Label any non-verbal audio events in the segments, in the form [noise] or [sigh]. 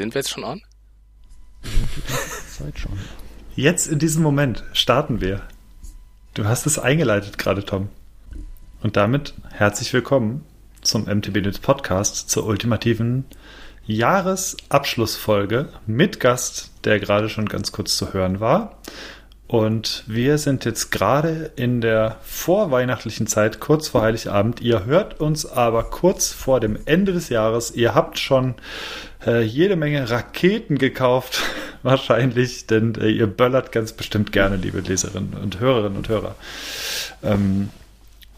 Sind wir jetzt schon on? Zeit schon. Jetzt in diesem Moment starten wir. Du hast es eingeleitet gerade, Tom. Und damit herzlich willkommen zum MTB News Podcast zur ultimativen Jahresabschlussfolge mit Gast, der gerade schon ganz kurz zu hören war. Und wir sind jetzt gerade in der vorweihnachtlichen Zeit, kurz vor Heiligabend. Ihr hört uns aber kurz vor dem Ende des Jahres. Ihr habt schon äh, jede Menge Raketen gekauft, [laughs] wahrscheinlich, denn äh, ihr böllert ganz bestimmt gerne, liebe Leserinnen und Hörerinnen und Hörer. Ähm,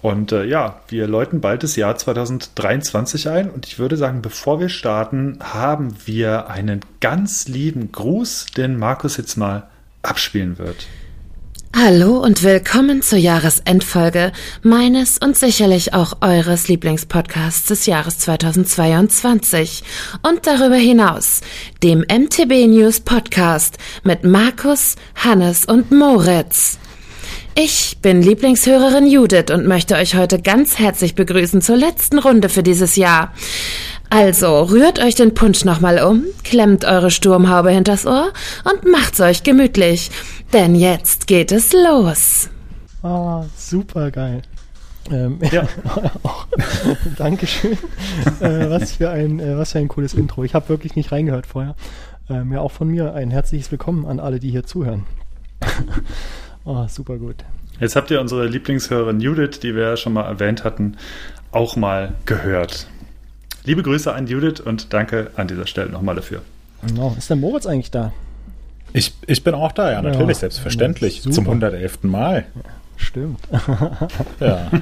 und äh, ja, wir läuten bald das Jahr 2023 ein und ich würde sagen, bevor wir starten, haben wir einen ganz lieben Gruß, den Markus jetzt mal abspielen wird. Hallo und willkommen zur Jahresendfolge meines und sicherlich auch eures Lieblingspodcasts des Jahres 2022 und darüber hinaus dem MTB News Podcast mit Markus, Hannes und Moritz. Ich bin Lieblingshörerin Judith und möchte euch heute ganz herzlich begrüßen zur letzten Runde für dieses Jahr. Also rührt euch den Punsch nochmal um, klemmt eure Sturmhaube hinters Ohr und macht's euch gemütlich. Denn jetzt geht es los. Ah, super geil. Ähm, ja. [laughs] Dankeschön. äh, was, für ein, äh, was für ein cooles Intro. Ich habe wirklich nicht reingehört vorher. Ähm, ja, auch von mir ein herzliches Willkommen an alle, die hier zuhören. [laughs] oh, super gut. Jetzt habt ihr unsere Lieblingshörerin Judith, die wir ja schon mal erwähnt hatten, auch mal gehört. Liebe Grüße an Judith und danke an dieser Stelle nochmal dafür. Genau. Ist der Moritz eigentlich da? Ich, ich bin auch da, ja, natürlich, ja, selbstverständlich. Zum 111. Mal. Stimmt. ja. [laughs]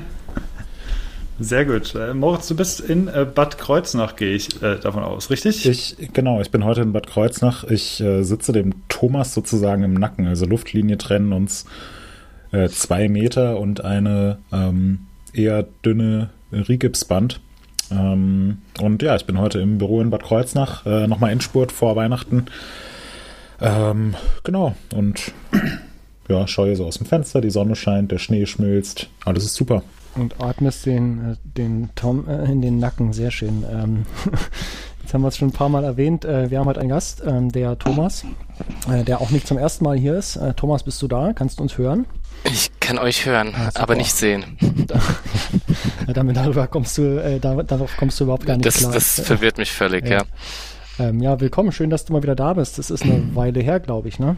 Sehr gut. Äh, Moritz, du bist in äh, Bad Kreuznach, gehe ich äh, davon aus, richtig? Ich, genau, ich bin heute in Bad Kreuznach. Ich sitze dem Thomas sozusagen im Nacken. Also Luftlinie trennen uns zwei Meter und eine ähm, eher dünne Rigipsband. Ähm, und ja, ich bin heute im Büro in Bad Kreuznach, nochmal Endspurt vor Weihnachten. Ähm, genau, und ja, schaue so aus dem Fenster, die Sonne scheint, der Schnee schmilzt, alles ist super. Und atmest den, äh, den Tom äh, in den Nacken, sehr schön. Ähm, [laughs] jetzt haben wir es schon ein paar Mal erwähnt. Äh, wir haben heute einen Gast, ähm, der Thomas, äh, der auch nicht zum ersten Mal hier ist. Äh, Thomas, bist du da? Kannst du uns hören? Ich kann euch hören, ah, aber nicht sehen. [laughs] damit darüber kommst du, äh, darauf kommst du überhaupt gar nicht das, klar. Das verwirrt mich völlig, ja. Ja. Ähm, ja, willkommen, schön, dass du mal wieder da bist. Das ist eine [clears throat] Weile her, glaube ich, ne?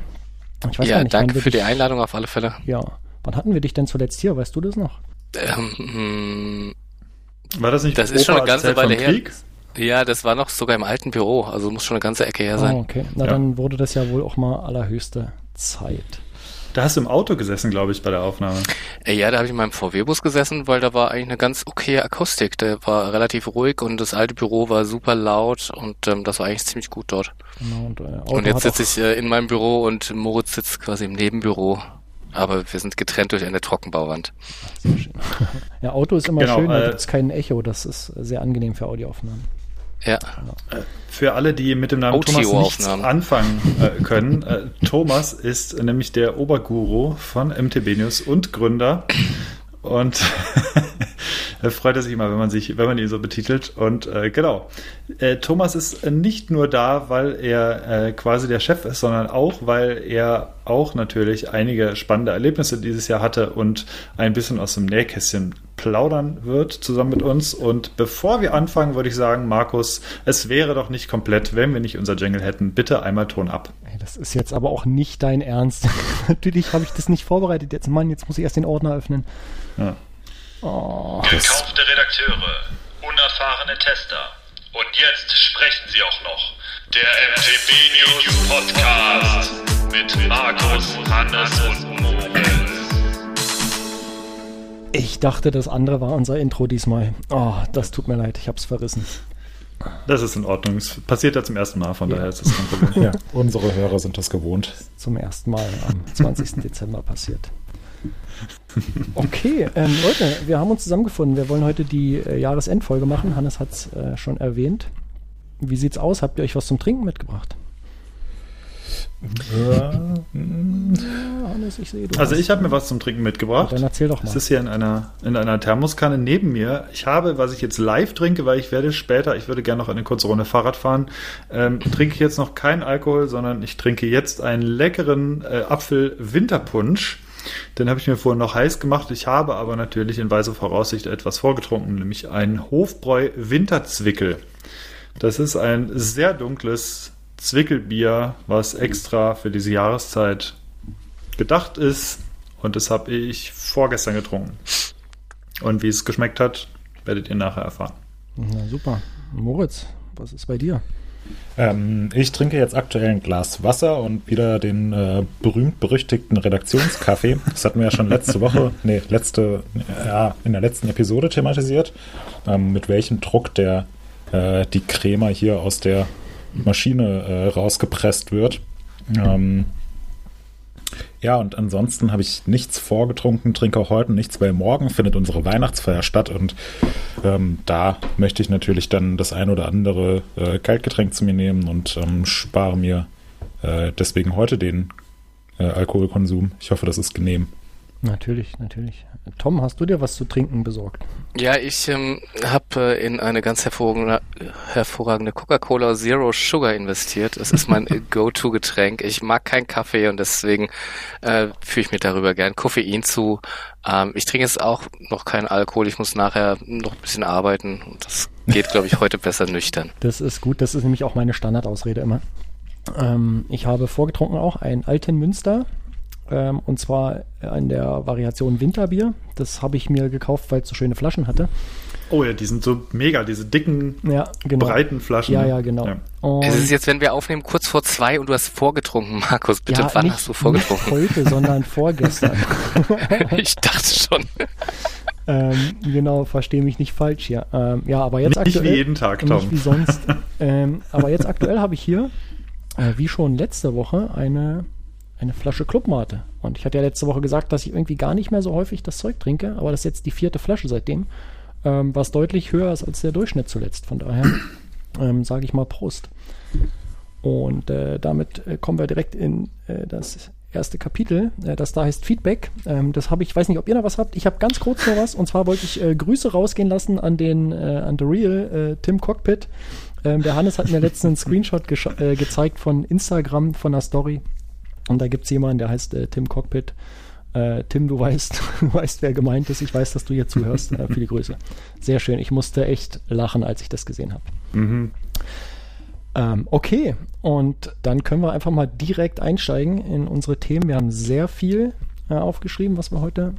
Ich weiß ja, gar nicht, danke für dich, die Einladung auf alle Fälle. Ja. Wann hatten wir dich denn zuletzt hier? Weißt du das noch? Ähm, hm. war das nicht Das ist schon eine ganze Weile her. Ja, das war noch sogar im alten Büro, also muss schon eine ganze Ecke her sein. Oh, okay. Na, ja. dann wurde das ja wohl auch mal allerhöchste Zeit. Da hast du im Auto gesessen, glaube ich, bei der Aufnahme. Äh, ja, da habe ich in meinem VW-Bus gesessen, weil da war eigentlich eine ganz okay Akustik. Der war relativ ruhig und das alte Büro war super laut und ähm, das war eigentlich ziemlich gut dort. Genau, und, äh, und jetzt sitze ich äh, in meinem Büro und Moritz sitzt quasi im Nebenbüro. Aber wir sind getrennt durch eine Trockenbauwand. Sehr schön. [laughs] Ja, Auto ist immer genau, schön, da äh, gibt es kein Echo. Das ist sehr angenehm für Audioaufnahmen. Ja. Äh, für alle, die mit dem Namen Thomas nichts anfangen äh, können, äh, Thomas ist nämlich der Oberguru von MTB News und Gründer. Und [laughs] er freut sich immer, wenn man sich, wenn man ihn so betitelt. Und äh, genau, Thomas ist nicht nur da, weil er quasi der Chef ist, sondern auch, weil er auch natürlich einige spannende Erlebnisse dieses Jahr hatte und ein bisschen aus dem Nähkästchen plaudern wird zusammen mit uns. Und bevor wir anfangen, würde ich sagen, Markus, es wäre doch nicht komplett, wenn wir nicht unser Jingle hätten. Bitte einmal Ton ab. Das ist jetzt aber auch nicht dein Ernst. [laughs] Natürlich habe ich das nicht vorbereitet. Jetzt, Mann, jetzt muss ich erst den Ordner öffnen. Ja. Oh. Gekaufte Redakteure, unerfahrene Tester. Und jetzt sprechen sie auch noch. Der MTB News Podcast mit Markus, Hannes und Moritz. Ich dachte, das andere war unser Intro diesmal. Oh, das tut mir leid, ich hab's verrissen. Das ist in Ordnung. Es passiert ja zum ersten Mal, von ja. daher ist das kein Problem. [laughs] Ja, unsere Hörer sind das gewohnt. Zum ersten Mal am 20. Dezember passiert. Okay, ähm, Leute, wir haben uns zusammengefunden. Wir wollen heute die äh, Jahresendfolge machen. Hannes hat es äh, schon erwähnt. Wie sieht's aus? Habt ihr euch was zum Trinken mitgebracht? Hannes, ich sehe, also ich habe mir was zum Trinken mitgebracht. Dann erzähl doch mal. Es ist hier in einer, in einer Thermoskanne neben mir. Ich habe, was ich jetzt live trinke, weil ich werde später, ich würde gerne noch eine kurze Runde Fahrrad fahren, ähm, trinke ich jetzt noch keinen Alkohol, sondern ich trinke jetzt einen leckeren äh, Apfel-Winterpunsch. Den habe ich mir vorhin noch heiß gemacht. Ich habe aber natürlich in weiser Voraussicht etwas vorgetrunken, nämlich einen Hofbräu Winterzwickel. Das ist ein sehr dunkles Zwickelbier, was extra für diese Jahreszeit gedacht ist. Und das habe ich vorgestern getrunken. Und wie es geschmeckt hat, werdet ihr nachher erfahren. Na super. Moritz, was ist bei dir? Ähm, ich trinke jetzt aktuell ein Glas Wasser und wieder den äh, berühmt-berüchtigten Redaktionskaffee. [laughs] Das hatten wir ja schon letzte Woche, nee, letzte, ja, in der letzten Episode thematisiert, ähm, mit welchem Druck der äh, die Crema hier aus der Maschine äh, rausgepresst wird. Ähm, ja, und ansonsten habe ich nichts vorgetrunken, trinke auch heute nichts, weil morgen findet unsere Weihnachtsfeier statt und ähm, da möchte ich natürlich dann das ein oder andere äh, Kaltgetränk zu mir nehmen und ähm, spare mir äh, deswegen heute den äh, Alkoholkonsum. Ich hoffe, das ist genehm. Natürlich, natürlich. Tom, hast du dir was zu trinken besorgt? Ja, ich ähm, habe äh, in eine ganz hervorragende, hervorragende Coca-Cola Zero Sugar investiert. Es ist mein [laughs] Go-To-Getränk. Ich mag keinen Kaffee und deswegen äh, führe ich mir darüber gern Koffein zu. Ähm, ich trinke jetzt auch noch keinen Alkohol. Ich muss nachher noch ein bisschen arbeiten. Und das geht, glaube ich, heute besser nüchtern. [laughs] Das ist gut. Das ist nämlich auch meine Standardausrede immer. Ähm, ich habe vorgetrunken auch einen alten Münster ähm, und zwar in der Variation Winterbier. Das habe ich mir gekauft, weil es so schöne Flaschen hatte. Oh ja, die sind so mega, diese dicken, ja, genau. breiten Flaschen. Ja, ja, genau. Ja. es ist jetzt, wenn wir aufnehmen, kurz vor zwei und du hast vorgetrunken, Markus. Bitte, ja, wann nicht, hast du vorgetrunken? Nicht heute, sondern vorgestern. [laughs] ich dachte schon. ähm, genau, verstehe mich nicht falsch hier. Ähm, ja, aber jetzt nicht aktuell. Nicht wie jeden Tag, Tom. Nicht wie sonst. [laughs] ähm, aber jetzt aktuell habe ich hier, äh, wie schon letzte Woche, eine eine Flasche Clubmate. Und ich hatte ja letzte Woche gesagt, dass ich irgendwie gar nicht mehr so häufig das Zeug trinke, aber das ist jetzt die vierte Flasche seitdem, ähm, was deutlich höher ist als der Durchschnitt zuletzt. Von daher [clears throat] ähm, sage ich mal Prost. Und äh, damit äh, kommen wir direkt in äh, das erste Kapitel, äh, das da heißt Feedback. Ähm, das habe ich, weiß nicht, ob ihr noch was habt. Ich habe ganz kurz noch was. Und zwar wollte ich äh, Grüße rausgehen lassen an den, äh, an The Real, Tim Cockpit. Ähm, der Hannes hat mir letztens einen Screenshot gezeigt von Instagram, von einer Story. Und da gibt es jemanden, der heißt äh, Tim Cockpit. Äh, Tim, du [laughs] weißt, du weißt, wer gemeint ist. Ich weiß, dass du hier zuhörst. Äh, viele Grüße. Sehr schön. Ich musste echt lachen, als ich das gesehen habe. Mhm. Ähm, okay, und dann können wir einfach mal direkt einsteigen in unsere Themen. Wir haben sehr viel äh, aufgeschrieben, was wir heute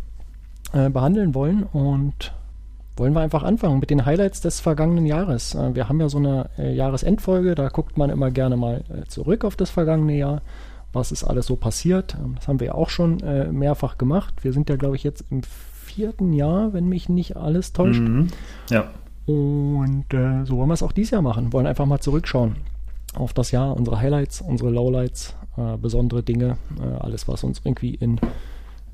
äh, behandeln wollen. Und wollen wir einfach anfangen mit den Highlights des vergangenen Jahres. Äh, wir haben ja so eine äh, Jahresendfolge, da guckt man immer gerne mal zurück auf das vergangene Jahr was ist alles so passiert. Ähm, das haben wir ja auch schon äh, mehrfach gemacht. Wir sind ja, glaube ich, jetzt im vierten Jahr, wenn mich nicht alles täuscht. Mhm. Ja. Und äh, so wollen wir es auch dieses Jahr machen. Wollen einfach mal zurückschauen auf das Jahr, unsere Highlights, unsere Lowlights, äh, besondere Dinge, äh, alles, was uns irgendwie in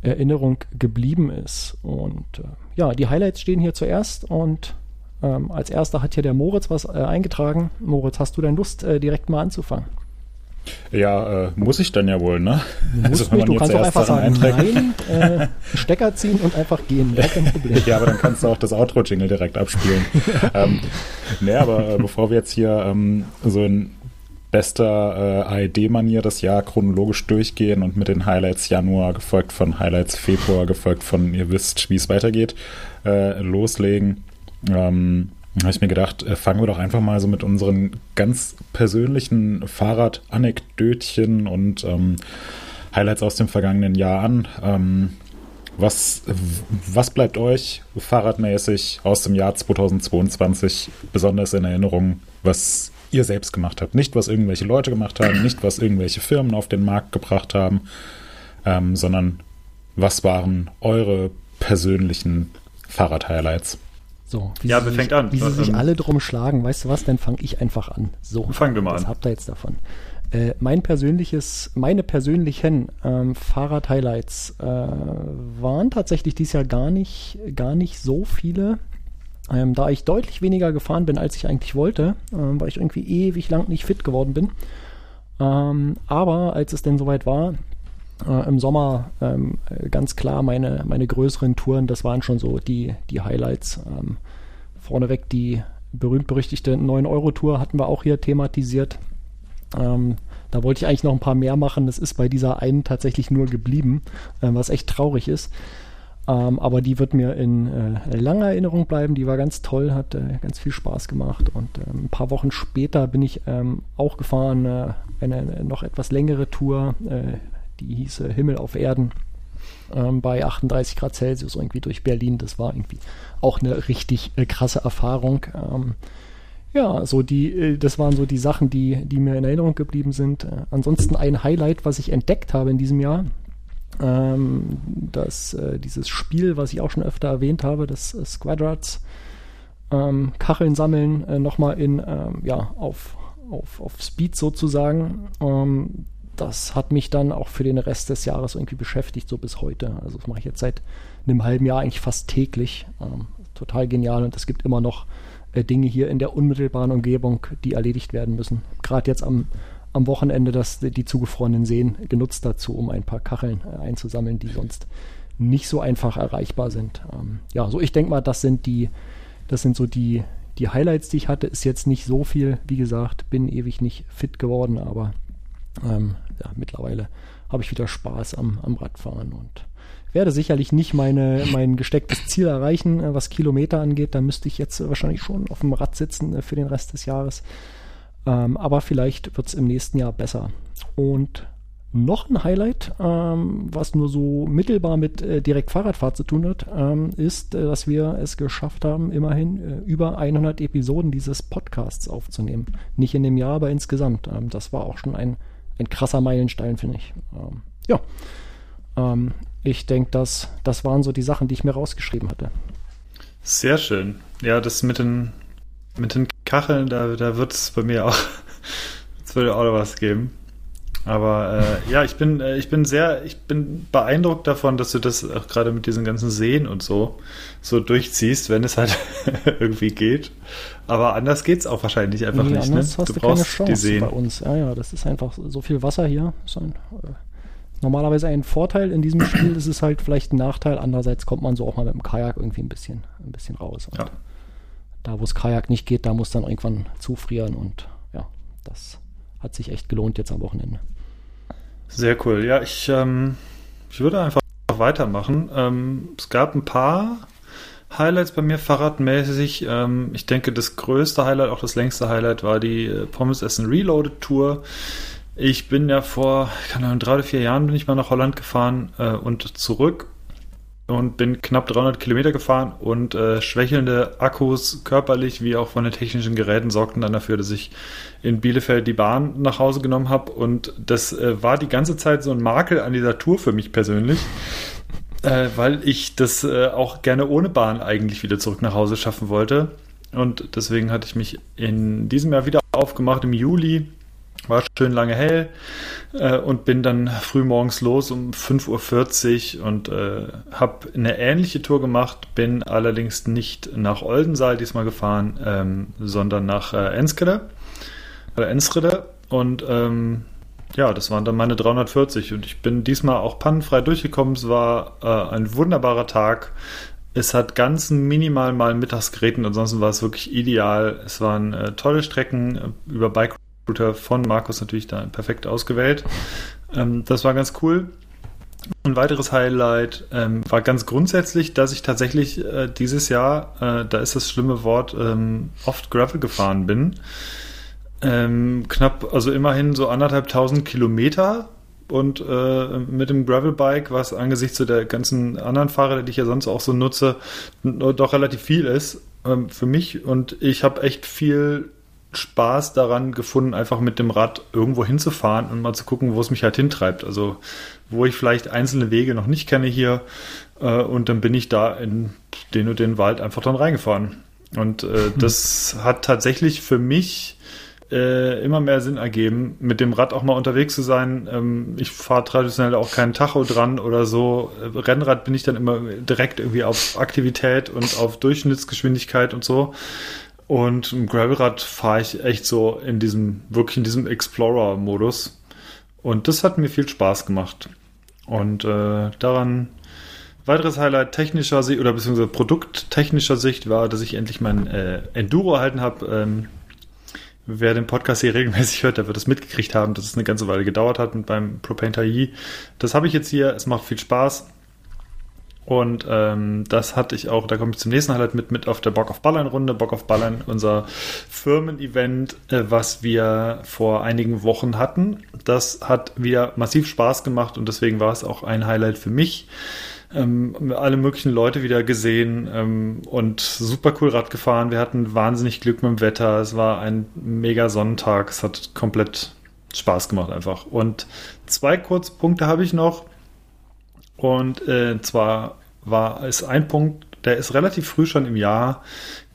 Erinnerung geblieben ist. Und äh, ja, die Highlights stehen hier zuerst und ähm, als erster hat hier der Moritz was äh, eingetragen. Moritz, hast du denn Lust, direkt mal anzufangen? Ja, äh, muss ich dann ja wohl, ne? Also, nicht, du kannst auch einfach sagen, nein, äh, Stecker ziehen und einfach gehen, gar kein Problem. [laughs] ja, aber dann kannst du auch das Outro-Jingle direkt abspielen. [laughs] ähm, ne, aber äh, bevor wir jetzt hier ähm, so in bester äh, AED-Manier das Jahr chronologisch durchgehen und mit den Highlights Januar gefolgt von Highlights Februar gefolgt von ihr wisst, wie es weitergeht, äh, loslegen. Ähm, habe ich mir gedacht, äh, fangen wir doch einfach mal so mit unseren ganz persönlichen Fahrrad-Anekdötchen und ähm, Highlights aus dem vergangenen Jahr an. Ähm, was, was bleibt euch fahrradmäßig aus dem Jahr 2022 besonders in Erinnerung, was ihr selbst gemacht habt? Nicht, was irgendwelche Leute gemacht haben, nicht, was irgendwelche Firmen auf den Markt gebracht haben, ähm, sondern was waren eure persönlichen Fahrrad-Highlights? So, wie ja, wer fängt an? Wie sie sich ähm, alle drum schlagen, weißt du was, dann fange ich einfach an. So, fangen wir mal was an. Was habt ihr jetzt davon? Äh, mein persönliches, meine persönlichen ähm, Fahrrad-Highlights äh, waren tatsächlich dieses Jahr gar nicht, gar nicht so viele. Ähm, da ich deutlich weniger gefahren bin, als ich eigentlich wollte, ähm, weil ich irgendwie ewig lang nicht fit geworden bin. Ähm, aber als es denn soweit war, äh, im Sommer ähm, ganz klar meine, meine größeren Touren, das waren schon so die, die Highlights. Ähm, vorneweg die berühmt-berüchtigte 9-Euro-Tour hatten wir auch hier thematisiert. Ähm, da wollte ich eigentlich noch ein paar mehr machen. Das ist bei dieser einen tatsächlich nur geblieben, äh, was echt traurig ist. Ähm, aber die wird mir in äh, langer Erinnerung bleiben. Die war ganz toll, hat äh, ganz viel Spaß gemacht. Und äh, ein paar Wochen später bin ich ähm, auch gefahren, äh, eine, eine, noch etwas längere Tour, äh, die hieß Himmel auf Erden ähm, bei 38 Grad Celsius irgendwie durch Berlin. Das war irgendwie auch eine richtig äh, krasse Erfahrung. Ähm, ja, so die, das waren so die Sachen, die, die mir in Erinnerung geblieben sind. ansonsten ein Highlight, was ich entdeckt habe in diesem Jahr, ähm, dass äh, dieses Spiel, was ich auch schon öfter erwähnt habe, das äh, Squadrats, ähm, Kacheln sammeln, äh, nochmal in, ähm, ja, auf, auf, auf Speed sozusagen. Ähm, das hat mich dann auch für den Rest des Jahres irgendwie beschäftigt, so bis heute. Also das mache ich jetzt seit einem halben Jahr eigentlich fast täglich. Ähm, total genial und es gibt immer noch äh, Dinge hier in der unmittelbaren Umgebung, die erledigt werden müssen. Gerade jetzt am am Wochenende das, die zugefrorenen Seen genutzt dazu, um ein paar Kacheln äh, einzusammeln, die sonst nicht so einfach erreichbar sind. Ähm, ja, so ich denke mal, das sind die, das sind so die, die Highlights, die ich hatte. Ist jetzt nicht so viel, wie gesagt, bin ewig nicht fit geworden, aber ähm, ja, mittlerweile habe ich wieder Spaß am, am Radfahren und werde sicherlich nicht meine, mein gestecktes Ziel erreichen, äh, was Kilometer angeht. Da müsste ich jetzt wahrscheinlich schon auf dem Rad sitzen äh, für den Rest des Jahres. Ähm, aber vielleicht wird es im nächsten Jahr besser. Und noch ein Highlight, ähm, was nur so mittelbar mit äh, direkt Fahrradfahrt zu tun hat, ähm, ist, äh, dass wir es geschafft haben, immerhin über 100 Episoden dieses Podcasts aufzunehmen. Nicht in dem Jahr, aber insgesamt. Das war auch schon ein, ein krasser Meilenstein, finde ich. Ähm, ja, ähm, ich denke, das, das waren so die Sachen, die ich mir rausgeschrieben hatte. Sehr schön. Ja, das mit den mit den Kacheln, da, da wird es bei mir auch, [laughs] es würde auch noch was geben. Aber äh, ja, ich bin, äh, ich bin sehr, ich bin beeindruckt davon, dass du das auch gerade mit diesen ganzen Seen und so so durchziehst, wenn es halt [laughs] irgendwie geht. Aber anders geht es auch wahrscheinlich einfach nee, nicht. Ne? Du, brauchst keine Chance die Seen. bei uns. Ja, ja, das ist einfach so viel Wasser hier. Ist ein, äh, normalerweise ein Vorteil in diesem Spiel. Das ist halt vielleicht ein Nachteil. Andererseits kommt man so auch mal mit dem Kajak irgendwie ein bisschen, ein bisschen raus. Und ja da wo es Kajak nicht geht, da muss dann irgendwann zufrieren und ja, das hat sich echt gelohnt jetzt am Wochenende. Sehr cool. Ja, ich, ähm, ich würde einfach weitermachen. Ähm, es gab ein paar Highlights bei mir fahrradmäßig. Ähm, ich denke, das größte Highlight, auch das längste Highlight, war die äh, Pommes Essen Reloaded Tour. Ich bin ja vor, keine Ahnung, drei oder vier Jahren bin ich mal nach Holland gefahren äh, und zurück und bin knapp 300 Kilometer gefahren und äh, schwächelnde Akkus körperlich wie auch von den technischen Geräten sorgten dann dafür, dass ich in Bielefeld die Bahn nach Hause genommen habe und das äh, war die ganze Zeit so ein Makel an dieser Tour für mich persönlich, äh, weil ich das äh, auch gerne ohne Bahn eigentlich wieder zurück nach Hause schaffen wollte. Und deswegen hatte ich mich in diesem Jahr wieder aufgemacht im Juli war schön lange hell äh, und bin dann früh morgens los um 5.40 Uhr und äh, habe eine ähnliche Tour gemacht, bin allerdings nicht nach Oldensaal diesmal gefahren, ähm, sondern nach äh, Enskede, oder Enskede und ähm, ja, das waren dann meine 340 und ich bin diesmal auch pannenfrei durchgekommen. Es war äh, ein wunderbarer Tag. Es hat ganz minimal mal mittags geregnet, ansonsten war es wirklich ideal. Es waren äh, tolle Strecken äh, über Bike Router von Markus natürlich da perfekt ausgewählt. Ähm, das war ganz cool. Ein weiteres Highlight ähm, war ganz grundsätzlich, dass ich tatsächlich äh, dieses Jahr, äh, da ist das schlimme Wort, ähm, oft Gravel gefahren bin. Ähm, knapp, also immerhin so anderthalb tausend Kilometer und äh, mit dem Gravelbike, was angesichts zu der ganzen anderen Fahrer, die ich ja sonst auch so nutze, doch relativ viel ist ähm, für mich. Und ich habe echt viel Spaß daran gefunden, einfach mit dem Rad irgendwo hinzufahren und mal zu gucken, wo es mich halt hintreibt. Also wo ich vielleicht einzelne Wege noch nicht kenne hier äh, und dann bin ich da in den und den Wald einfach dann reingefahren. Und äh, hm. das hat tatsächlich für mich äh, immer mehr Sinn ergeben, mit dem Rad auch mal unterwegs zu sein. Ähm, ich fahre traditionell auch keinen Tacho dran oder so. Rennrad bin ich dann immer direkt irgendwie auf Aktivität und auf Durchschnittsgeschwindigkeit und so. Und im Gravelrad fahre ich echt so in diesem, wirklich in diesem Explorer-Modus. Und das hat mir viel Spaß gemacht. Und äh, daran, weiteres Highlight technischer Sicht oder beziehungsweise produkttechnischer Sicht war, dass ich endlich mein äh, Enduro erhalten habe. Ähm, wer den Podcast hier regelmäßig hört, der wird es mitgekriegt haben, dass es eine ganze Weile gedauert hat mit beim Propane Tai. Das habe ich jetzt hier, es macht viel Spaß. Und ähm, das hatte ich auch, da komme ich zum nächsten Highlight mit, mit auf der Bock auf Ballern Runde. Bock auf Ballern, unser Firmen-Event, äh, was wir vor einigen Wochen hatten. Das hat wieder massiv Spaß gemacht und deswegen war es auch ein Highlight für mich. Ähm, alle möglichen Leute wieder gesehen ähm, und super cool Rad gefahren. Wir hatten wahnsinnig Glück mit dem Wetter. Es war ein mega Sonnentag. Es hat komplett Spaß gemacht einfach. Und zwei Kurzpunkte habe ich noch. Und äh, zwar war es ein Punkt, der ist relativ früh schon im Jahr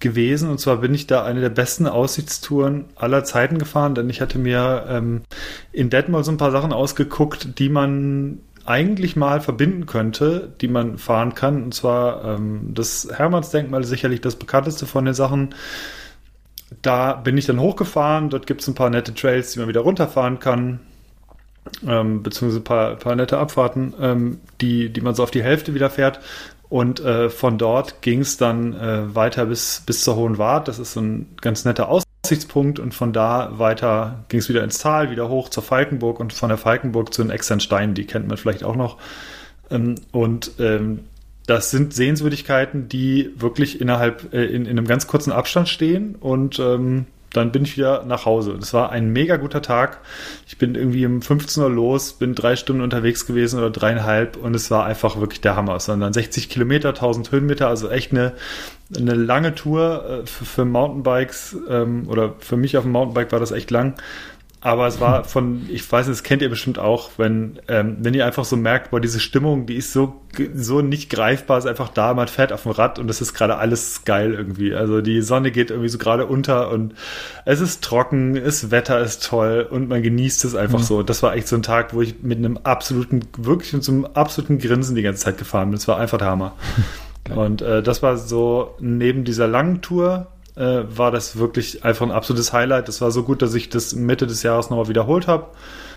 gewesen. Und zwar bin ich da eine der besten Aussichtstouren aller Zeiten gefahren, denn ich hatte mir ähm, in Detmold so ein paar Sachen ausgeguckt, die man eigentlich mal verbinden könnte, die man fahren kann. Und zwar ähm, das Hermannsdenkmal ist sicherlich das bekannteste von den Sachen. Da bin ich dann hochgefahren. Dort gibt es ein paar nette Trails, die man wieder runterfahren kann ähm, beziehungsweise ein paar, paar nette Abfahrten, ähm, die, die man so auf die Hälfte wieder fährt. Und äh, von dort ging es dann äh, weiter bis, bis zur Hohen Wart. Das ist so ein ganz netter Aussichtspunkt. Und von da weiter ging es wieder ins Tal, wieder hoch zur Falkenburg und von der Falkenburg zu den Externsteinen. Die kennt man vielleicht auch noch. Ähm, und ähm, das sind Sehenswürdigkeiten, die wirklich innerhalb, äh, in, in einem ganz kurzen Abstand stehen und ähm, dann bin ich wieder nach Hause. Das war ein mega guter Tag. Ich bin irgendwie um 15 Uhr los, bin drei Stunden unterwegs gewesen oder dreieinhalb und es war einfach wirklich der Hammer. Es waren dann 60 Kilometer, 1000 Höhenmeter, also echt eine, eine lange Tour äh, für, für Mountainbikes ähm, oder für mich auf dem Mountainbike war das echt lang. Aber es war von, ich weiß, das kennt ihr bestimmt auch, wenn, ähm, wenn ihr einfach so merkt, boah, diese Stimmung, die ist so, so nicht greifbar, ist einfach da, man fährt auf dem Rad und es ist gerade alles geil irgendwie. Also die Sonne geht irgendwie so gerade unter und es ist trocken, das Wetter ist toll und man genießt es einfach mhm. so. Das war echt so ein Tag, wo ich mit einem absoluten, wirklich mit so einem absoluten Grinsen die ganze Zeit gefahren bin. Das war einfach der Hammer. [laughs] Und äh, das war so neben dieser langen Tour, äh, war das wirklich einfach ein absolutes Highlight. Das war so gut, dass ich das Mitte des Jahres nochmal wiederholt habe.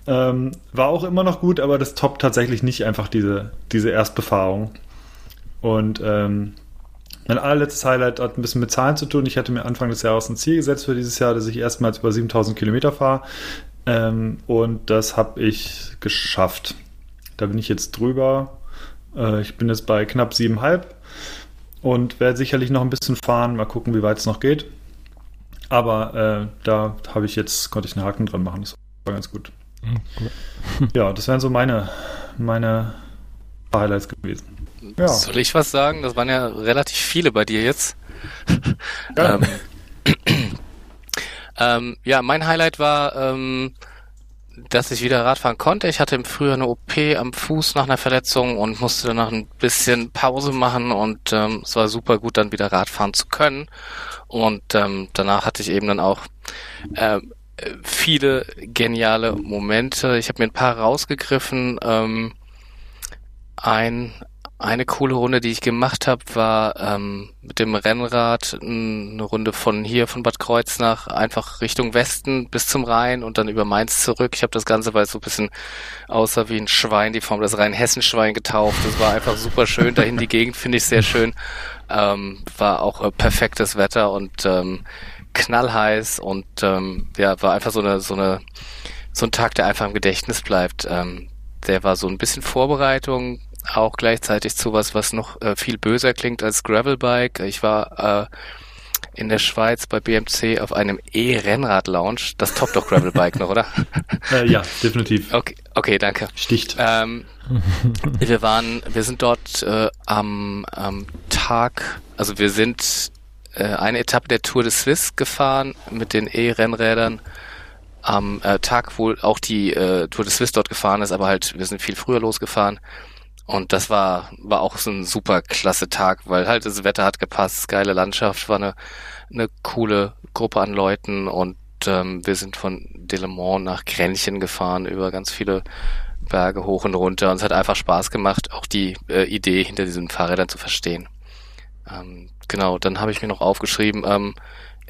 Ähm, war auch immer noch gut, aber das toppt tatsächlich nicht einfach diese, diese Erstbefahrung. Und ähm, mein allerletztes Highlight hat ein bisschen mit Zahlen zu tun. Ich hatte mir Anfang des Jahres ein Ziel gesetzt für dieses Jahr, dass ich erstmals über 7000 Kilometer fahre. Ähm, und das habe ich geschafft. Da bin ich jetzt drüber. Äh, ich bin jetzt bei knapp 7,5 und werde sicherlich noch ein bisschen fahren. Mal gucken, wie weit es noch geht. Aber äh, da habe ich jetzt, konnte ich einen Haken dran machen. Das war ganz gut. Mhm, [laughs] [laughs] ja, das wären so meine, meine Highlights gewesen. Ja. Soll ich was sagen? Das waren ja relativ viele bei dir jetzt. Ja, [laughs] ähm, [clears throat] ähm, ja mein Highlight war ähm, dass ich wieder Radfahren konnte. Ich hatte im Frühjahr eine OP am Fuß nach einer Verletzung und musste danach ein bisschen Pause machen und ähm, es war super gut, dann wieder Radfahren zu können. Und ähm, danach hatte ich eben dann auch äh, viele geniale Momente. Ich habe mir ein paar rausgegriffen. Ähm, ein eine coole Runde, die ich gemacht habe, war ähm, mit dem Rennrad eine Runde von hier, von Bad Kreuznach, einfach Richtung Westen bis zum Rhein und dann über Mainz zurück. Ich habe das Ganze, weil es so ein bisschen aussah wie ein Schwein, die Form des Rhein-Hessen-Schwein getauft. Das war einfach super schön. Dahin die Gegend finde ich sehr schön. Ähm, war auch äh, perfektes Wetter und ähm, knallheiß und ähm, ja, war einfach so eine, so eine, so ein Tag, der einfach im Gedächtnis bleibt. Ähm, der war so ein bisschen Vorbereitung, auch gleichzeitig zu was, was noch äh, viel böser klingt als Gravelbike. Ich war äh, in der Schweiz bei BMC auf einem E-Rennrad-Lounge. Das toppt doch Gravelbike noch, oder? [laughs] Äh, ja, definitiv. Okay, okay danke. Sticht. Ähm, [laughs] wir waren, wir sind dort äh, am, am Tag, also wir sind äh, eine Etappe der Tour de Suisse gefahren mit den E-Rennrädern am äh, Tag, wo auch die äh, Tour de Suisse dort gefahren ist, aber halt, wir sind viel früher losgefahren. Und das war, war auch so ein super klasse Tag, weil halt das Wetter hat gepasst, geile Landschaft, war eine, eine coole Gruppe an Leuten und ähm, wir sind von Delemont nach Kränchen gefahren über ganz viele Berge hoch und runter und es hat einfach Spaß gemacht, auch die äh, Idee hinter diesen Fahrrädern zu verstehen. Ähm, genau, dann habe ich mir noch aufgeschrieben, ähm,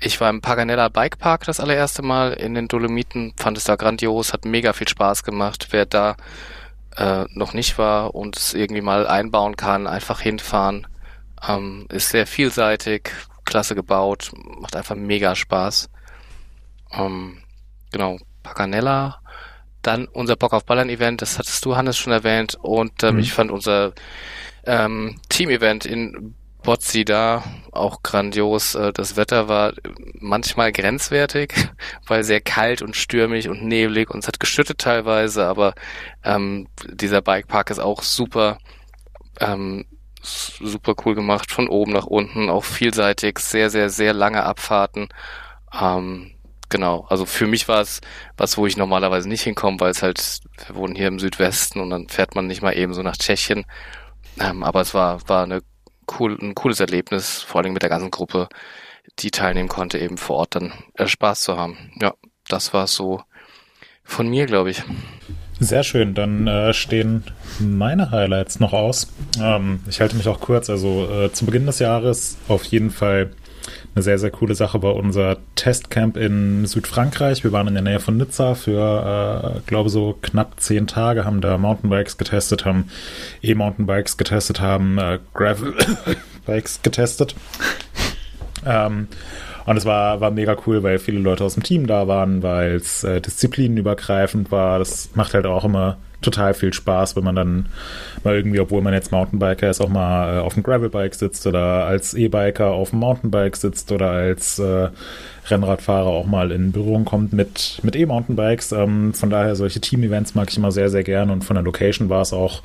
ich war im Paganella Bike Park das allererste Mal in den Dolomiten, fand es da grandios, hat mega viel Spaß gemacht. Wer da äh, noch nicht war und es irgendwie mal einbauen kann, einfach hinfahren. Ähm, ist sehr vielseitig, klasse gebaut, macht einfach mega Spaß. Ähm, genau, Paganella. Dann unser Bock auf Ballern Event, das hattest du, Hannes, schon erwähnt. Und ähm, mhm. ich fand unser ähm, Team-Event in Botzi da auch grandios. Äh, das Wetter war manchmal grenzwertig, [laughs] weil sehr kalt und stürmig und neblig und es hat geschüttet teilweise, aber ähm, dieser Bikepark ist auch super, ähm, super cool gemacht, von oben nach unten, auch vielseitig, sehr, sehr, sehr lange Abfahrten. Ähm, genau, also für mich war es was, wo ich normalerweise nicht hinkomme, weil es halt, wir wohnen hier im Südwesten und dann fährt man nicht mal eben so nach Tschechien. Ähm, aber es war, war eine cool, ein cooles Erlebnis, vor allem mit der ganzen Gruppe, die teilnehmen konnte, eben vor Ort dann äh, Spaß zu haben. Ja, das war so von mir, glaube ich. Sehr schön, dann äh, stehen meine Highlights noch aus. Ähm, ich halte mich auch kurz. Also äh, zu Beginn des Jahres auf jeden Fall eine sehr, sehr coole Sache war unser Testcamp in Südfrankreich. Wir waren in der Nähe von Nizza für, äh, glaube so knapp zehn Tage, haben da Mountainbikes getestet, haben E-Mountainbikes getestet, haben äh, Gravel-Bikes [coughs] getestet. Ähm, und es war, war mega cool, weil viele Leute aus dem Team da waren, weil es äh, disziplinenübergreifend war. Das macht halt auch immer total viel Spaß, wenn man dann mal irgendwie, obwohl man jetzt Mountainbiker ist, auch mal äh, auf dem Gravelbike sitzt oder als E-Biker auf dem Mountainbike sitzt oder als äh, Rennradfahrer auch mal in Berührung kommt mit, mit E-Mountainbikes. Ähm, von daher solche Team-Events mag ich immer sehr, sehr gern und von der Location war es auch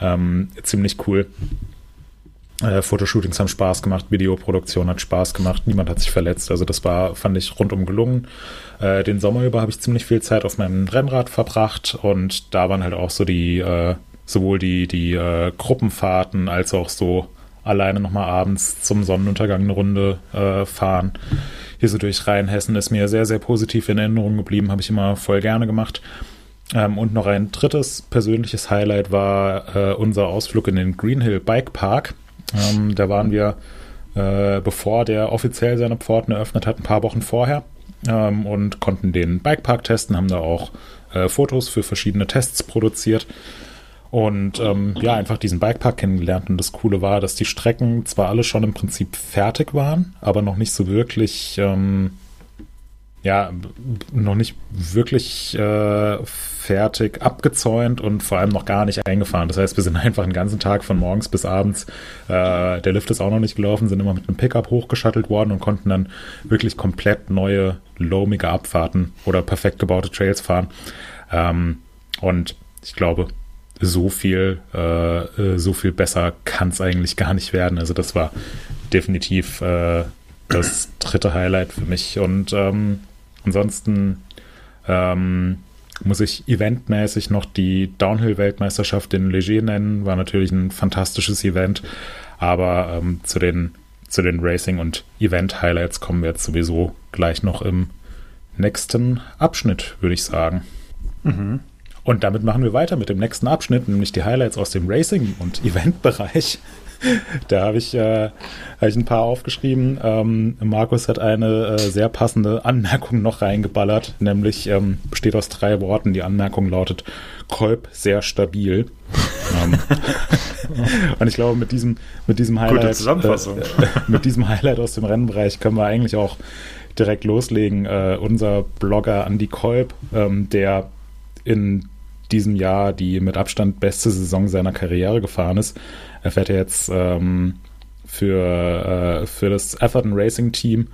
ähm, ziemlich cool. Äh, Fotoshootings haben Spaß gemacht, Videoproduktion hat Spaß gemacht, niemand hat sich verletzt. Also das war, fand ich, rundum gelungen. Äh, den Sommer über habe ich ziemlich viel Zeit auf meinem Rennrad verbracht und da waren halt auch so die, äh, sowohl die, die äh, Gruppenfahrten als auch so alleine nochmal abends zum Sonnenuntergang eine Runde äh, fahren. Hier so durch Rheinhessen ist mir sehr, sehr positiv in Erinnerung geblieben, habe ich immer voll gerne gemacht. Ähm, und noch ein drittes persönliches Highlight war äh, unser Ausflug in den Greenhill Bike Park. Ähm, da waren wir, äh, bevor der offiziell seine Pforten eröffnet hat, ein paar Wochen vorher ähm, und konnten den Bikepark testen, haben da auch äh, Fotos für verschiedene Tests produziert. Und ähm, ja, einfach diesen Bikepark kennengelernt. Und das Coole war, dass die Strecken zwar alle schon im Prinzip fertig waren, aber noch nicht so wirklich ähm, ja, noch nicht wirklich äh, fertig abgezäunt und vor allem noch gar nicht eingefahren. Das heißt, wir sind [laughs] einfach den ganzen Tag von morgens bis abends, äh, der Lift ist auch noch nicht gelaufen, sind immer mit einem Pickup hochgeschattelt worden und konnten dann wirklich komplett neue, loamige Abfahrten oder perfekt gebaute Trails fahren. Ähm, und ich glaube, so viel, äh, äh so viel besser kann es eigentlich gar nicht werden. Also das war definitiv äh, das dritte Highlight für mich. Und ähm, Ansonsten ähm, muss ich eventmäßig noch die Downhill-Weltmeisterschaft in Leger nennen. War natürlich ein fantastisches Event, aber ähm, zu den, zu den Racing- und Event-Highlights kommen wir jetzt sowieso gleich noch im nächsten Abschnitt, würde ich sagen. Mhm. Und damit machen wir weiter mit dem nächsten Abschnitt, nämlich die Highlights aus dem Racing- und Event-Bereich. [laughs] da habe ich, äh, hab ich ein paar aufgeschrieben. Ähm, Markus hat eine äh, sehr passende Anmerkung noch reingeballert, nämlich ähm, besteht aus drei Worten. Die Anmerkung lautet Kolb sehr stabil. [laughs] ähm, [laughs] und ich glaube, mit diesem, mit diesem Highlight, äh, mit diesem Highlight aus dem Rennbereich können wir eigentlich auch direkt loslegen. Äh, unser Blogger Andy Kolb, ähm, der in diesem Jahr die mit Abstand beste Saison seiner Karriere gefahren ist, er fährt ja jetzt ähm, für, äh, für das Atherton Racing Team.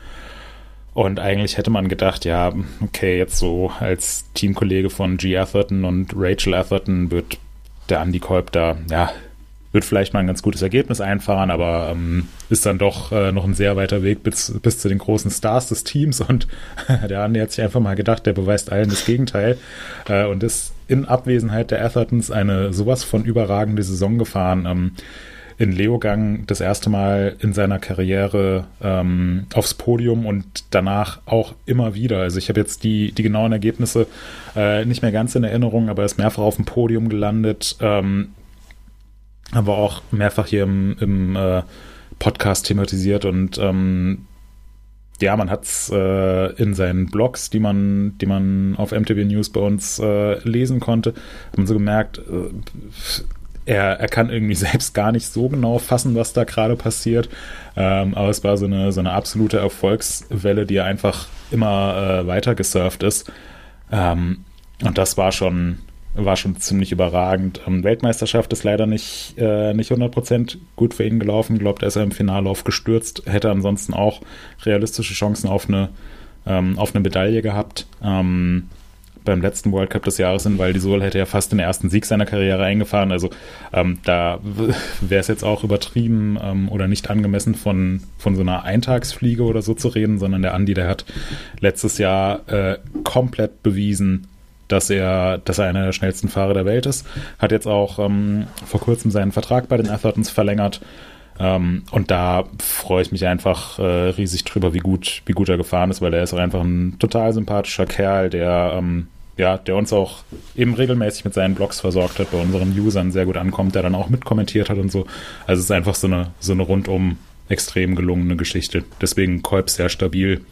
Und eigentlich hätte man gedacht, ja, okay, jetzt so als Teamkollege von G. Atherton und Rachel Atherton wird der Andy Kolb da, ja, wird vielleicht mal ein ganz gutes Ergebnis einfahren, aber ähm, ist dann doch äh, noch ein sehr weiter Weg bis, bis zu den großen Stars des Teams. [laughs] Und der Andy hat sich einfach mal gedacht, der beweist allen das Gegenteil äh, und ist in Abwesenheit der Athertons eine sowas von überragende Saison gefahren. Ähm, in Leogang das erste Mal in seiner Karriere ähm, aufs Podium und danach auch immer wieder. Also ich habe jetzt die, die genauen Ergebnisse äh, nicht mehr ganz in Erinnerung, aber er ist mehrfach auf dem Podium gelandet, ähm, aber auch mehrfach hier im, im äh, Podcast thematisiert und ähm, ja, man hat es äh, in seinen Blogs, die man, die man auf MTV News bei uns äh, lesen konnte, hat man so gemerkt, äh, er, er kann irgendwie [laughs] selbst gar nicht so genau fassen, was da gerade passiert. Ähm, aber es war so eine, so eine absolute Erfolgswelle, die einfach immer äh, weiter gesurft ist. Ähm, und das war schon, war schon ziemlich überragend. Ähm, Weltmeisterschaft ist leider nicht, äh, nicht 100% gut für ihn gelaufen. Ich glaube, er ist im Finallauf gestürzt. Hätte ansonsten auch realistische Chancen auf eine, ähm, auf eine Medaille gehabt. Ähm, beim letzten World Cup des Jahres in Val d'Isole hätte er fast den ersten Sieg seiner Karriere eingefahren. Also ähm, da wäre es jetzt auch übertrieben ähm, oder nicht angemessen von, von so einer Eintagsfliege oder so zu reden, sondern der Andi, der hat letztes Jahr äh, komplett bewiesen, dass er, dass er einer der schnellsten Fahrer der Welt ist. Hat jetzt auch ähm, vor kurzem seinen Vertrag bei den Athertons verlängert. Ähm, und da freue ich mich einfach äh, riesig drüber, wie gut, wie gut er gefahren ist, weil er ist auch einfach ein total sympathischer Kerl, der, ähm, ja, der uns auch eben regelmäßig mit seinen Blogs versorgt hat, bei unseren Usern sehr gut ankommt, der dann auch mitkommentiert hat und so. Also es ist einfach so eine, so eine rundum extrem gelungene Geschichte. Deswegen Kolb sehr stabil.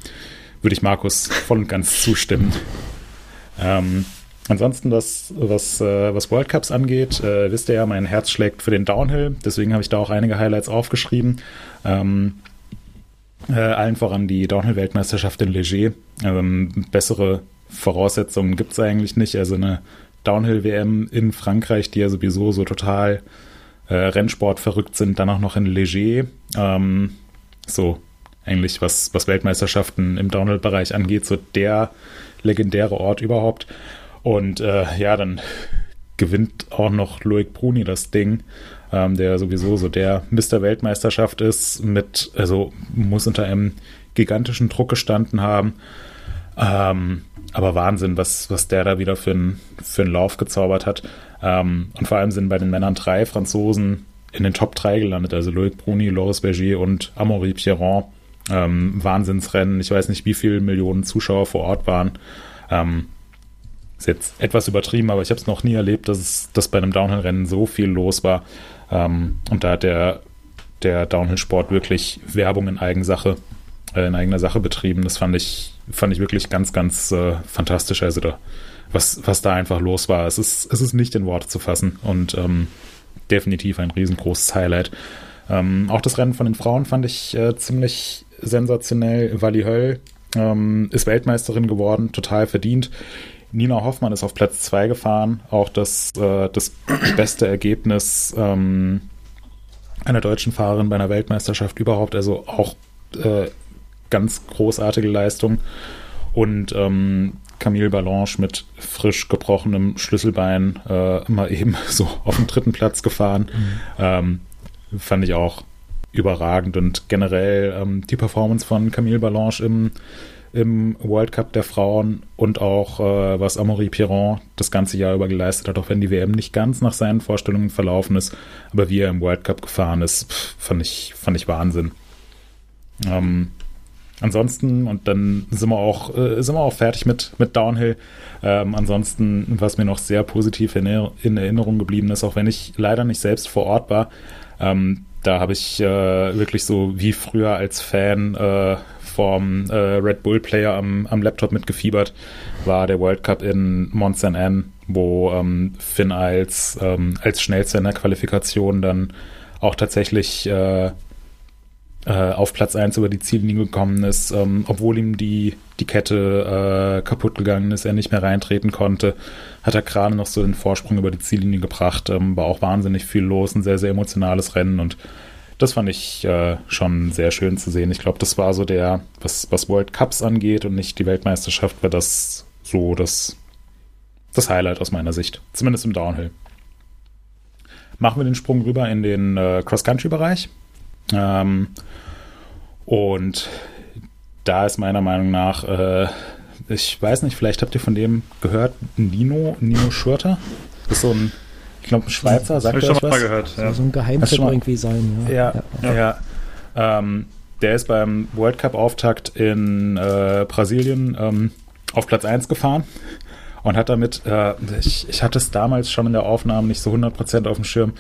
Würde ich Markus voll und ganz zustimmen. Ähm, ansonsten, was, was, äh, was World Cups angeht, äh, wisst ihr ja, mein Herz schlägt für den Downhill. Deswegen habe ich da auch einige Highlights aufgeschrieben. Ähm, äh, allen voran die Downhill-Weltmeisterschaft in Leger. Ähm, bessere Voraussetzungen gibt es eigentlich nicht. Also eine Downhill-WM in Frankreich, die ja sowieso so total äh, Rennsport verrückt sind, dann auch noch in Leger. Ähm, so eigentlich, was, was Weltmeisterschaften im Downhill-Bereich angeht, so der legendäre Ort überhaupt. Und äh, ja, dann gewinnt auch noch Loic Bruni das Ding, ähm, der sowieso so der Mr. Weltmeisterschaft ist, mit, also muss unter einem gigantischen Druck gestanden haben. Ähm, aber Wahnsinn, was, was der da wieder für, ein, für einen Lauf gezaubert hat. Ähm, und vor allem sind bei den Männern drei Franzosen in den Top 3 gelandet, also Loic Bruni, Loris Berger und Amaury Pierron ähm, Wahnsinnsrennen. Ich weiß nicht, wie viele Millionen Zuschauer vor Ort waren. Ähm, ist jetzt etwas übertrieben, aber ich habe es noch nie erlebt, dass es dass bei einem Downhill-Rennen so viel los war. Ähm, und da hat der, der Downhill-Sport wirklich Werbung in Eigensache, äh, in eigener Sache betrieben. Das fand ich, fand ich wirklich ganz, ganz äh, fantastisch. Also da, was, was da einfach los war. Es ist, es ist nicht in Worte zu fassen und ähm, definitiv ein riesengroßes Highlight. Ähm, auch das Rennen von den Frauen fand ich äh, ziemlich sensationell. Wally Höll ähm, ist Weltmeisterin geworden, total verdient. Nina Hoffmann ist auf Platz 2 gefahren, auch das, äh, das [clears throat] beste Ergebnis ähm, einer deutschen Fahrerin bei einer Weltmeisterschaft überhaupt, also auch äh, ganz großartige Leistung. Und ähm, Camille Ballanche mit frisch gebrochenem Schlüsselbein äh, mal [laughs] eben so auf den dritten Platz gefahren. Mhm. Ähm, fand ich auch überragend und generell ähm, die Performance von Camille Ballanche im, im World Cup der Frauen und auch äh, was Amaury Piron das ganze Jahr über geleistet hat, auch wenn die WM nicht ganz nach seinen Vorstellungen verlaufen ist, aber wie er im World Cup gefahren ist, pff, fand ich, fand ich Wahnsinn. Ähm, ansonsten, und dann sind wir auch, äh, sind wir auch fertig mit, mit Downhill. Ähm, ansonsten, was mir noch sehr positiv in, in, Erinnerung geblieben ist, auch wenn ich leider nicht selbst vor Ort war, ähm, da habe ich äh, wirklich so wie früher als Fan äh, vom äh, Red Bull Player am, am Laptop mitgefiebert, war der World Cup in Mont Saint Anne, wo ähm, Finn als, ähm, als schnellster in der Qualifikation dann auch tatsächlich äh, äh, auf Platz 1 über die Ziellinie gekommen ist, ähm, obwohl ihm die, die Kette äh, kaputt gegangen ist, er nicht mehr reintreten konnte, hat er gerade noch so den Vorsprung über die Ziellinie gebracht, ähm, war auch wahnsinnig viel los, ein sehr, sehr emotionales Rennen und das fand ich äh, schon sehr schön zu sehen. Ich glaube, das war so der, was, was World Cups angeht und nicht die Weltmeisterschaft, war das so das, das Highlight aus meiner Sicht. Zumindest im Downhill. Machen wir den Sprung rüber in den äh, Cross-Country-Bereich. Ähm, und da ist meiner Meinung nach, äh, ich weiß nicht, vielleicht habt ihr von dem gehört, Nino, Nino Schurter. Das ist so ein, ich glaube, ein Schweizer, sagt er schon mal gehört. Ja. So ein Geheimtipp irgendwie sein. Ja, ja. ja. ja. Ähm, der ist beim World Cup Auftakt in äh, Brasilien ähm, auf Platz 1 gefahren und hat damit, äh, ich, ich hatte es damals schon in der Aufnahme nicht so 100% auf dem Schirm,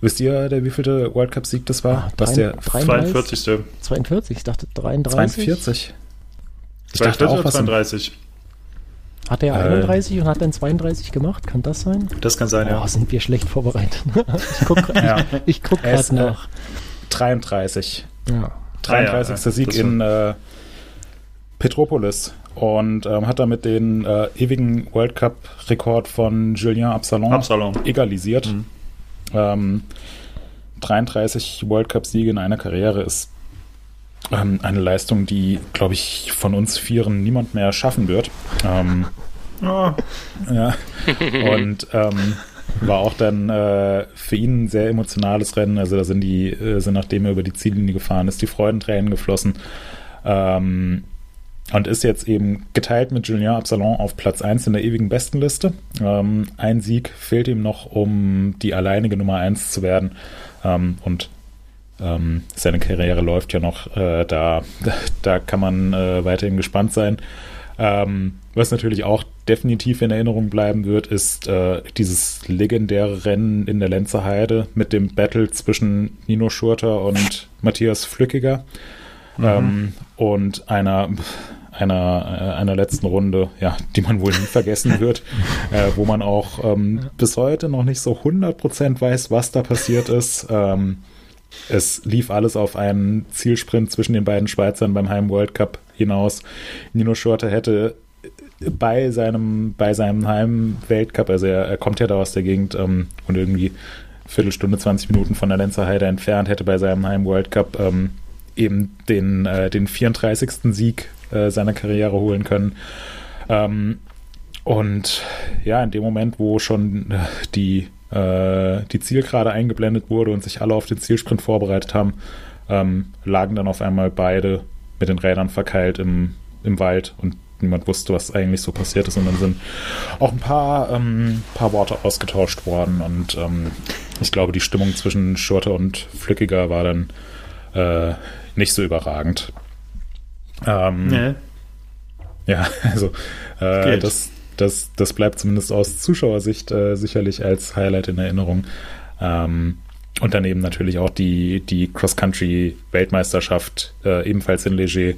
Wisst ihr, der wievielte World Cup Sieg das war? Ah, was der 42. 42, ich dachte 33. 42. Ich dachte auch, was 32. Hat er 31 äh, und hat dann 32 gemacht? Kann das sein? Das kann sein, oh, ja. sind wir schlecht vorbereitet. ich gucke ja. ich, ich guck gerade [laughs] nach. 33. Ja. 33. Ah, ja, Sieg in äh, Petropolis und ähm, hat damit den äh, ewigen World Cup-Rekord von Julien Absalon, Absalon. egalisiert. Mhm. Ähm, 33 World Cup-Siege in einer Karriere ist ähm, eine Leistung, die, glaube ich, von uns Vieren niemand mehr schaffen wird. Ähm, oh. Ja. Und ähm, war auch dann äh, für ihn ein sehr emotionales Rennen. Also da sind die, äh, sind nachdem er über die Ziellinie gefahren ist, die Freudentränen geflossen. Ähm, und ist jetzt eben geteilt mit Julien Absalon auf Platz 1 in der ewigen Bestenliste. Ähm, ein Sieg fehlt ihm noch, um die alleinige Nummer 1 zu werden. Ähm, und ähm, seine Karriere läuft ja noch, äh, da, [laughs] da kann man äh, weiterhin gespannt sein. Ähm, was natürlich auch definitiv in Erinnerung bleiben wird, ist äh, dieses legendäre Rennen in der Lenzer Heide mit dem Battle zwischen Nino Schurter und Matthias Flückiger. Mhm. Ähm, und einer einer, äh, einer letzten Runde, ja, die man wohl nie vergessen [laughs] wird, äh, wo man auch ähm, bis heute noch nicht so 100% weiß, was da passiert ist. Ähm, es lief alles auf einen Zielsprint zwischen den beiden Schweizern beim Heim World Cup hinaus. Nino Schurter hätte bei seinem, bei seinem Heim-Weltcup, also er, er, kommt ja da aus der Gegend ähm, und irgendwie Viertelstunde, 20 Minuten von der Lenzer Heide entfernt, hätte bei seinem Heim-World Cup ähm, eben den, äh, den 34. Sieg äh, seiner Karriere holen können. Ähm, und ja, in dem Moment, wo schon äh, die äh, die Zielgerade eingeblendet wurde und sich alle auf den Zielsprint vorbereitet haben, ähm, lagen dann auf einmal beide mit den Rädern verkeilt im, im Wald und niemand wusste, was eigentlich so passiert ist. Und dann sind auch ein paar, ähm, paar Worte ausgetauscht worden. Und ähm, ich glaube, die Stimmung zwischen Schurte und Flückiger war dann äh, nicht so überragend. Ähm, nee. Ja, [laughs] also äh, das, das, das bleibt zumindest aus Zuschauersicht äh, sicherlich als Highlight in Erinnerung. Ähm, und daneben natürlich auch die, die Cross-Country-Weltmeisterschaft, äh, ebenfalls in Leger.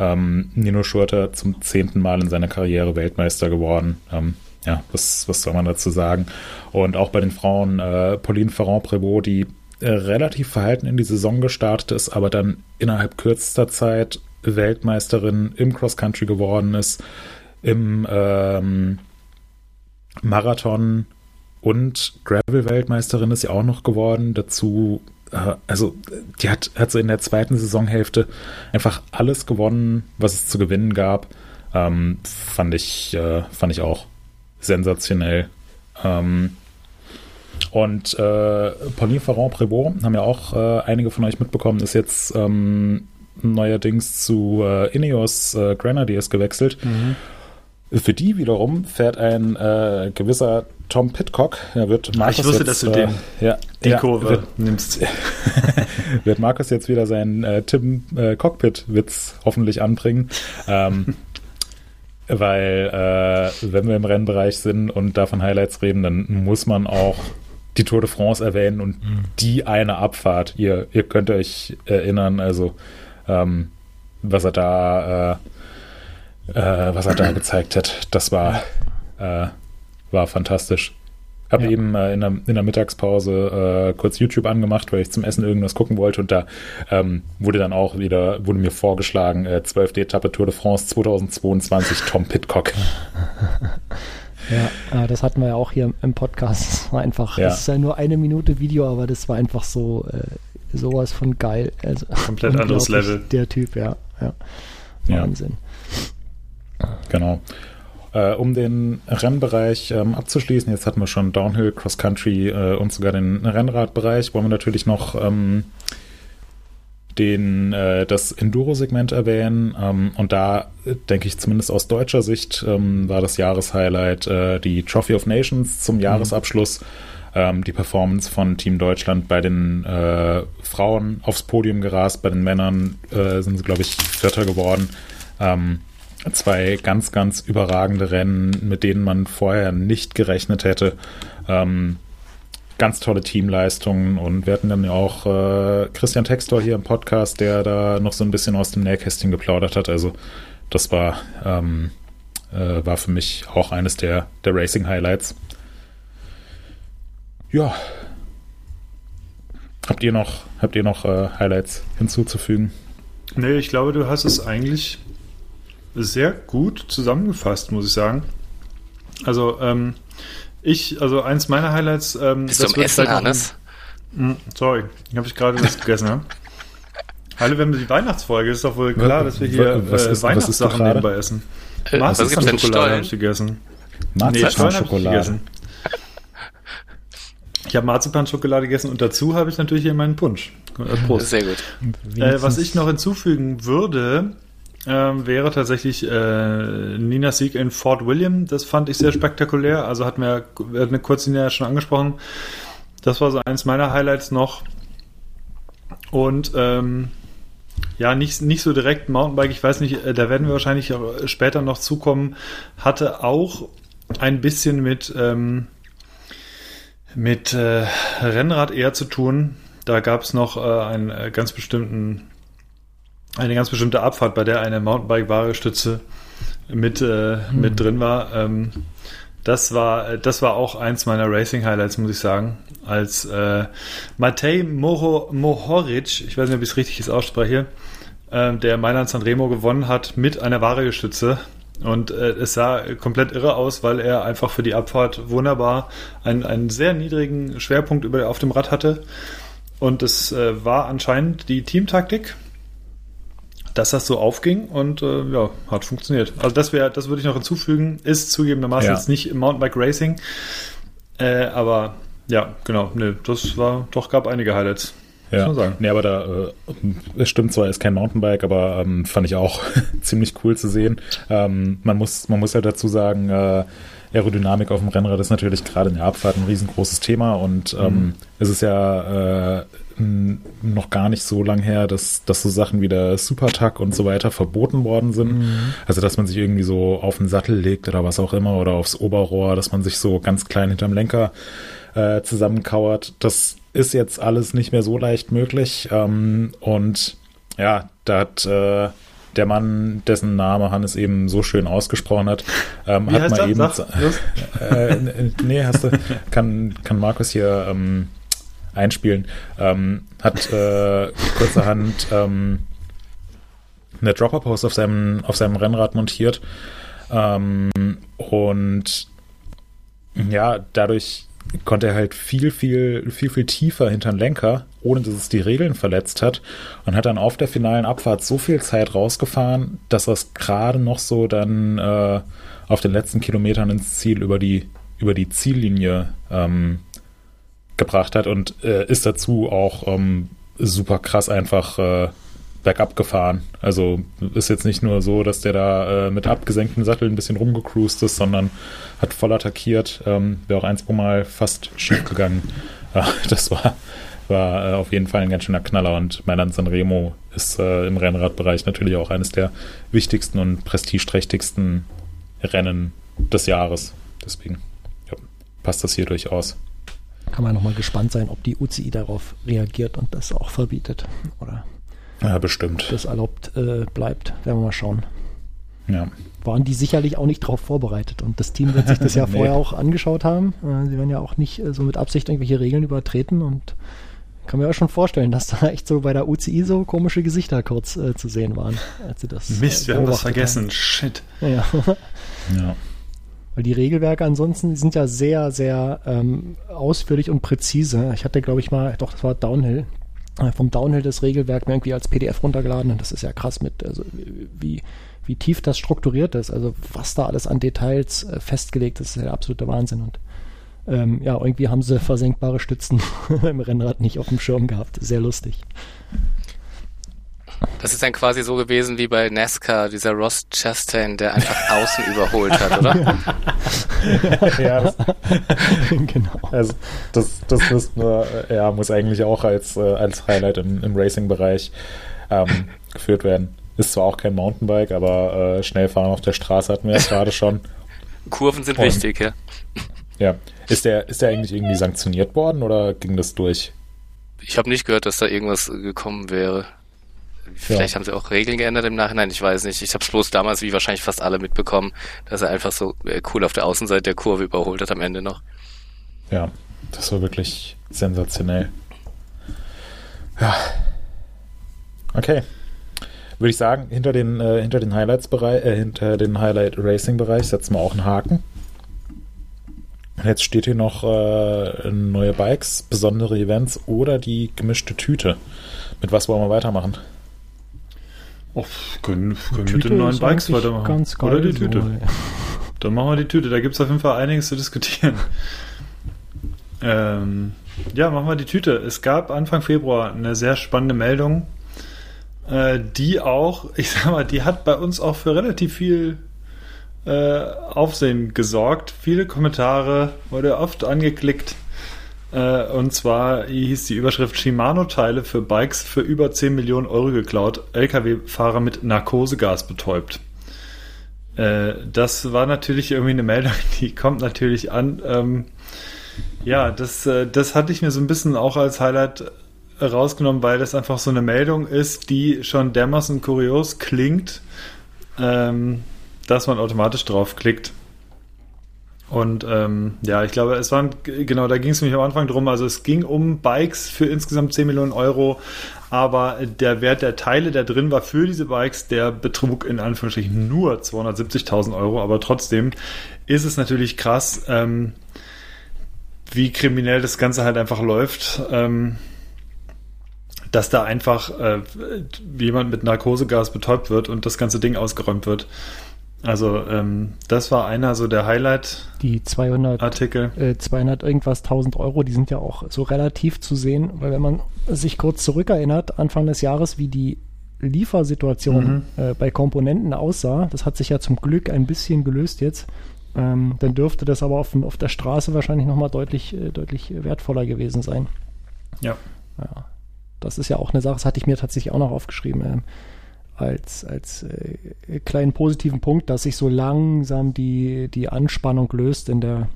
Ähm, Nino Schurter zum zehnten Mal in seiner Karriere Weltmeister geworden. Ähm, ja, was, was soll man dazu sagen? Und auch bei den Frauen, äh, Pauline Ferrand-Prévot, die äh, relativ verhalten in die Saison gestartet ist, aber dann innerhalb kürzester Zeit Weltmeisterin im Cross-Country geworden ist im ähm, Marathon und Gravel-Weltmeisterin ist ja auch noch geworden. Dazu, äh, also die hat, hat so in der zweiten Saisonhälfte einfach alles gewonnen, was es zu gewinnen gab. Ähm, fand ich, äh, fand ich auch sensationell. Ähm, und äh, Pauline Ferrand-Prévot, haben ja auch äh, einige von euch mitbekommen, ist jetzt ähm, neuerdings zu äh, Ineos äh, Grenadiers gewechselt. Mhm. Für die wiederum fährt ein äh, gewisser Tom Pitcock. Er wird Markus ich wusste, jetzt, dass du den, äh, ja, die ja, Kurve wird, nimmst. [laughs] wird Markus jetzt wieder seinen Tim Cockpit-Witz hoffentlich anbringen. Ähm, weil, äh, wenn wir im Rennbereich sind und davon Highlights reden, dann muss man auch die Tour de France erwähnen und mhm. die eine Abfahrt. Ihr, ihr könnt euch erinnern, also ähm, was er da äh, äh, was er da [clears throat] gezeigt hat. Das war, äh, war fantastisch. Habe ja. eben äh, in, der, in der Mittagspause äh, kurz YouTube angemacht, weil ich zum Essen irgendwas gucken wollte und da ähm, wurde dann auch wieder, wurde mir vorgeschlagen, äh, 12. Etappe Tour de France 2022, Tom Pitcock. [laughs] Ja, äh, das hatten wir ja auch hier im Podcast. Das war einfach, ja. das ist ja nur eine Minute Video, aber das war einfach so äh, sowas von geil. Also, Komplett anderes Level. Der Typ, ja. ja. Wahnsinn. Ja. Genau. Äh, um den Rennbereich ähm, abzuschließen, jetzt hatten wir schon Downhill, Cross Country äh, und sogar den Rennradbereich, wollen wir natürlich noch ähm, den, äh, das Enduro-Segment erwähnen. Ähm, und da äh, denke ich zumindest aus deutscher Sicht ähm, war das Jahreshighlight äh, die Trophy of Nations zum mhm. Jahresabschluss. Ähm, die Performance von Team Deutschland bei den äh, Frauen aufs Podium gerast, bei den Männern sind sie, glaube ich, Vierter geworden. Ähm, zwei ganz, ganz überragende Rennen, mit denen man vorher nicht gerechnet hätte. Ähm, ganz tolle Teamleistungen und wir hatten dann ja auch äh, Christian Textor hier im Podcast, der da noch so ein bisschen aus dem Nähkästchen geplaudert hat. Also das war, ähm, äh, war für mich auch eines der, der Racing-Highlights. Ja. Habt ihr noch, habt ihr noch äh, Highlights hinzuzufügen? Nee, ich glaube, du hast es eigentlich sehr gut zusammengefasst, muss ich sagen. Also, ähm, ich, also eins meiner Highlights. Ähm, Bist das du am Essen, Hannes? Ein, hm, sorry, habe ich gerade was gegessen. Ja? [laughs] Hallo, wir haben die Weihnachtsfolge. Ist doch wohl klar, dass wir hier was, äh, Weihnachtssachen nebenbei essen. Äh, Marzipan-Schokolade habe ich gegessen. Marzipan-Schokolade. Nee, gegessen. Ich habe Marzipan-Schokolade gegessen und dazu habe ich natürlich hier meinen Punsch. Prost. Sehr gut. Äh, was ich noch hinzufügen würde, ähm, wäre tatsächlich äh, Nina Sieg in Fort William. Das fand ich sehr spektakulär. Also hat mir, hat mir kurz Nina schon angesprochen. Das war so eins meiner Highlights noch. Und ähm, ja, nicht, nicht so direkt Mountainbike, ich weiß nicht, äh, da werden wir wahrscheinlich später noch zukommen, hatte auch ein bisschen mit, ähm, mit äh, Rennrad eher zu tun. Da gab es noch äh, einen äh, ganz bestimmten eine ganz bestimmte Abfahrt, bei der eine Mountainbike-Wahre-Stütze mit, äh, hm. mit drin war. Ähm, das war, das war auch eins meiner Racing-Highlights, muss ich sagen. Als äh, Matej Mohoric, ich weiß nicht, ob ich es richtig jetzt ausspreche, äh, der Mailand Sanremo gewonnen hat mit einer Wahre-Stütze. Und äh, es sah komplett irre aus, weil er einfach für die Abfahrt wunderbar einen, einen sehr niedrigen Schwerpunkt über, auf dem Rad hatte. Und es äh, war anscheinend die Teamtaktik, dass das so aufging und äh, ja, hat funktioniert. Also das wäre, das würde ich noch hinzufügen, ist zugegebenermaßen ja. jetzt nicht im Mountainbike Racing, äh, aber ja, genau, ne, das war, doch gab einige Highlights. Ja, muss man sagen. nee, aber da, äh, es stimmt zwar, ist kein Mountainbike, aber ähm, fand ich auch [laughs] ziemlich cool zu sehen. Ähm, man muss, man muss ja dazu sagen, äh, Aerodynamik auf dem Rennrad ist natürlich gerade in der Abfahrt ein riesengroßes Thema und ähm, mhm. es ist ja äh, noch gar nicht so lang her, dass, dass so Sachen wie der Supertag und so weiter verboten worden sind. Mhm. Also, dass man sich irgendwie so auf den Sattel legt oder was auch immer oder aufs Oberrohr, dass man sich so ganz klein hinterm Lenker äh, zusammenkauert. Das ist jetzt alles nicht mehr so leicht möglich. Ähm, und ja, da hat äh, der Mann, dessen Name Hannes eben so schön ausgesprochen hat, ähm, hat mal eben. Sag, [laughs] äh, nee, hast du, kann, kann Markus hier ähm, einspielen, ähm, hat äh, kurzerhand ähm, eine Dropper-Post auf seinem, auf seinem Rennrad montiert. Ähm, und ja, dadurch konnte er halt viel, viel, viel, viel tiefer hinter den Lenker, ohne dass es die Regeln verletzt hat. Und hat dann auf der finalen Abfahrt so viel Zeit rausgefahren, dass er es gerade noch so dann äh, auf den letzten Kilometern ins Ziel über die, über die Ziellinie ähm, gebracht hat und äh, ist dazu auch ähm, super krass einfach äh, bergab gefahren. Also ist jetzt nicht nur so, dass der da äh, mit abgesenktem Sattel ein bisschen rumgecruised ist, sondern hat voll attackiert. Ähm, Wäre auch ein, zwei Mal fast schief gegangen. [laughs] Das war, war äh, auf jeden Fall ein ganz schöner Knaller und Mailand Sanremo ist äh, im Rennradbereich natürlich auch eines der wichtigsten und prestigeträchtigsten Rennen des Jahres. Deswegen ja, passt das hier durchaus kann man nochmal gespannt sein, ob die UCI darauf reagiert und das auch verbietet. Oder ja, bestimmt. das erlaubt äh, bleibt. Werden wir mal schauen. Ja. Waren die sicherlich auch nicht darauf vorbereitet. Und das Team wird sich das [laughs] ja nee. vorher auch angeschaut haben. Äh, sie werden ja auch nicht äh, so mit Absicht irgendwelche Regeln übertreten und kann mir auch schon vorstellen, dass [laughs] da echt so bei der UCI so komische Gesichter kurz äh, zu sehen waren, als sie das. Mist, wir haben das vergessen. Haben. Shit. Ja. ja. Weil die Regelwerke ansonsten sind ja sehr, sehr ähm, ausführlich und präzise. Ich hatte, glaube ich, mal, doch, das war Downhill, äh, vom Downhill das Regelwerk mir irgendwie als PDF runtergeladen und das ist ja krass mit, also wie, wie tief das strukturiert ist, also was da alles an Details äh, festgelegt ist, ist ja der absolute Wahnsinn und ähm, ja, irgendwie haben sie versenkbare Stützen [laughs] im Rennrad nicht auf dem Schirm gehabt. Sehr lustig. Das ist dann quasi so gewesen wie bei NASCAR, dieser Ross Chastain, der einfach [laughs] außen überholt hat, oder? [laughs] ja, das, [laughs] genau. Also das, das müssten wir, ja, muss eigentlich auch als, äh, als Highlight im, im Racing-Bereich ähm, geführt werden. Ist zwar auch kein Mountainbike, aber äh, schnell fahren auf der Straße hatten wir ja gerade schon. Kurven sind Und, wichtig, ja. Ja. Ist der, ist der eigentlich irgendwie sanktioniert worden oder ging das durch? Ich habe nicht gehört, dass da irgendwas gekommen wäre Vielleicht ja. haben sie auch Regeln geändert im Nachhinein, ich weiß nicht. Ich habe es bloß damals, wie wahrscheinlich fast alle mitbekommen, dass er einfach so äh, cool auf der Außenseite der Kurve überholt hat am Ende noch. Ja, das war wirklich sensationell. Ja. Okay. Würde ich sagen, hinter den, äh, hinter den Highlights-Bereich, äh, hinter den Highlight-Racing-Bereich setzen wir auch einen Haken. Jetzt steht hier noch äh, neue Bikes, besondere Events oder die gemischte Tüte. Mit was wollen wir weitermachen? Oh, können, können wir mit den neuen Bikes weitermachen. Ganz geil oder die Tüte. So, [laughs] Dann machen wir die Tüte. Da gibt es auf jeden Fall einiges zu diskutieren. [laughs] ähm, ja, machen wir die Tüte. Es gab Anfang Februar eine sehr spannende Meldung, äh, die auch, [laughs] ich sag mal, die hat bei uns auch für relativ viel äh, Aufsehen gesorgt. Viele Kommentare, wurde oft angeklickt. Äh, und zwar hieß die Überschrift Shimano-Teile für Bikes für über 10 Millionen Euro geklaut. LKW-Fahrer mit Narkosegas betäubt. Äh, das war natürlich irgendwie eine Meldung, [laughs] die kommt natürlich an. Ähm, ja, das, äh, das hatte ich mir so ein bisschen auch als Highlight rausgenommen, weil das einfach so eine Meldung ist, die schon dermaßen kurios klingt, ähm, dass man automatisch draufklickt. Und ähm, ja, ich glaube, es waren, genau, da ging es nämlich am Anfang drum, also es ging um Bikes für insgesamt 10 Millionen Euro, aber der Wert der Teile, der drin war für diese Bikes, der betrug in Anführungsstrichen nur 270.000 Euro, aber trotzdem ist es natürlich krass, ähm, wie kriminell das Ganze halt einfach läuft. Ähm, dass da einfach äh, jemand mit Narkosegas betäubt wird und das ganze Ding ausgeräumt wird. Also ähm, das war einer so der Highlight. Die 200 Artikel, äh, 200 irgendwas 1000 Euro, die sind ja auch so relativ zu sehen, weil wenn man sich kurz zurückerinnert, Anfang des Jahres, wie die Liefersituation mhm. äh, bei Komponenten aussah, das hat sich ja zum Glück ein bisschen gelöst jetzt. Ähm, dann dürfte das aber auf, auf der Straße wahrscheinlich nochmal deutlich, äh, deutlich wertvoller gewesen sein. Ja. ja. Das ist ja auch eine Sache, das hatte ich mir tatsächlich auch noch aufgeschrieben. Ähm, als, als äh, kleinen positiven Punkt, dass sich so langsam die, die Anspannung löst in der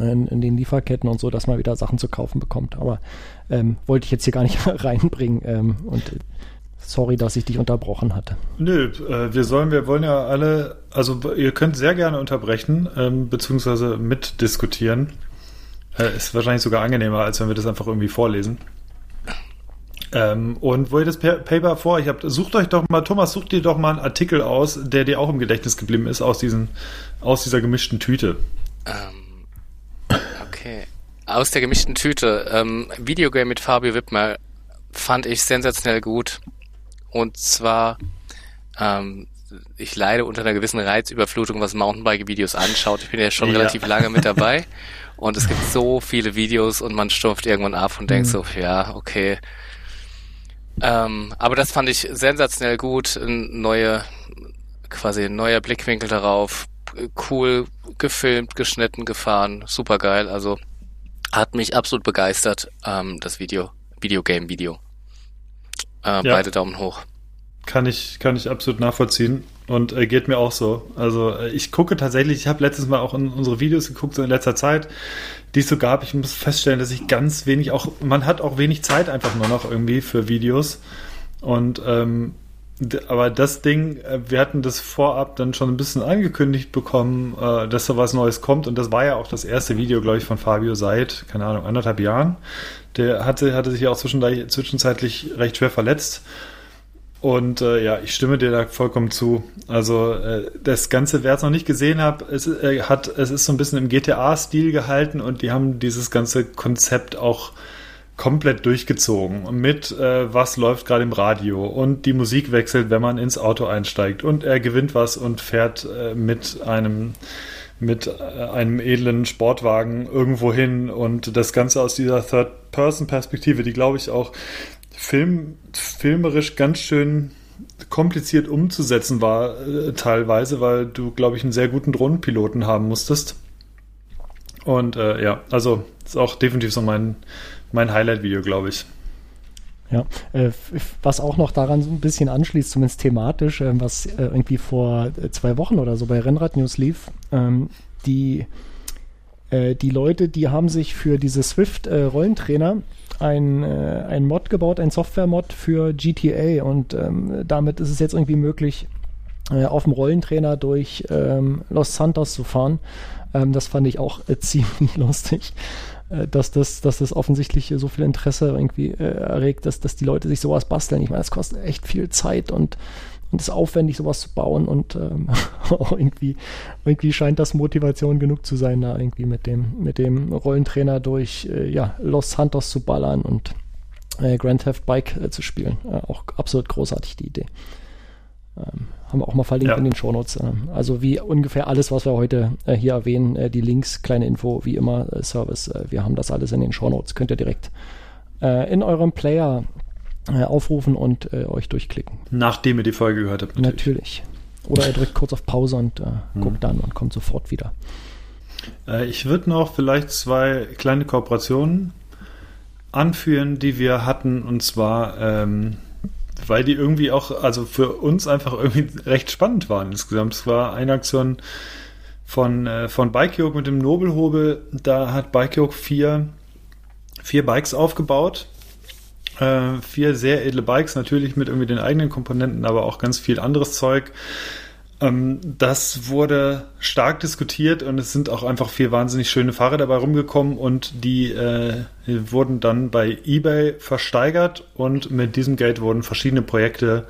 in, in, den Lieferketten und so, dass man wieder Sachen zu kaufen bekommt. Aber ähm, wollte ich jetzt hier gar nicht [laughs] reinbringen ähm, und sorry, dass ich dich unterbrochen hatte. Nö, äh, wir sollen, wir wollen ja alle, also ihr könnt sehr gerne unterbrechen, ähm, beziehungsweise mitdiskutieren. Äh, ist wahrscheinlich sogar angenehmer, als wenn wir das einfach irgendwie vorlesen. Ähm, und wo ihr das Paper vor euch habt, sucht euch doch mal, Thomas, sucht dir doch mal einen Artikel aus, der dir auch im Gedächtnis geblieben ist, aus, diesen, aus dieser gemischten Tüte. Ähm, okay. Aus der gemischten Tüte. Ähm, Videogame mit Fabio Wittmer fand ich sensationell gut. Und zwar, ähm, ich leide unter einer gewissen Reizüberflutung, was Mountainbike-Videos anschaut. Ich bin ja schon ja. relativ lange mit dabei. Und es gibt so viele Videos und man stumpft irgendwann ab und denkt mhm. so, ja, okay, ähm, aber das fand ich sensationell gut. Ein neue, quasi ein neuer Blickwinkel darauf. Cool gefilmt, geschnitten, gefahren. Super geil. Also hat mich absolut begeistert, ähm, das Video. Videogame-Video. Äh, ja. Beide Daumen hoch. Kann ich, kann ich absolut nachvollziehen und äh, geht mir auch so. Also äh, ich gucke tatsächlich, ich habe letztes Mal auch in unsere Videos geguckt, so in letzter Zeit die es so gab. Ich muss feststellen, dass ich ganz wenig auch, man hat auch wenig Zeit einfach nur noch irgendwie für Videos. Und ähm, aber das Ding, äh, wir hatten das vorab dann schon ein bisschen angekündigt bekommen, äh, dass so was Neues kommt. Und das war ja auch das erste Video, glaube ich, von Fabio seit, keine Ahnung, anderthalb Jahren. Der hatte, hatte sich ja auch zwischenzeitlich recht schwer verletzt. Und äh, ja, ich stimme dir da vollkommen zu. Also äh, das Ganze, wer es noch nicht gesehen hat, es, äh, hat, es ist so ein bisschen im GTA-Stil gehalten und die haben dieses ganze Konzept auch komplett durchgezogen. Mit äh, was läuft gerade im Radio und die Musik wechselt, wenn man ins Auto einsteigt und er gewinnt was und fährt äh, mit einem mit äh, einem edlen Sportwagen irgendwo hin und das Ganze aus dieser Third-Person-Perspektive, die glaube ich auch Film, filmerisch ganz schön kompliziert umzusetzen war, äh, teilweise, weil du, glaube ich, einen sehr guten Drohnenpiloten haben musstest. Und äh, ja, also ist auch definitiv so mein, mein Highlight-Video, glaube ich. Ja, äh, was auch noch daran so ein bisschen anschließt, zumindest thematisch, äh, was äh, irgendwie vor äh, zwei Wochen oder so bei Rennrad News lief, ähm, die äh, die Leute, die haben sich für diese Swift-Rollentrainer äh, ein, äh, ein Mod gebaut, ein Software-Mod für GTA und ähm, damit ist es jetzt irgendwie möglich, äh, auf dem Rollentrainer durch ähm, Los Santos zu fahren. Ähm, das fand ich auch äh, [laughs] ziemlich lustig, äh, dass, das, dass das offensichtlich so viel Interesse irgendwie äh, erregt, dass, dass die Leute sich sowas basteln. Ich meine, das kostet echt viel Zeit und und es ist aufwendig, sowas zu bauen und ähm, [laughs] irgendwie, irgendwie scheint das Motivation genug zu sein, da irgendwie mit dem, mit dem Rollentrainer durch äh, ja, Los Santos zu ballern und äh, Grand Theft Bike äh, zu spielen. Äh, auch absolut großartig die Idee. Ähm, haben wir auch mal verlinkt ja. in den Shownotes. Ähm, also wie ungefähr alles, was wir heute äh, hier erwähnen, äh, die Links, kleine Info, wie immer, Service, wir haben das alles in den Shownotes. Könnt ihr direkt in eurem Player äh, aufrufen und äh, euch durchklicken. Nachdem ihr die Folge gehört habt. Natürlich. natürlich. Oder ihr drückt kurz auf Pause und äh, mhm. guckt dann und kommt sofort wieder. Äh, ich würde noch vielleicht zwei kleine Kooperationen anführen, die wir hatten. Und zwar, ähm, weil die irgendwie auch, also für uns einfach irgendwie [laughs] recht spannend waren insgesamt. Es war eine Aktion von, äh, von Bikeyoke mit dem Nobelhobel. Da hat Bikeyoke vier, vier Bikes aufgebaut äh, vier sehr edle Bikes, natürlich mit irgendwie den eigenen Komponenten, aber auch ganz viel anderes Zeug. Ähm, das wurde stark diskutiert und es sind auch einfach vier wahnsinnig schöne Fahrer dabei rumgekommen und die äh, wurden dann bei eBay versteigert und mit diesem Geld wurden verschiedene Projekte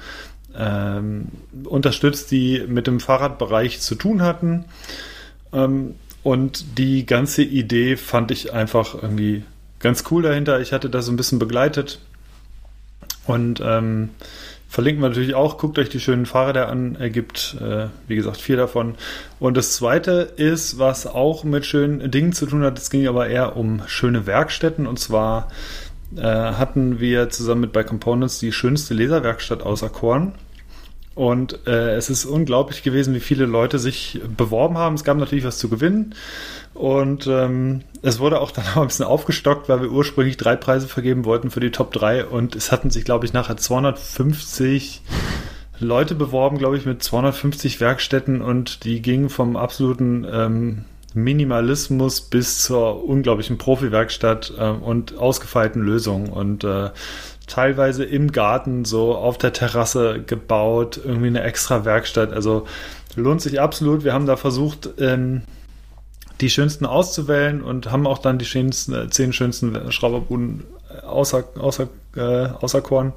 ähm, unterstützt, die mit dem Fahrradbereich zu tun hatten. Ähm, und die ganze Idee fand ich einfach irgendwie ganz cool dahinter. Ich hatte das so ein bisschen begleitet und ähm, verlinken wir natürlich auch. Guckt euch die schönen Fahrräder an. Er gibt, äh, wie gesagt, vier davon. Und das zweite ist, was auch mit schönen Dingen zu tun hat. Es ging aber eher um schöne Werkstätten. Und zwar äh, hatten wir zusammen mit By Components die schönste Laserwerkstatt außer Korn. Und äh, es ist unglaublich gewesen, wie viele Leute sich beworben haben. Es gab natürlich was zu gewinnen. Und ähm, es wurde auch dann noch [laughs] ein bisschen aufgestockt, weil wir ursprünglich drei Preise vergeben wollten für die Top 3. Und es hatten sich, glaube ich, nachher 250 Leute beworben, glaube ich, mit 250 Werkstätten. Und die gingen vom absoluten ähm, Minimalismus bis zur unglaublichen Profi-Werkstatt äh, und ausgefeilten Lösungen. Und äh, teilweise im Garten, so auf der Terrasse gebaut, irgendwie eine extra Werkstatt. Also lohnt sich absolut. Wir haben da versucht, ähm, die schönsten auszuwählen und haben auch dann die schönsten, äh, zehn schönsten Schrauberbuden außer, außer, äh, außerkorn.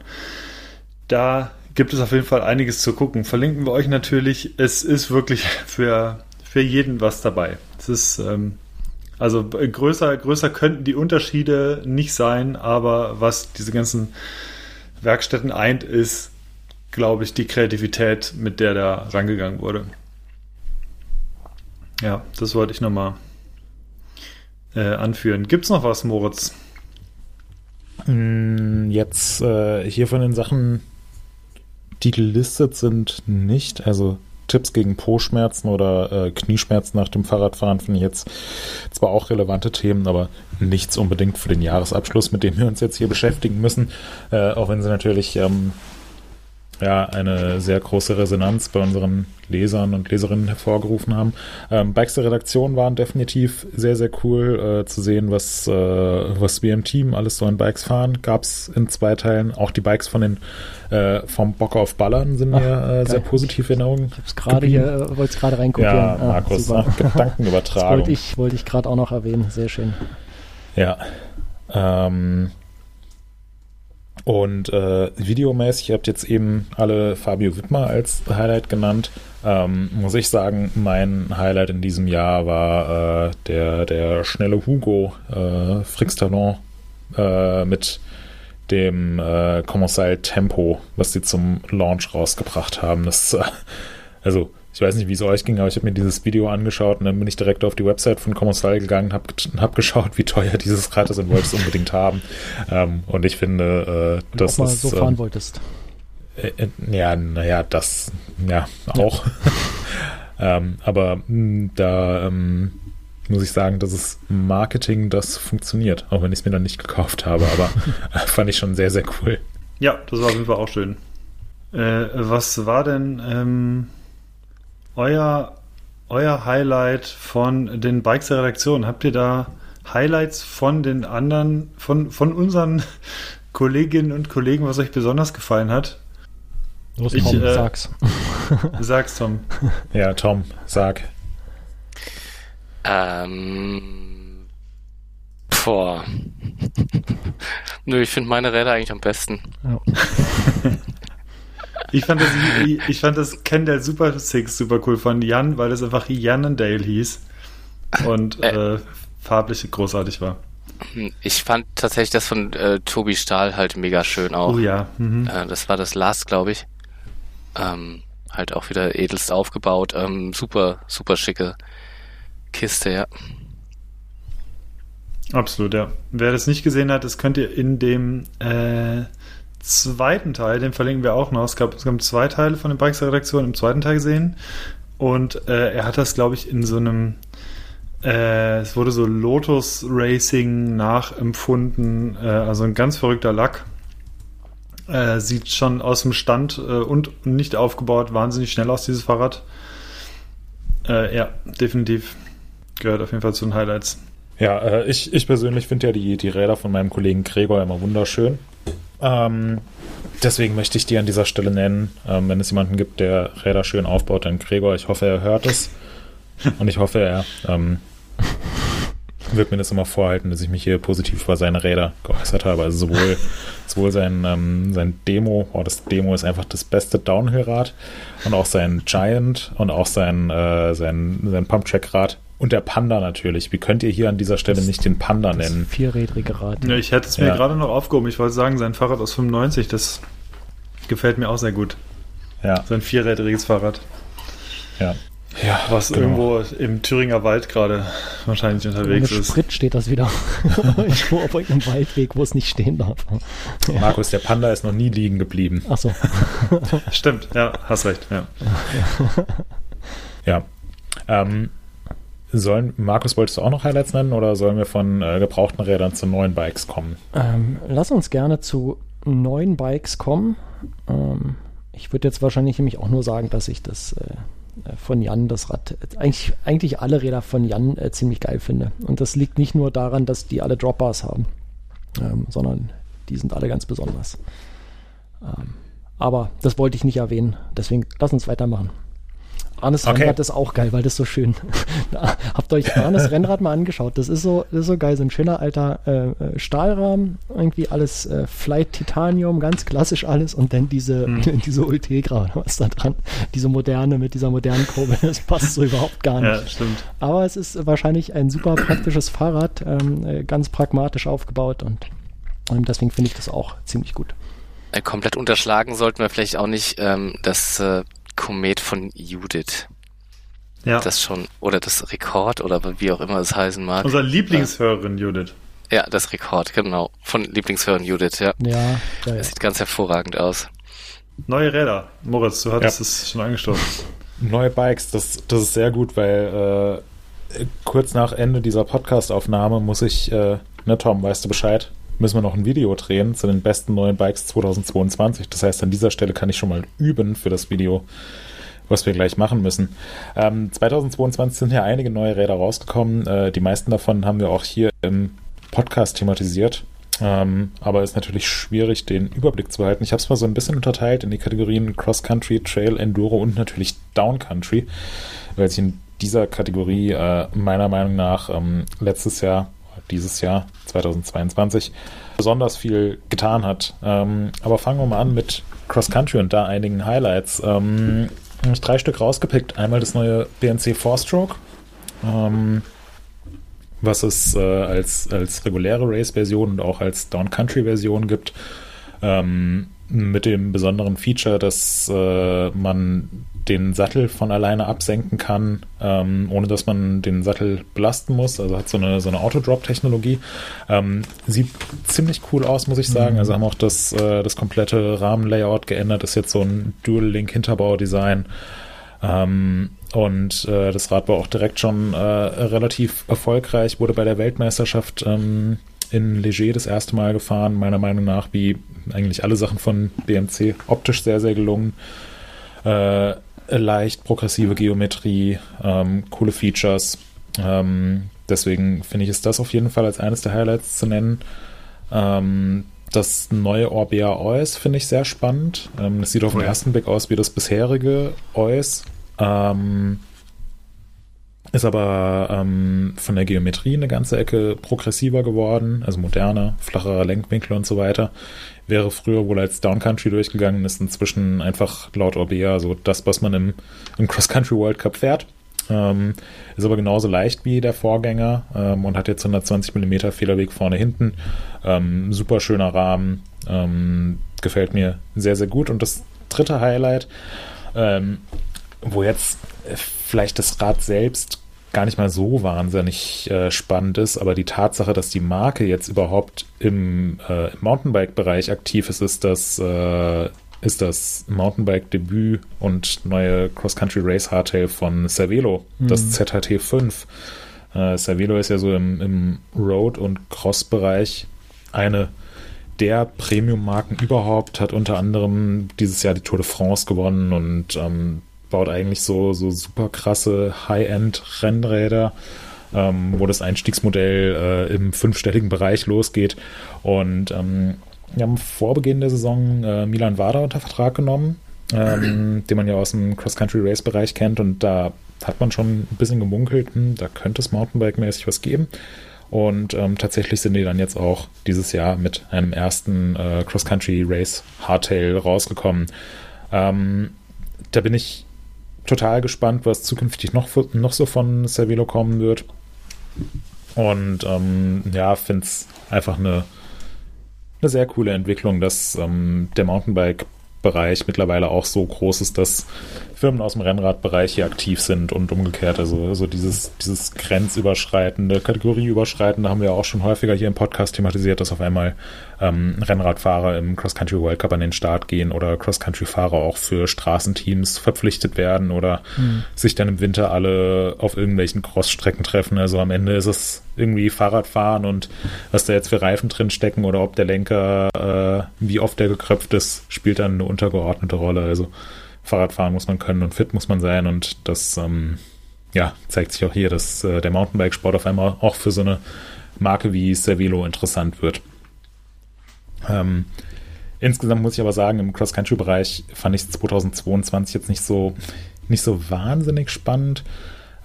Da gibt es auf jeden Fall einiges zu gucken. Verlinken wir euch natürlich. Es ist wirklich für, für jeden was dabei. Es ist ähm, also größer, größer könnten die Unterschiede nicht sein, aber was diese ganzen Werkstätten eint, ist, glaube ich, die Kreativität, mit der da rangegangen wurde. Ja, das wollte ich nochmal äh, anführen. Es noch was, Moritz? Mm, jetzt äh, hier von den Sachen, die gelistet sind, nicht. Also Tipps gegen Po-Schmerzen oder äh, Knieschmerzen nach dem Fahrradfahren finde ich jetzt zwar auch relevante Themen, aber nichts unbedingt für den Jahresabschluss, mit dem wir uns jetzt hier beschäftigen müssen. Äh, auch wenn sie natürlich ähm, ja, eine sehr große Resonanz bei unseren Lesern und Leserinnen hervorgerufen haben. Ähm, Bikes der Redaktion waren definitiv sehr, sehr cool äh, zu sehen, was, äh, was wir im Team alles so in Bikes fahren. Gab es in zwei Teilen. Auch die Bikes von den äh, vom Bock auf Ballern sind Ach, mir äh, sehr positiv in Erinnerung. Ich hab's gerade hier, äh, wollte es gerade reinkopieren. Ja, ah, Markus, ah, [laughs] Gedankenübertragung. das wollte ich, wollte ich gerade auch noch erwähnen. Sehr schön. Ja. Ähm, und äh, videomäßig, ihr habt jetzt eben alle Fabio Wittmer als Highlight genannt. Ähm, muss ich sagen, mein Highlight in diesem Jahr war äh, der, der schnelle Hugo äh, Frix Talon äh, mit dem äh, Kommissar Tempo, was sie zum Launch rausgebracht haben. Das, äh, also ich weiß nicht, wie es euch ging, aber ich habe mir dieses Video angeschaut und dann bin ich direkt auf die Website von Commissal gegangen und habe hab geschaut, wie teuer [laughs] dieses Rad ist und wollte es unbedingt haben. Ähm, und ich finde, äh, das ist. so fahren ähm, wolltest. Äh, äh, ja, naja, das, ja, auch. Ja. [laughs] ähm, aber mh, hm, da ähm, muss ich sagen, dass es Marketing, das funktioniert, auch wenn ich es mir dann nicht gekauft habe, aber äh, [laughs] fand ich schon sehr, sehr cool. Ja, das war auf jeden Fall auch schön. Äh, was war denn ähm, euer euer Highlight von den Bikes der Redaktion? Habt ihr da Highlights von den anderen, von, von unseren [laughs] Kolleginnen und Kollegen, was euch besonders gefallen hat? Los, ich, Tom, äh, sag's. [laughs] Sag's, Tom. [laughs] Ja, Tom, sag. Ähm. Boah. Nö, ich finde meine Räder eigentlich am besten. Ja. Ich fand das, ich, ich fand das Kendall Super Six super cool von Jan, weil es einfach Jannendale hieß und äh, äh, farblich großartig war. Ich fand tatsächlich das von äh, Tobi Stahl halt mega schön auch. Oh ja. Mhm. Äh, das war das Last, glaube ich. Ähm, halt auch wieder edelst aufgebaut. Ähm, super, super schicke Kiste, ja. Absolut, ja. Wer das nicht gesehen hat, das könnt ihr in dem äh, zweiten Teil, den verlinken wir auch noch. Es gab, es gab zwei Teile von der Bikes Redaktion im zweiten Teil sehen. Und äh, er hat das, glaube ich, in so einem, äh, es wurde so Lotus Racing nachempfunden, äh, also ein ganz verrückter Lack. Äh, sieht schon aus dem Stand äh, und nicht aufgebaut wahnsinnig schnell aus, dieses Fahrrad. Äh, ja, definitiv. Gehört auf jeden Fall zu den Highlights. Ja, ich, ich persönlich finde ja die, die Räder von meinem Kollegen Gregor immer wunderschön. Ähm, deswegen möchte ich die an dieser Stelle nennen. Ähm, wenn es jemanden gibt, der Räder schön aufbaut, dann Gregor. Ich hoffe, er hört es. Und ich hoffe, er ähm, wird mir das immer vorhalten, dass ich mich hier positiv über seine Räder geäußert habe. Also sowohl, sowohl sein, ähm, sein Demo, oh, das Demo ist einfach das beste Downhill-Rad und auch sein Giant und auch sein, äh, sein, sein Pump-Track-Rad und der Panda natürlich. Wie könnt ihr hier an dieser Stelle das, nicht den Panda nennen? Vierrädrige Rad. Ja, ich hätte es mir ja. gerade noch aufgehoben. Ich wollte sagen, sein Fahrrad aus 95, das gefällt mir auch sehr gut. Ja. Sein vierrädriges Fahrrad. Ja. Ja, was genau. irgendwo im Thüringer Wald gerade wahrscheinlich unterwegs Ohne ist. Sprit steht das wieder. [laughs] irgendwo auf irgendeinem Waldweg, wo es nicht stehen darf. Ja. Markus, der Panda ist noch nie liegen geblieben. Ach so. Stimmt, ja, hast recht. Ja. ja. Ähm, Sollen, Markus, wolltest du auch noch Highlights nennen oder sollen wir von äh, gebrauchten Rädern zu neuen Bikes kommen? Ähm, lass uns gerne zu neuen Bikes kommen. Ähm, ich würde jetzt wahrscheinlich nämlich auch nur sagen, dass ich das äh, äh von Jan, das Rad, eigentlich, eigentlich alle Räder von Jan äh, ziemlich geil finde. Und das liegt nicht nur daran, dass die alle Dropbars haben, ähm, sondern die sind alle ganz besonders. Ähm, aber das wollte ich nicht erwähnen, deswegen lass uns weitermachen. Arnes okay. Rennrad ist auch geil, weil das so schön. [laughs] Habt euch [laughs] Arnes Rennrad mal angeschaut. Das ist so, das ist so geil, so ein schöner alter äh, äh, Stahlrahmen, irgendwie alles äh, Flight Titanium, ganz klassisch alles und dann diese, mhm. [laughs] diese Ultegra, was da dran, diese moderne mit dieser modernen Kurbel, das passt so überhaupt gar nicht. Ja, stimmt. Aber es ist wahrscheinlich ein super praktisches Fahrrad, ähm, äh, ganz pragmatisch aufgebaut und ähm, deswegen finde ich das auch ziemlich gut. Äh, komplett unterschlagen sollten wir vielleicht auch nicht ähm, das äh, Komet von Judith. Ja. Das schon, oder das Rekord, oder wie auch immer es heißen mag. Unser Lieblingshörerin Judith. Ja, das Rekord, genau. Von Lieblingshörerin Judith, ja. Ja. ja. Das sieht ganz hervorragend aus. Neue Räder. Moritz, du hattest ja. es schon angestoßen. [laughs] Neue Bikes, das, das ist sehr gut, weil äh, kurz nach Ende dieser Podcast-Aufnahme muss ich, äh, ne Tom, weißt du Bescheid? Müssen wir noch ein Video drehen zu den besten neuen Bikes 2022. Das heißt, an dieser Stelle kann ich schon mal üben für das Video, was wir gleich machen müssen. Ähm, 2022 sind ja einige neue Räder rausgekommen. Äh, die meisten davon haben wir auch hier im Podcast thematisiert. Ähm, aber ist natürlich schwierig, den Überblick zu behalten. Ich habe es mal so ein bisschen unterteilt in die Kategorien Cross Country, Trail, Enduro und natürlich Down Country, weil sich in dieser Kategorie äh, meiner Meinung nach ähm, letztes Jahr dieses Jahr, 2022, besonders viel getan hat. Ähm, aber fangen wir mal an mit Cross Country und da einigen Highlights. Ähm, ich drei Stück rausgepickt. Einmal das neue BNC Four-Stroke, ähm, was es äh, als, als reguläre Race-Version und auch als Down-Country-Version gibt. Ähm, mit dem besonderen Feature, dass äh, man den Sattel von alleine absenken kann, ähm, ohne dass man den Sattel belasten muss. Also hat so eine, so eine Autodrop-Technologie. Ähm, sieht ziemlich cool aus, muss ich sagen. Mhm. Also haben auch das, äh, das komplette Rahmenlayout geändert. Ist jetzt so ein Dual-Link-Hinterbau-Design. Ähm, und äh, das Rad war auch direkt schon äh, relativ erfolgreich, wurde bei der Weltmeisterschaft ähm, in Leger das erste Mal gefahren. Meiner Meinung nach, wie eigentlich alle Sachen von BMC, optisch sehr, sehr gelungen. Äh, leicht progressive Geometrie, ähm, coole Features. Ähm, deswegen finde ich, ist das auf jeden Fall als eines der Highlights zu nennen. Ähm, das neue Orbea OS finde ich sehr spannend. Ähm, es sieht auf den ersten Blick aus wie das bisherige OS. Ähm, ist aber ähm, von der Geometrie eine ganze Ecke progressiver geworden, also moderner, flacherer Lenkwinkel und so weiter. Wäre früher wohl als Downcountry durchgegangen, ist inzwischen einfach laut Orbea so das, was man im, im Cross-Country World Cup fährt. Ähm, ist aber genauso leicht wie der Vorgänger ähm, und hat jetzt 120 mm Fehlerweg vorne hinten. Ähm, super schöner Rahmen. Ähm, gefällt mir sehr, sehr gut. Und das dritte Highlight, ähm, wo jetzt äh, vielleicht das Rad selbst gar nicht mal so wahnsinnig äh, spannend ist, aber die Tatsache, dass die Marke jetzt überhaupt im, äh, im Mountainbike-Bereich aktiv ist, ist das äh, ist das Mountainbike-Debüt und neue Cross-Country-Race Hardtail von Cervelo, mhm. das ZHT5. Äh, Cervelo ist ja so im, im Road- und Cross-Bereich eine der Premium-Marken überhaupt, hat unter anderem dieses Jahr die Tour de France gewonnen und ähm, baut eigentlich so, so super krasse High-End-Rennräder, ähm, wo das Einstiegsmodell äh, im fünfstelligen Bereich losgeht. Und ähm, wir haben vor Beginn der Saison äh, Milan Wada unter Vertrag genommen, ähm, [clears throat] den man ja aus dem Cross-Country-Race-Bereich kennt. Und da hat man schon ein bisschen gemunkelt, hm, da könnte es Mountainbike-mäßig was geben. Und ähm, tatsächlich sind die dann jetzt auch dieses Jahr mit einem ersten äh, Cross-Country-Race Hardtail rausgekommen. Ähm, da bin ich total gespannt, was zukünftig noch, noch so von Cervelo kommen wird. Und ähm, ja, finde es einfach eine eine sehr coole Entwicklung, dass ähm, der Mountainbike-Bereich mittlerweile auch so groß ist, dass Firmen aus dem Rennradbereich hier aktiv sind und umgekehrt. Also, also dieses, dieses grenzüberschreitende, kategorieüberschreitende haben wir auch schon häufiger hier im Podcast thematisiert, dass auf einmal ähm, Rennradfahrer im Cross-Country World Cup an den Start gehen oder Cross-Country-Fahrer auch für Straßenteams verpflichtet werden oder mhm. sich dann im Winter alle auf irgendwelchen Crossstrecken treffen. Also am Ende ist es irgendwie Fahrradfahren und was da jetzt für Reifen drin stecken oder ob der Lenker, äh, wie oft der gekröpft ist, spielt dann eine untergeordnete Rolle. Also Fahrradfahren muss man können und fit muss man sein und das ähm, ja, zeigt sich auch hier, dass äh, der Mountainbike-Sport auf einmal auch für so eine Marke wie Cervelo interessant wird. Ähm, insgesamt muss ich aber sagen, im Cross-Country-Bereich fand ich 2022 jetzt nicht so, nicht so wahnsinnig spannend.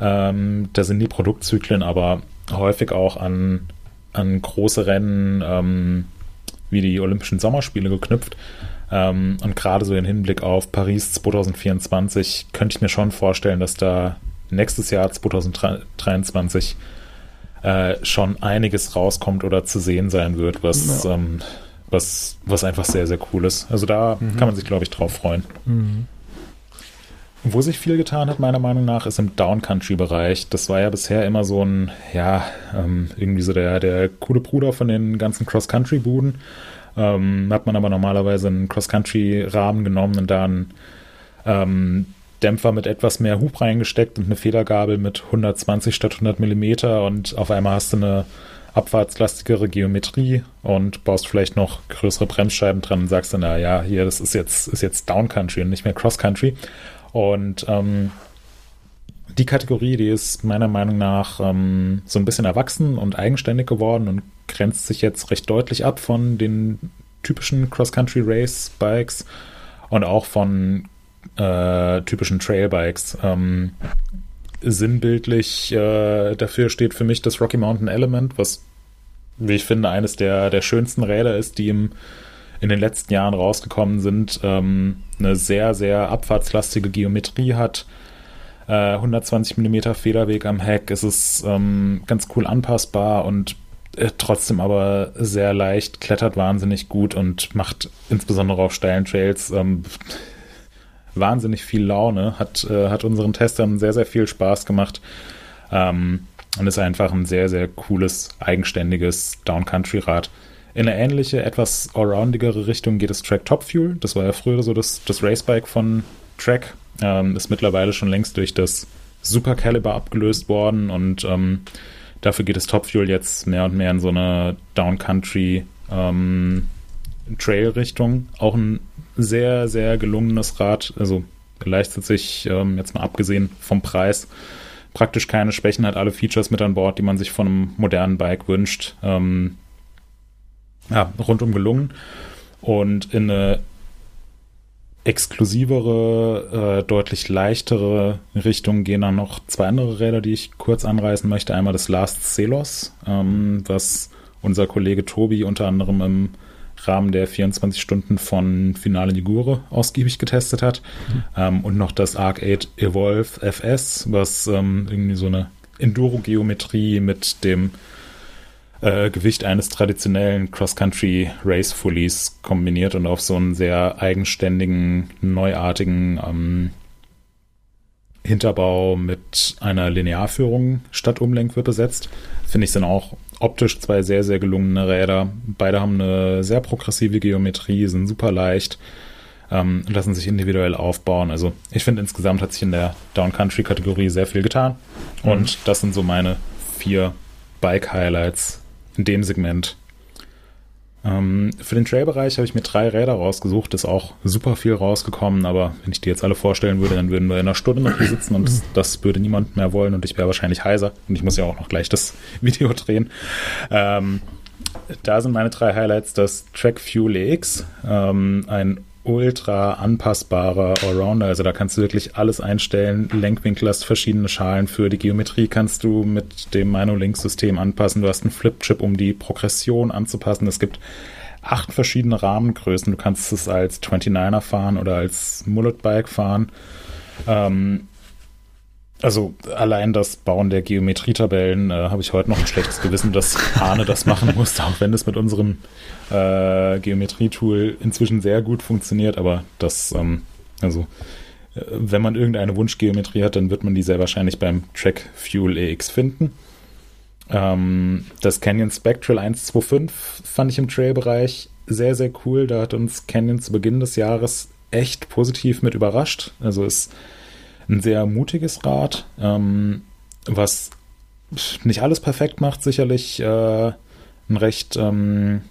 Ähm, da sind die Produktzyklen aber häufig auch an, an große Rennen ähm, wie die Olympischen Sommerspiele geknüpft. Ähm, und gerade so im Hinblick auf Paris 2024 könnte ich mir schon vorstellen, dass da nächstes Jahr 2023 äh, schon einiges rauskommt oder zu sehen sein wird, was ja. ähm, was, was einfach sehr, sehr cool ist. Also da mhm. kann man sich, glaube ich, drauf freuen. Mhm. Wo sich viel getan hat, meiner Meinung nach, ist im Downcountry-Bereich. Das war ja bisher immer so ein, ja, ähm, irgendwie so der, der coole Bruder von den ganzen Cross-Country-Buden. Ähm, hat man aber normalerweise einen Cross-Country-Rahmen genommen und dann ähm, Dämpfer mit etwas mehr Hub reingesteckt und eine Federgabel mit 120 statt 100 Millimeter und auf einmal hast du eine abfahrtslastigere Geometrie und baust vielleicht noch größere Bremsscheiben dran und sagst dann, na ja, hier, das ist jetzt, ist jetzt Downcountry und nicht mehr Cross-Country. Und ähm, die Kategorie, die ist meiner Meinung nach ähm, so ein bisschen erwachsen und eigenständig geworden und grenzt sich jetzt recht deutlich ab von den typischen Cross-Country-Race-Bikes und auch von äh, typischen Trail-Bikes. Ähm, sinnbildlich äh, dafür steht für mich das Rocky Mountain Element, was, wie ich finde, eines der, der schönsten Räder ist, die im, in den letzten Jahren rausgekommen sind. Ähm, eine sehr, sehr abfahrtslastige Geometrie hat. Äh, 120 mm Federweg am Heck. Es ist ähm, ganz cool anpassbar und äh, trotzdem aber sehr leicht, klettert wahnsinnig gut und macht insbesondere auf steilen Trails ähm, wahnsinnig viel Laune, hat, äh, hat unseren Testern sehr, sehr viel Spaß gemacht. Ähm, und ist einfach ein sehr, sehr cooles, eigenständiges Downcountry-Rad. In eine ähnliche, etwas allroundigere Richtung geht es Track Top Fuel. Das war ja früher so das, das Racebike von Track. Ähm, ist mittlerweile schon längst durch das Super Caliber abgelöst worden und ähm, dafür geht es Top Fuel jetzt mehr und mehr in so eine Downcountry ähm, Trail-Richtung. Auch ein sehr, sehr gelungenes Rad. Also leistet sich, ähm, jetzt mal abgesehen vom Preis, praktisch keine Schwächen, hat alle Features mit an Bord, die man sich von einem modernen Bike wünscht. Ähm, ja, rundum gelungen. Und in eine exklusivere, äh, deutlich leichtere Richtung gehen dann noch zwei andere Räder, die ich kurz anreißen möchte. Einmal das Last Celos, ähm, was unser Kollege Tobi unter anderem im Rahmen der 24 Stunden von Finale Ligure ausgiebig getestet hat. Mhm. Ähm, und noch das Arc 8 Evolve FS, was ähm, irgendwie so eine Enduro-Geometrie mit dem äh, Gewicht eines traditionellen Cross-Country Race Fullies kombiniert und auf so einen sehr eigenständigen, neuartigen ähm, Hinterbau mit einer Linearführung statt Umlenkwürpe besetzt. Finde ich sind auch optisch zwei sehr, sehr gelungene Räder. Beide haben eine sehr progressive Geometrie, sind super leicht, ähm, lassen sich individuell aufbauen. Also ich finde insgesamt hat sich in der Down-Country-Kategorie sehr viel getan. Mhm. Und das sind so meine vier Bike-Highlights in dem Segment. Ähm, für den Trail-Bereich habe ich mir drei Räder rausgesucht, ist auch super viel rausgekommen, aber wenn ich die jetzt alle vorstellen würde, dann würden wir in einer Stunde noch hier sitzen und das, das würde niemand mehr wollen und ich wäre wahrscheinlich heiser und ich muss ja auch noch gleich das [laughs] Video drehen. Ähm, da sind meine drei Highlights das Track Fuel X, ähm, ein ultra anpassbarer Allrounder. Also da kannst du wirklich alles einstellen. Lenkwinkel hast verschiedene Schalen für. Die Geometrie kannst du mit dem Mino-Link-System anpassen. Du hast einen Flip-Chip, um die Progression anzupassen. Es gibt acht verschiedene Rahmengrößen. Du kannst es als 29er fahren oder als Mullet-Bike fahren. Ähm, also allein das Bauen der Geometrietabellen äh, habe ich heute noch ein schlechtes Gewissen, dass Arne das machen musste, auch wenn es mit unserem äh, Geometrietool inzwischen sehr gut funktioniert. Aber das, ähm, also äh, wenn man irgendeine Wunschgeometrie hat, dann wird man die sehr wahrscheinlich beim Track Fuel EX finden. Ähm, das Canyon Spectral 125 fand ich im Trail-Bereich sehr, sehr cool. Da hat uns Canyon zu Beginn des Jahres echt positiv mit überrascht. Also ist ein sehr mutiges Rad, ähm, was nicht alles perfekt macht, sicherlich äh, ein recht, ähm,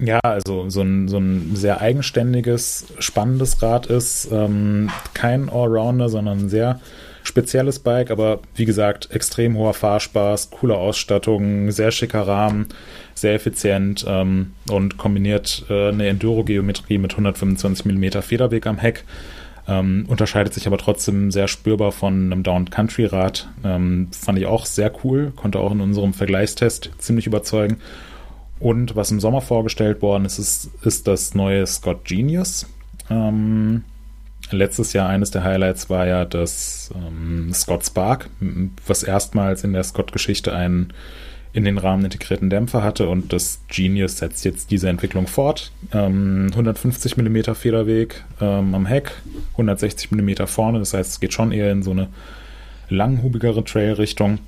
ja, also so ein, so ein sehr eigenständiges, spannendes Rad ist. Ähm, kein Allrounder, sondern ein sehr spezielles Bike, aber wie gesagt, extrem hoher Fahrspaß, coole Ausstattung, sehr schicker Rahmen, sehr effizient ähm, und kombiniert äh, eine Enduro-Geometrie mit 125 mm Federweg am Heck. Ähm, unterscheidet sich aber trotzdem sehr spürbar von einem Down-Country-Rad. Ähm, fand ich auch sehr cool, konnte auch in unserem Vergleichstest ziemlich überzeugen. Und was im Sommer vorgestellt worden ist, ist, ist das neue Scott Genius. Ähm, letztes Jahr eines der Highlights war ja das ähm, Scott Spark, was erstmals in der Scott-Geschichte einen in den Rahmen integrierten Dämpfer hatte und das Genius setzt jetzt diese Entwicklung fort. Ähm, 150 mm Federweg ähm, am Heck, 160 mm vorne, das heißt, es geht schon eher in so eine langhubigere Trail-Richtung.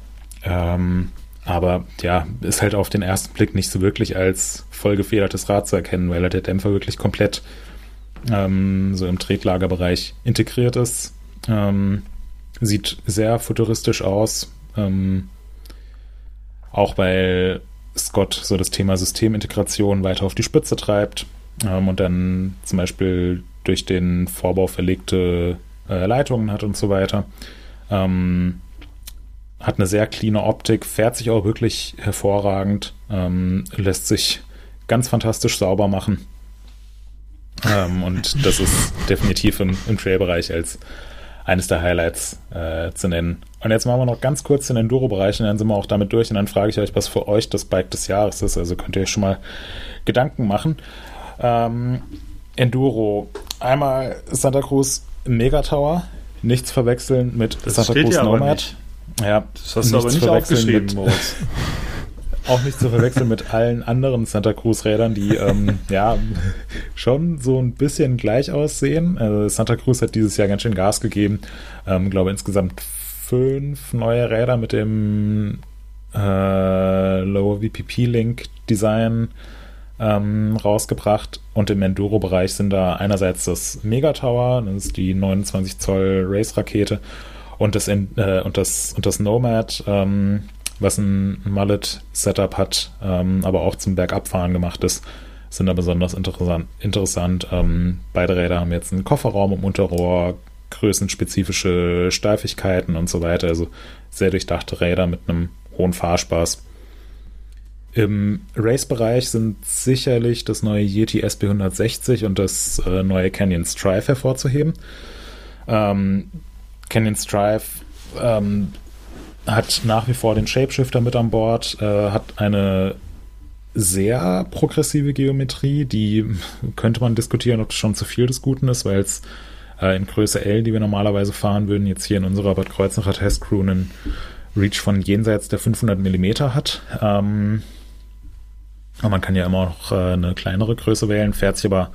Ähm, aber ja, ist halt auf den ersten Blick nicht so wirklich als vollgefedertes Rad zu erkennen, weil halt der Dämpfer wirklich komplett ähm, so im Tretlagerbereich integriert ist. Ähm, sieht sehr futuristisch aus. Ähm, auch weil Scott so das Thema Systemintegration weiter auf die Spitze treibt ähm, und dann zum Beispiel durch den Vorbau verlegte äh, Leitungen hat und so weiter. Ähm, hat eine sehr cleane Optik, fährt sich auch wirklich hervorragend, ähm, lässt sich ganz fantastisch sauber machen. Ähm, und das ist [laughs] definitiv im, im Trail-Bereich als eines der Highlights äh, zu nennen. Und jetzt machen wir noch ganz kurz den Enduro-Bereich und dann sind wir auch damit durch. Und dann frage ich euch, was für euch das Bike des Jahres ist. Also könnt ihr euch schon mal Gedanken machen. Ähm, Enduro. Einmal Santa Cruz Mega Tower. Nichts verwechseln mit das Santa Cruz Nomad. Ja, das hast du aber nicht aufgeschrieben, Moritz. [laughs] auch nicht zu verwechseln mit allen anderen Santa Cruz Rädern, die ähm, [laughs] ja schon so ein bisschen gleich aussehen. Also Santa Cruz hat dieses Jahr ganz schön Gas gegeben. Ähm, glaube insgesamt fünf neue Räder mit dem äh, Low VPP Link Design ähm, rausgebracht. Und im Enduro-Bereich sind da einerseits das Mega Tower, das ist die 29 Zoll Race-Rakete, und das, äh, und das, und das Nomad, ähm, was ein Mullet-Setup hat, ähm, aber auch zum Bergabfahren gemacht ist. sind da besonders interessant. interessant. Ähm, beide Räder haben jetzt einen Kofferraum im Unterrohr, größenspezifische Steifigkeiten und so weiter. Also sehr durchdachte Räder mit einem hohen Fahrspaß. Im Race-Bereich sind sicherlich das neue Yeti SB160 und das äh, neue Canyon Strive hervorzuheben. Ähm, Canyon Strive ähm, hat nach wie vor den Shapeshifter mit an Bord, äh, hat eine sehr progressive Geometrie, die könnte man diskutieren, ob es schon zu viel des Guten ist, weil es äh, in Größe L, die wir normalerweise fahren würden, jetzt hier in unserer Bad Kreuznacher Testcrew einen Reach von jenseits der 500 mm hat. Ähm, man kann ja immer noch äh, eine kleinere Größe wählen, fährt sich aber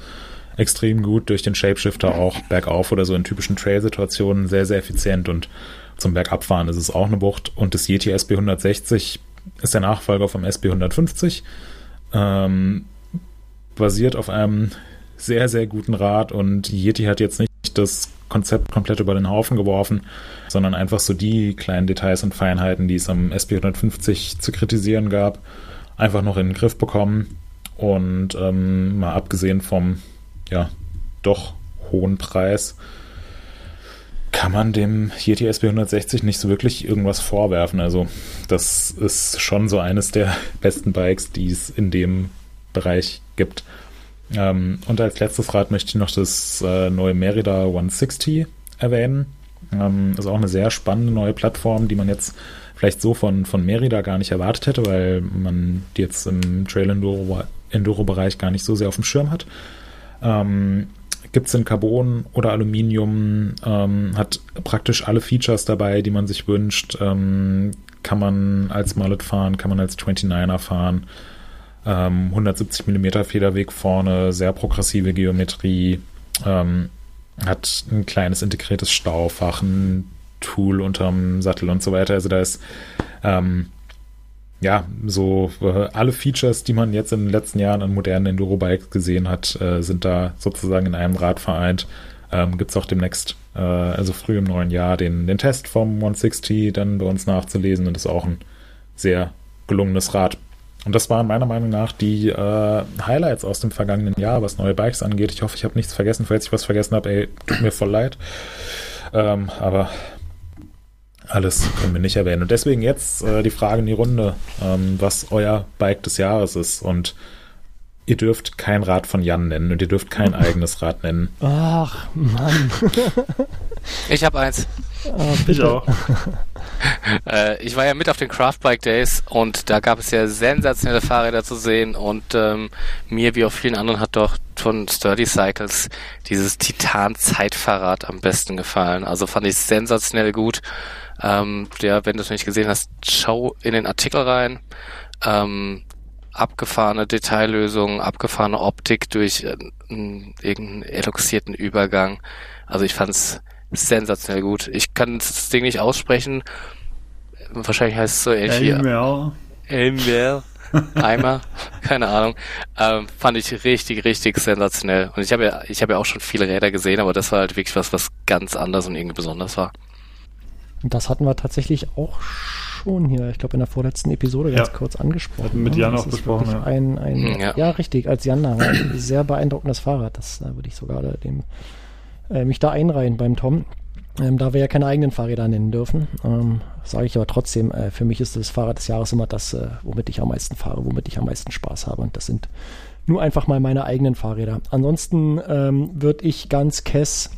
extrem gut durch den Shapeshifter auch bergauf oder so in typischen Trail-Situationen sehr, sehr effizient und zum Bergabfahren ist es auch eine Wucht. Und das Yeti SB 160 ist der Nachfolger vom SB 150. Ähm, basiert auf einem sehr, sehr guten Rad und Yeti hat jetzt nicht das Konzept komplett über den Haufen geworfen, sondern einfach so die kleinen Details und Feinheiten, die es am SB 150 zu kritisieren gab, einfach noch in den Griff bekommen. Und ähm, mal abgesehen vom ja doch hohen Preis kann man dem Yeti SB 160 nicht so wirklich irgendwas vorwerfen. Also das ist schon so eines der [laughs] besten Bikes, die es in dem Bereich gibt. Ähm, und als letztes Rad möchte ich noch das äh, neue Merida 160 erwähnen. Ähm, ist auch eine sehr spannende neue Plattform, die man jetzt vielleicht so von, von Merida gar nicht erwartet hätte, weil man die jetzt im Trail-Enduro-Bereich gar nicht so sehr auf dem Schirm hat. Ähm, Gibt es in Carbon oder Aluminium, ähm, hat praktisch alle Features dabei, die man sich wünscht. Ähm, kann man als Mallet fahren, kann man als 29er fahren. Ähm, 170 mm Federweg vorne, sehr progressive Geometrie, ähm, hat ein kleines integriertes Staufach, ein Tool unterm Sattel und so weiter. Also da ist ähm, ja, so äh, alle Features, die man jetzt in den letzten Jahren an modernen Enduro-Bikes gesehen hat, äh, sind da sozusagen in einem Rad vereint. Ähm, Gibt es auch demnächst, äh, also früh im neuen Jahr, den, den Test vom 160 dann bei uns nachzulesen und das ist auch ein sehr gelungenes Rad. Und das waren meiner Meinung nach die äh, Highlights aus dem vergangenen Jahr, was neue Bikes angeht. Ich hoffe, ich habe nichts vergessen. Falls ich was vergessen habe, ey, tut mir voll leid. Ähm, aber alles können wir nicht erwähnen. Und deswegen jetzt äh, die Frage in die Runde, ähm, was euer Bike des Jahres ist. Und ihr dürft kein Rad von Jan nennen und ihr dürft kein [laughs] eigenes Rad nennen. Ach, Mann. [laughs] ich habe eins. Oh. Ich auch. [laughs] äh, ich war ja mit auf den Craft Bike Days und da gab es ja sensationelle Fahrräder zu sehen und ähm, mir wie auch vielen anderen hat doch von Sturdy Cycles dieses Titan Zeitfahrrad am besten gefallen. Also fand ich sensationell gut. Ähm, ja, wenn du es nicht gesehen hast, schau in den Artikel rein. Ähm, abgefahrene Detaillösungen, abgefahrene Optik durch äh, irgendeinen eluxierten Übergang. Also ich fand's sensationell gut. Ich kann das Ding nicht aussprechen. Wahrscheinlich heißt es so ähnlich Elmer. Elmer. [laughs] Eimer, keine Ahnung. Ähm, fand ich richtig, richtig sensationell. Und ich habe ja, ich habe ja auch schon viele Räder gesehen, aber das war halt wirklich was, was ganz anders und irgendwie besonders war. Das hatten wir tatsächlich auch schon hier, ich glaube in der vorletzten Episode ganz ja. kurz angesprochen. Hatten mit ne? Jan auch besprochen. Ja. Ein, ein, hm, ja. ja. richtig, als Jan da ein sehr beeindruckendes Fahrrad. Das da würde ich sogar dem, äh, mich da einreihen beim Tom. Ähm, da wir ja keine eigenen Fahrräder nennen dürfen, ähm, sage ich aber trotzdem, äh, für mich ist das Fahrrad des Jahres immer das, äh, womit ich am meisten fahre, womit ich am meisten Spaß habe. Und das sind nur einfach mal meine eigenen Fahrräder. Ansonsten ähm, würde ich ganz Kess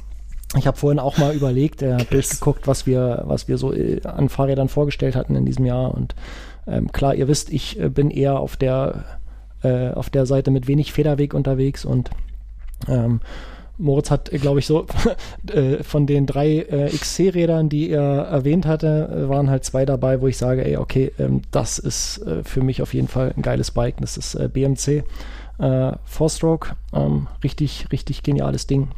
ich habe vorhin auch mal überlegt, äh, durchgeguckt, was wir, was wir so äh, an Fahrrädern vorgestellt hatten in diesem Jahr. Und ähm, klar, ihr wisst, ich äh, bin eher auf der, äh, auf der Seite mit wenig Federweg unterwegs und ähm, Moritz hat, äh, glaube ich, so [laughs] äh, von den drei äh, XC-Rädern, die er erwähnt hatte, waren halt zwei dabei, wo ich sage, ey, okay, ähm, das ist äh, für mich auf jeden Fall ein geiles Bike. Das ist BMC äh, Four-Stroke, ähm, richtig, richtig geniales Ding.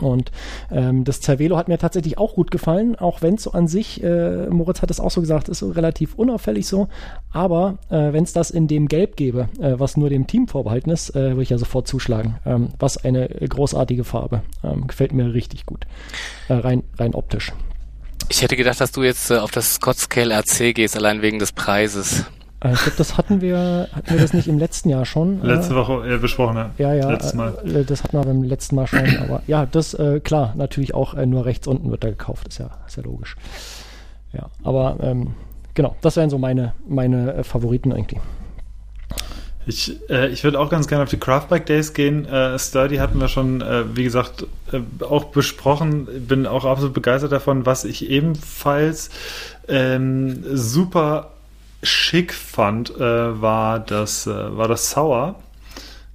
Und ähm, das Cervelo hat mir tatsächlich auch gut gefallen, auch wenn es so an sich, äh, Moritz hat es auch so gesagt, ist so relativ unauffällig so. Aber äh, wenn es das in dem Gelb gäbe, äh, was nur dem Team vorbehalten ist, äh, würde ich ja sofort zuschlagen. Ähm, was eine großartige Farbe. Ähm, gefällt mir richtig gut. Äh, rein, rein optisch. Ich hätte gedacht, dass du jetzt äh, auf das Scott Scale RC gehst, allein wegen des Preises. Äh, ich glaube, das hatten wir, hatten wir das nicht im letzten Jahr schon? Äh? Letzte Woche äh, besprochen, ja. Ja, ja. Letztes Mal. Äh, das hatten wir beim letzten Mal schon. aber ja, das, äh, klar, natürlich auch äh, nur rechts unten wird da gekauft. Ist ja, ist ja logisch. Ja, aber ähm, genau, das wären so meine, meine Favoriten irgendwie. Ich, ich würde auch ganz gerne auf die Craftbike Days gehen. Sturdy hatten wir schon, wie gesagt, auch besprochen. Bin auch absolut begeistert davon. Was ich ebenfalls ähm, super schick fand, äh, war das, äh, war das Sauer.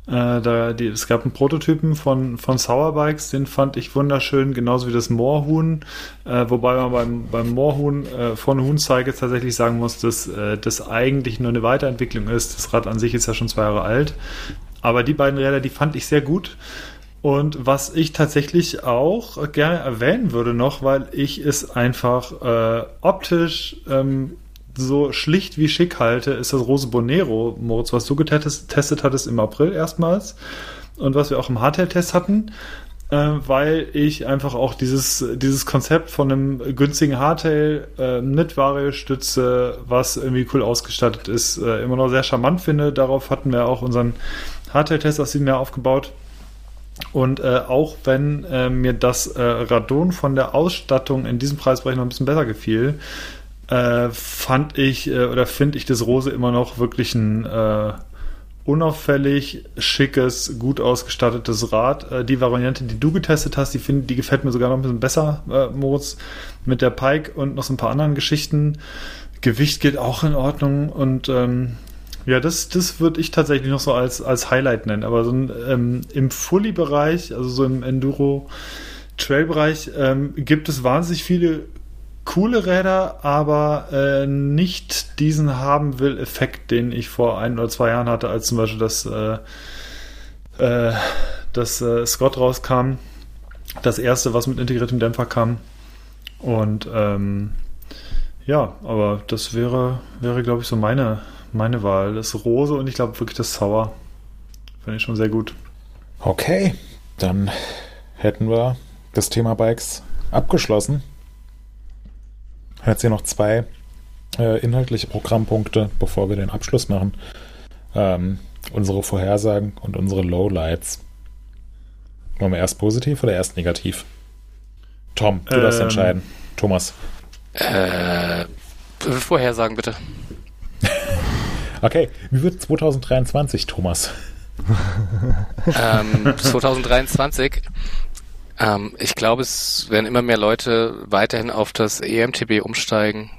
Äh, da, die, es gab einen Prototypen von, von Sauerbikes, den fand ich wunderschön, genauso wie das Moorhuhn. Äh, wobei man beim, beim Moorhuhn äh, von Huhnzeige tatsächlich sagen muss, dass äh, das eigentlich nur eine Weiterentwicklung ist. Das Rad an sich ist ja schon zwei Jahre alt. Aber die beiden Räder, die fand ich sehr gut. Und was ich tatsächlich auch gerne erwähnen würde noch, weil ich es einfach äh, optisch ähm, so schlicht wie schick halte, ist das Rose Bonero, Moritz, was du getestet hattest im April erstmals und was wir auch im Hardtail-Test hatten, äh, weil ich einfach auch dieses, dieses Konzept von einem günstigen Hardtail äh, mit Variostütze, was irgendwie cool ausgestattet ist, äh, immer noch sehr charmant finde. Darauf hatten wir auch unseren Hardtail-Test aus diesem Jahr aufgebaut. Und äh, auch wenn äh, mir das äh, Radon von der Ausstattung in diesem Preisbereich noch ein bisschen besser gefiel, äh, fand ich äh, oder finde ich das Rose immer noch wirklich ein äh, unauffällig, schickes, gut ausgestattetes Rad. Äh, die Variante, die du getestet hast, die, find, die gefällt mir sogar noch ein bisschen besser, äh, Moritz, mit der Pike und noch so ein paar anderen Geschichten. Gewicht geht auch in Ordnung und ähm, ja, das, das würde ich tatsächlich noch so als, als Highlight nennen. Aber so ein, ähm, im Fully-Bereich, also so im Enduro-Trail-Bereich, ähm, gibt es wahnsinnig viele coole Räder, aber äh, nicht diesen haben will Effekt, den ich vor ein oder zwei Jahren hatte, als zum Beispiel das, äh, äh, das äh, Scott rauskam. Das erste, was mit integriertem Dämpfer kam. Und ähm, ja, aber das wäre, wäre glaube ich, so meine, meine Wahl. Das Rose und ich glaube wirklich das Sauer. Finde ich schon sehr gut. Okay, dann hätten wir das Thema Bikes abgeschlossen. Jetzt hier noch zwei äh, inhaltliche Programmpunkte, bevor wir den Abschluss machen. Ähm, unsere Vorhersagen und unsere Lowlights. Wollen wir erst positiv oder erst negativ? Tom, du ähm, darfst entscheiden. Thomas. Äh, Vorhersagen bitte. [laughs] okay, wie wird 2023, Thomas? ähm, 2023 ähm, ich glaube, es werden immer mehr Leute weiterhin auf das EMTB umsteigen.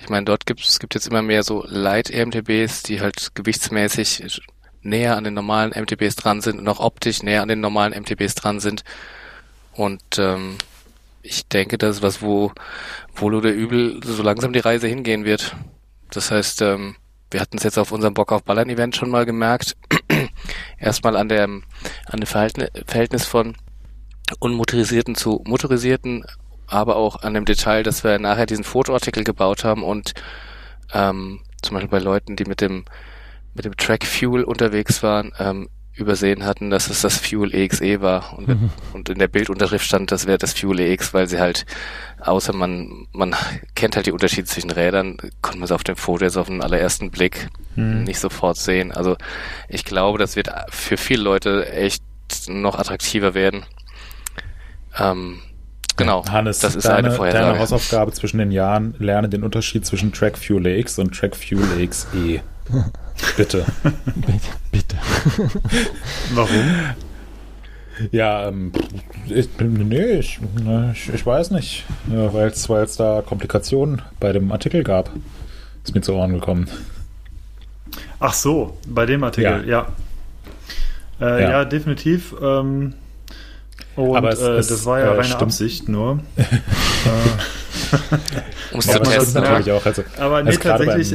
Ich meine, dort gibt es gibt jetzt immer mehr so Light-EMTBs, die halt gewichtsmäßig näher an den normalen MTBs dran sind und auch optisch näher an den normalen MTBs dran sind. Und ähm, ich denke, das ist was, wo wohl oder übel so langsam die Reise hingehen wird. Das heißt, ähm, wir hatten es jetzt auf unserem Bock auf Ballern Event schon mal gemerkt. [clears throat] Erstmal an der an dem Verhältnis von unmotorisierten zu motorisierten, aber auch an dem Detail, dass wir nachher diesen Fotoartikel gebaut haben und ähm, zum Beispiel bei Leuten, die mit dem mit dem Track Fuel unterwegs waren, ähm, übersehen hatten, dass es das Fuel EXE war und, mhm. und in der Bildunterschrift stand, das wäre das Fuel EX, weil sie halt, außer man man kennt halt die Unterschiede zwischen Rädern, konnte man es auf dem Foto jetzt auf den allerersten Blick mhm. nicht sofort sehen. Also ich glaube, das wird für viele Leute echt noch attraktiver werden. Ähm, genau. Hannes, das ist deine, eine Vorhersage. Deine Hausaufgabe zwischen den Jahren, lerne den Unterschied zwischen Track Fuel X und Track Fuel XE. bitte. [laughs] bitte. Bitte. Warum? Ja, ähm, ich, nee, ich, ich, ich weiß nicht, ja, weil es da Komplikationen bei dem Artikel gab. Ist mir zu Ohren gekommen. Ach so, bei dem Artikel, ja. Ja, äh, ja. ja definitiv. Ähm, und Aber es, äh, das war ja äh, reine. Absicht nur. um es zu testen. Natürlich auch. Also, aber nee, tatsächlich.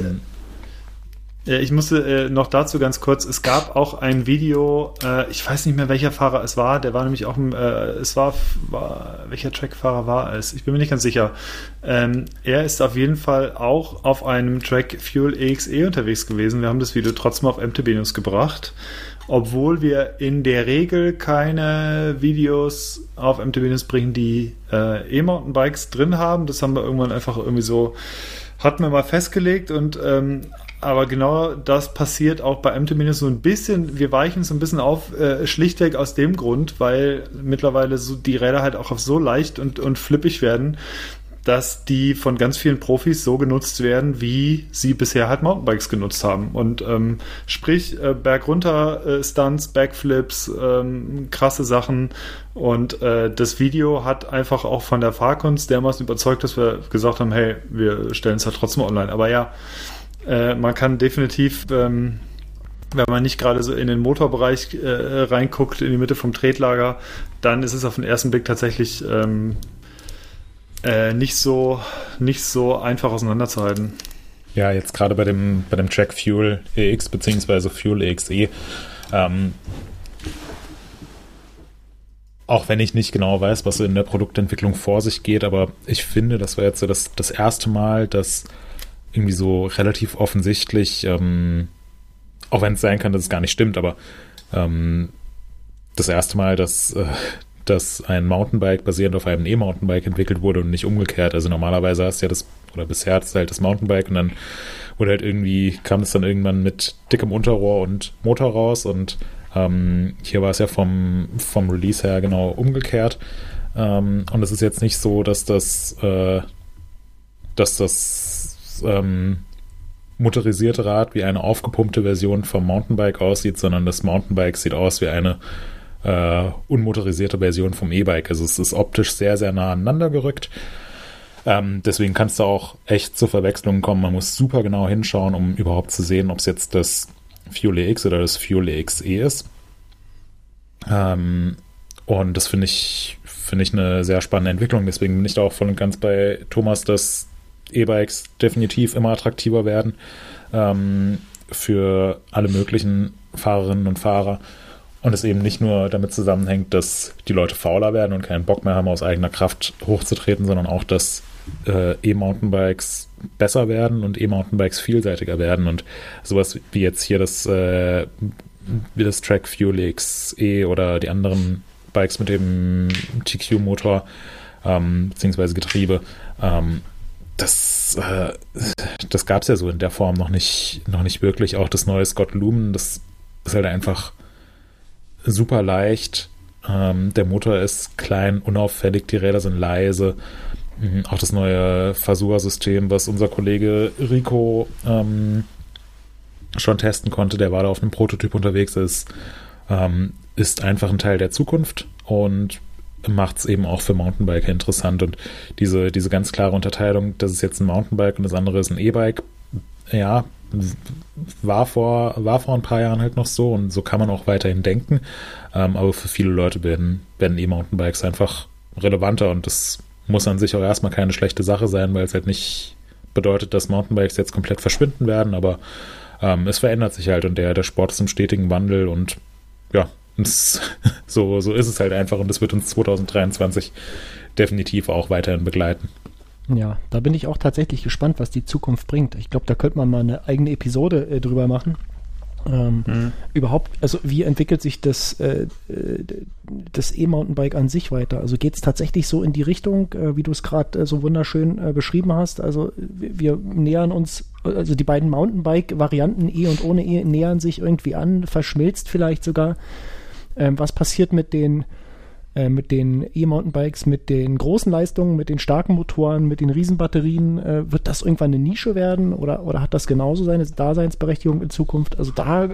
Ja, ich musste äh, noch dazu ganz kurz, es gab auch ein Video, äh, ich weiß nicht mehr, welcher Fahrer es war, der war nämlich auch, äh, es war, war, welcher Trackfahrer war es? Ich bin mir nicht ganz sicher. Ähm, er ist auf jeden Fall auch auf einem Track Fuel EXE unterwegs gewesen. Wir haben das Video trotzdem auf MTB News gebracht obwohl wir in der Regel keine Videos auf MTB News bringen, die äh, E-Mountainbikes drin haben. Das haben wir irgendwann einfach irgendwie so hatten wir mal festgelegt und ähm, aber genau das passiert auch bei MT- so ein bisschen, wir weichen so ein bisschen auf, äh, schlichtweg aus dem Grund, weil mittlerweile so die Räder halt auch auf so leicht und, und flippig werden, dass die von ganz vielen Profis so genutzt werden, wie sie bisher halt Mountainbikes genutzt haben. Und ähm, sprich, äh, bergunter äh, Stunts, Backflips, ähm, krasse Sachen. Und äh, das Video hat einfach auch von der Fahrkunst dermaßen überzeugt, dass wir gesagt haben, hey, wir stellen es halt trotzdem online. Aber ja, äh, man kann definitiv, ähm, wenn man nicht gerade so in den Motorbereich äh, reinguckt, in die Mitte vom Tretlager, dann ist es auf den ersten Blick tatsächlich ähm, äh, nicht so nicht so einfach auseinanderzuhalten. Ja, jetzt gerade bei dem bei dem Track Fuel EX bzw. Fuel EXE. Ähm, auch wenn ich nicht genau weiß, was in der Produktentwicklung vor sich geht, aber ich finde, das war jetzt so das, das erste Mal, dass irgendwie so relativ offensichtlich, ähm, auch wenn es sein kann, dass es gar nicht stimmt, aber ähm, das erste Mal, dass, äh, dass ein Mountainbike basierend auf einem E-Mountainbike entwickelt wurde und nicht umgekehrt. Also normalerweise hast du ja das, oder bisher hast du halt das Mountainbike und dann wurde halt irgendwie, kam es dann irgendwann mit dickem Unterrohr und Motor raus und ähm, hier war es ja vom, vom Release her genau umgekehrt. Ähm, und es ist jetzt nicht so, dass das, äh, dass das ähm, motorisierte Rad wie eine aufgepumpte Version vom Mountainbike aussieht, sondern das Mountainbike sieht aus wie eine äh, unmotorisierte Version vom E-Bike. Also es ist optisch sehr, sehr nah aneinander gerückt. Ähm, deswegen kannst du auch echt zu Verwechslungen kommen. Man muss super genau hinschauen, um überhaupt zu sehen, ob es jetzt das Fuel EX oder das Fuel EXE ist. Ähm, und das finde ich, finde ich eine sehr spannende Entwicklung. Deswegen bin ich da auch voll und ganz bei Thomas, dass E-Bikes definitiv immer attraktiver werden ähm, für alle möglichen Fahrerinnen und Fahrer. Und es eben nicht nur damit zusammenhängt, dass die Leute fauler werden und keinen Bock mehr haben, aus eigener Kraft hochzutreten, sondern auch, dass äh, E-Mountainbikes besser werden und E-Mountainbikes vielseitiger werden. Und sowas wie jetzt hier das, äh, das Track Fuel XE oder die anderen Bikes mit dem TQ-Motor ähm, beziehungsweise Getriebe, ähm, das, äh, das gab es ja so in der Form noch nicht, noch nicht wirklich. Auch das neue Scott Lumen, das ist halt einfach super leicht. Ähm, der Motor ist klein, unauffällig, die Räder sind leise. Mhm, auch das neue Fasua-System, was unser Kollege Rico ähm, schon testen konnte, der war da auf einem Prototyp unterwegs ist, ähm, ist einfach ein Teil der Zukunft und macht es eben auch für Mountainbiker interessant. Und diese, diese ganz klare Unterteilung, das ist jetzt ein Mountainbike und das andere ist ein E-Bike, ja, war vor, war vor ein paar Jahren halt noch so und so kann man auch weiterhin denken. Ähm, aber für viele Leute werden, werden E-Mountainbikes einfach relevanter und das muss an sich auch erstmal keine schlechte Sache sein, weil es halt nicht bedeutet, dass Mountainbikes jetzt komplett verschwinden werden, aber ähm, es verändert sich halt und der, der Sport ist im stetigen Wandel und ja, es, [laughs] so, so ist es halt einfach und das wird uns 2023 definitiv auch weiterhin begleiten. Ja, da bin ich auch tatsächlich gespannt, was die Zukunft bringt. Ich glaube, da könnte man mal eine eigene Episode äh, drüber machen. Ähm, mhm. Überhaupt, also wie entwickelt sich das, äh, das E-Mountainbike an sich weiter? Also geht es tatsächlich so in die Richtung, äh, wie du es gerade äh, so wunderschön äh, beschrieben hast? Also wir nähern uns, also die beiden Mountainbike-Varianten E und ohne E nähern sich irgendwie an, verschmilzt vielleicht sogar. Ähm, was passiert mit den äh, mit den E-Mountainbikes, mit den großen Leistungen, mit den starken Motoren, mit den Riesenbatterien, äh, wird das irgendwann eine Nische werden oder, oder hat das genauso seine Daseinsberechtigung in Zukunft? Also da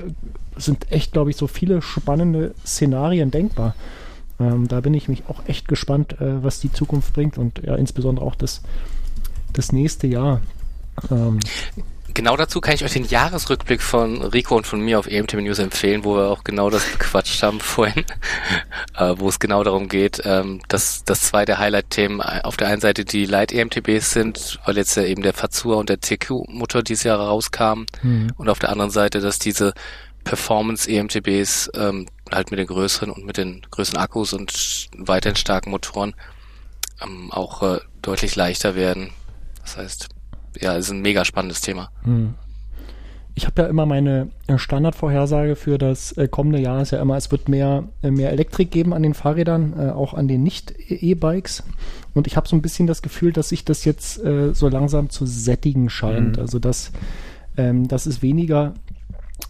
sind echt, glaube ich, so viele spannende Szenarien denkbar. Ähm, da bin ich mich auch echt gespannt, äh, was die Zukunft bringt und ja, insbesondere auch das, das nächste Jahr. Ähm, genau dazu kann ich euch den Jahresrückblick von Rico und von mir auf EMTV News empfehlen, wo wir auch genau das bequatscht haben [laughs] vorhin, äh, wo es genau darum geht, ähm, dass das zwei der Highlight-Themen auf der einen Seite die Light-EMTBs sind, weil jetzt ja eben der Fazua und der TQ-Motor dieses Jahr rauskamen mhm. und auf der anderen Seite, dass diese Performance-EMTBs ähm, halt mit den größeren und mit den größeren Akkus und weiterhin starken Motoren ähm, auch äh, deutlich leichter werden. Das heißt, ja, ist ein mega spannendes Thema. Hm. ich habe ja immer meine äh, Standardvorhersage für das äh, kommende Jahr ist ja immer, es wird mehr, äh, mehr Elektrik geben an den Fahrrädern, auch an den Nicht-E-Bikes. Und ich habe so ein bisschen das Gefühl, dass sich das jetzt so langsam zu sättigen scheint. Mhm. Also dass, ähm, dass es weniger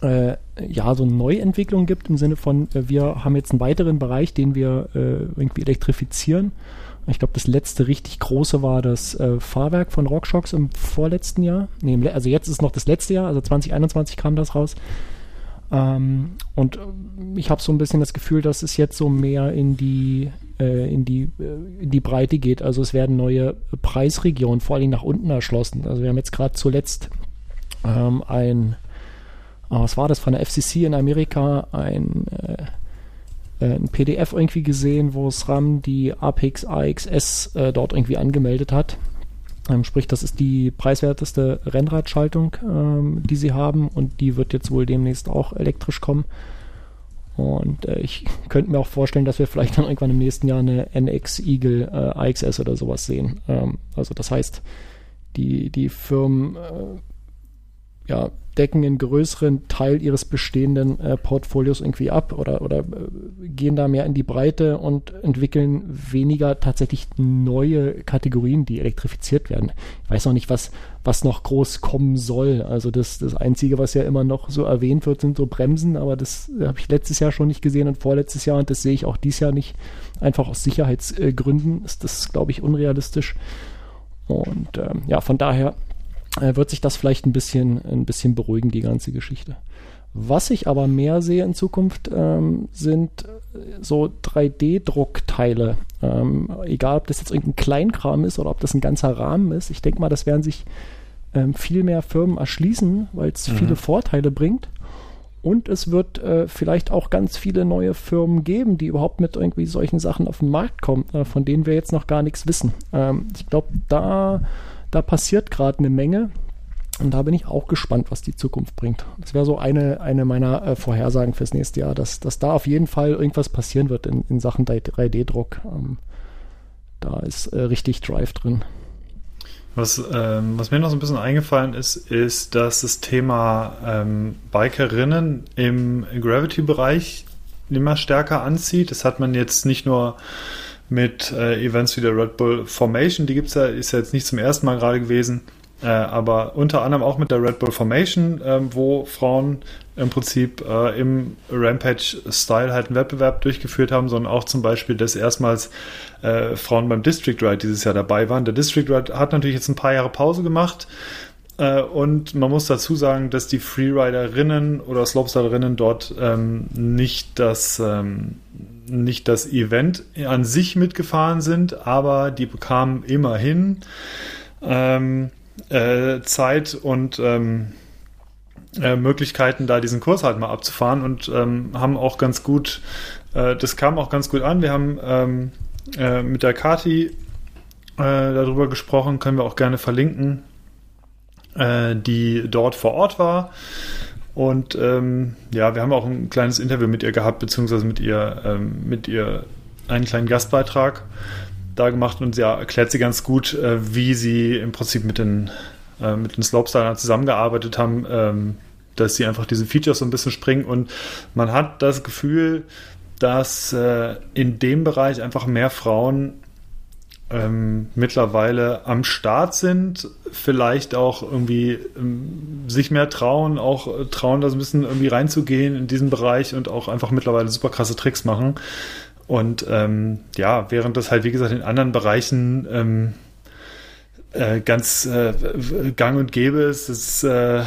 äh, ja, so Neuentwicklung gibt im Sinne von, wir haben jetzt einen weiteren Bereich, den wir irgendwie elektrifizieren ich glaube, das letzte richtig große war das äh, Fahrwerk von RockShox im vorletzten Jahr. Nee, also jetzt ist noch das letzte Jahr, also 2021 kam das raus. Ähm, und äh, ich habe so ein bisschen das Gefühl, dass es jetzt so mehr in die, äh, in, die, äh, in die Breite geht. Also es werden neue Preisregionen vor allem nach unten erschlossen. Also wir haben jetzt gerade zuletzt ähm, ein, oh, was war das, von der FCC in Amerika, ein äh, ein PDF irgendwie gesehen, wo SRAM die Apex AXS äh, dort irgendwie angemeldet hat. Ähm, sprich, das ist die preiswerteste Rennradschaltung, ähm, die sie haben und die wird jetzt wohl demnächst auch elektrisch kommen. Und äh, ich [laughs] könnte mir auch vorstellen, dass wir vielleicht dann irgendwann im nächsten Jahr eine NX Eagle äh, AXS oder sowas sehen. Ähm, also das heißt, die, die Firmen äh, ja, decken einen größeren Teil ihres bestehenden äh, Portfolios irgendwie ab oder, oder äh, gehen da mehr in die Breite und entwickeln weniger tatsächlich neue Kategorien, die elektrifiziert werden. Ich weiß noch nicht, was, was noch groß kommen soll. Also das, das Einzige, was ja immer noch so erwähnt wird, sind so Bremsen, aber das habe ich letztes Jahr schon nicht gesehen und vorletztes Jahr und das sehe ich auch dieses Jahr nicht. Einfach aus Sicherheitsgründen ist das, glaube ich, unrealistisch. Und ähm, ja, von daher äh, wird sich das vielleicht ein bisschen, ein bisschen beruhigen, die ganze Geschichte. Was ich aber mehr sehe in Zukunft, ähm, sind so 3D-Druckteile. Ähm, egal, ob das jetzt irgendein Kleinkram ist oder ob das ein ganzer Rahmen ist. Ich denke mal, das werden sich ähm, viel mehr Firmen erschließen, weil es mhm. viele Vorteile bringt. Und es wird äh, vielleicht auch ganz viele neue Firmen geben, die überhaupt mit irgendwie solchen Sachen auf den Markt kommen, äh, von denen wir jetzt noch gar nichts wissen. Ähm, ich glaube, da da passiert gerade eine Menge. Und da bin ich auch gespannt, was die Zukunft bringt. Das wäre so eine, eine meiner äh, Vorhersagen fürs nächste Jahr, dass, dass da auf jeden Fall irgendwas passieren wird in, in Sachen 3D-Druck. Ähm, da ist äh, richtig Drive drin. Was, ähm, was mir noch so ein bisschen eingefallen ist, ist, dass das Thema ähm, Bikerinnen im Gravity-Bereich immer stärker anzieht. Das hat man jetzt nicht nur mit äh, Events wie der Red Bull Formation. Die gibt's ja, ist ja jetzt nicht zum ersten Mal gerade gewesen, äh, aber unter anderem auch mit der Red Bull Formation, äh, wo Frauen im Prinzip äh, im Rampage-Style halt einen Wettbewerb durchgeführt haben, sondern auch zum Beispiel, dass erstmals äh, Frauen beim District Ride dieses Jahr dabei waren. Der District Ride hat natürlich jetzt ein paar Jahre Pause gemacht. Äh, und man muss dazu sagen, dass die Freeriderinnen oder Slopestylerinnen dort ähm, nicht das ähm, nicht das Event an sich mitgefahren sind, aber die bekamen immerhin ähm, äh, Zeit und ähm, äh, Möglichkeiten, da diesen Kurs halt mal abzufahren und ähm, haben auch ganz gut, äh, das kam auch ganz gut an. Wir haben ähm, äh, mit der Kati äh, darüber gesprochen, können wir auch gerne verlinken, äh, die dort vor Ort war. Und ähm, ja, wir haben auch ein kleines Interview mit ihr gehabt, beziehungsweise mit ihr, ähm, mit ihr einen kleinen Gastbeitrag da gemacht und ja, erklärt sie ganz gut, äh, wie sie im Prinzip mit den, äh, mit den Slopestylern zusammengearbeitet haben, ähm, dass sie einfach diese Features so ein bisschen springen und man hat das Gefühl, dass äh, in dem Bereich einfach mehr Frauen ähm, mittlerweile am Start sind, vielleicht auch irgendwie ähm, sich mehr trauen, auch äh, trauen, da so ein bisschen irgendwie reinzugehen in diesen Bereich und auch einfach mittlerweile super krasse Tricks machen. Und ähm, ja, während das halt, wie gesagt, in anderen Bereichen ähm, äh, ganz äh, gang und gäbe ist, ist äh,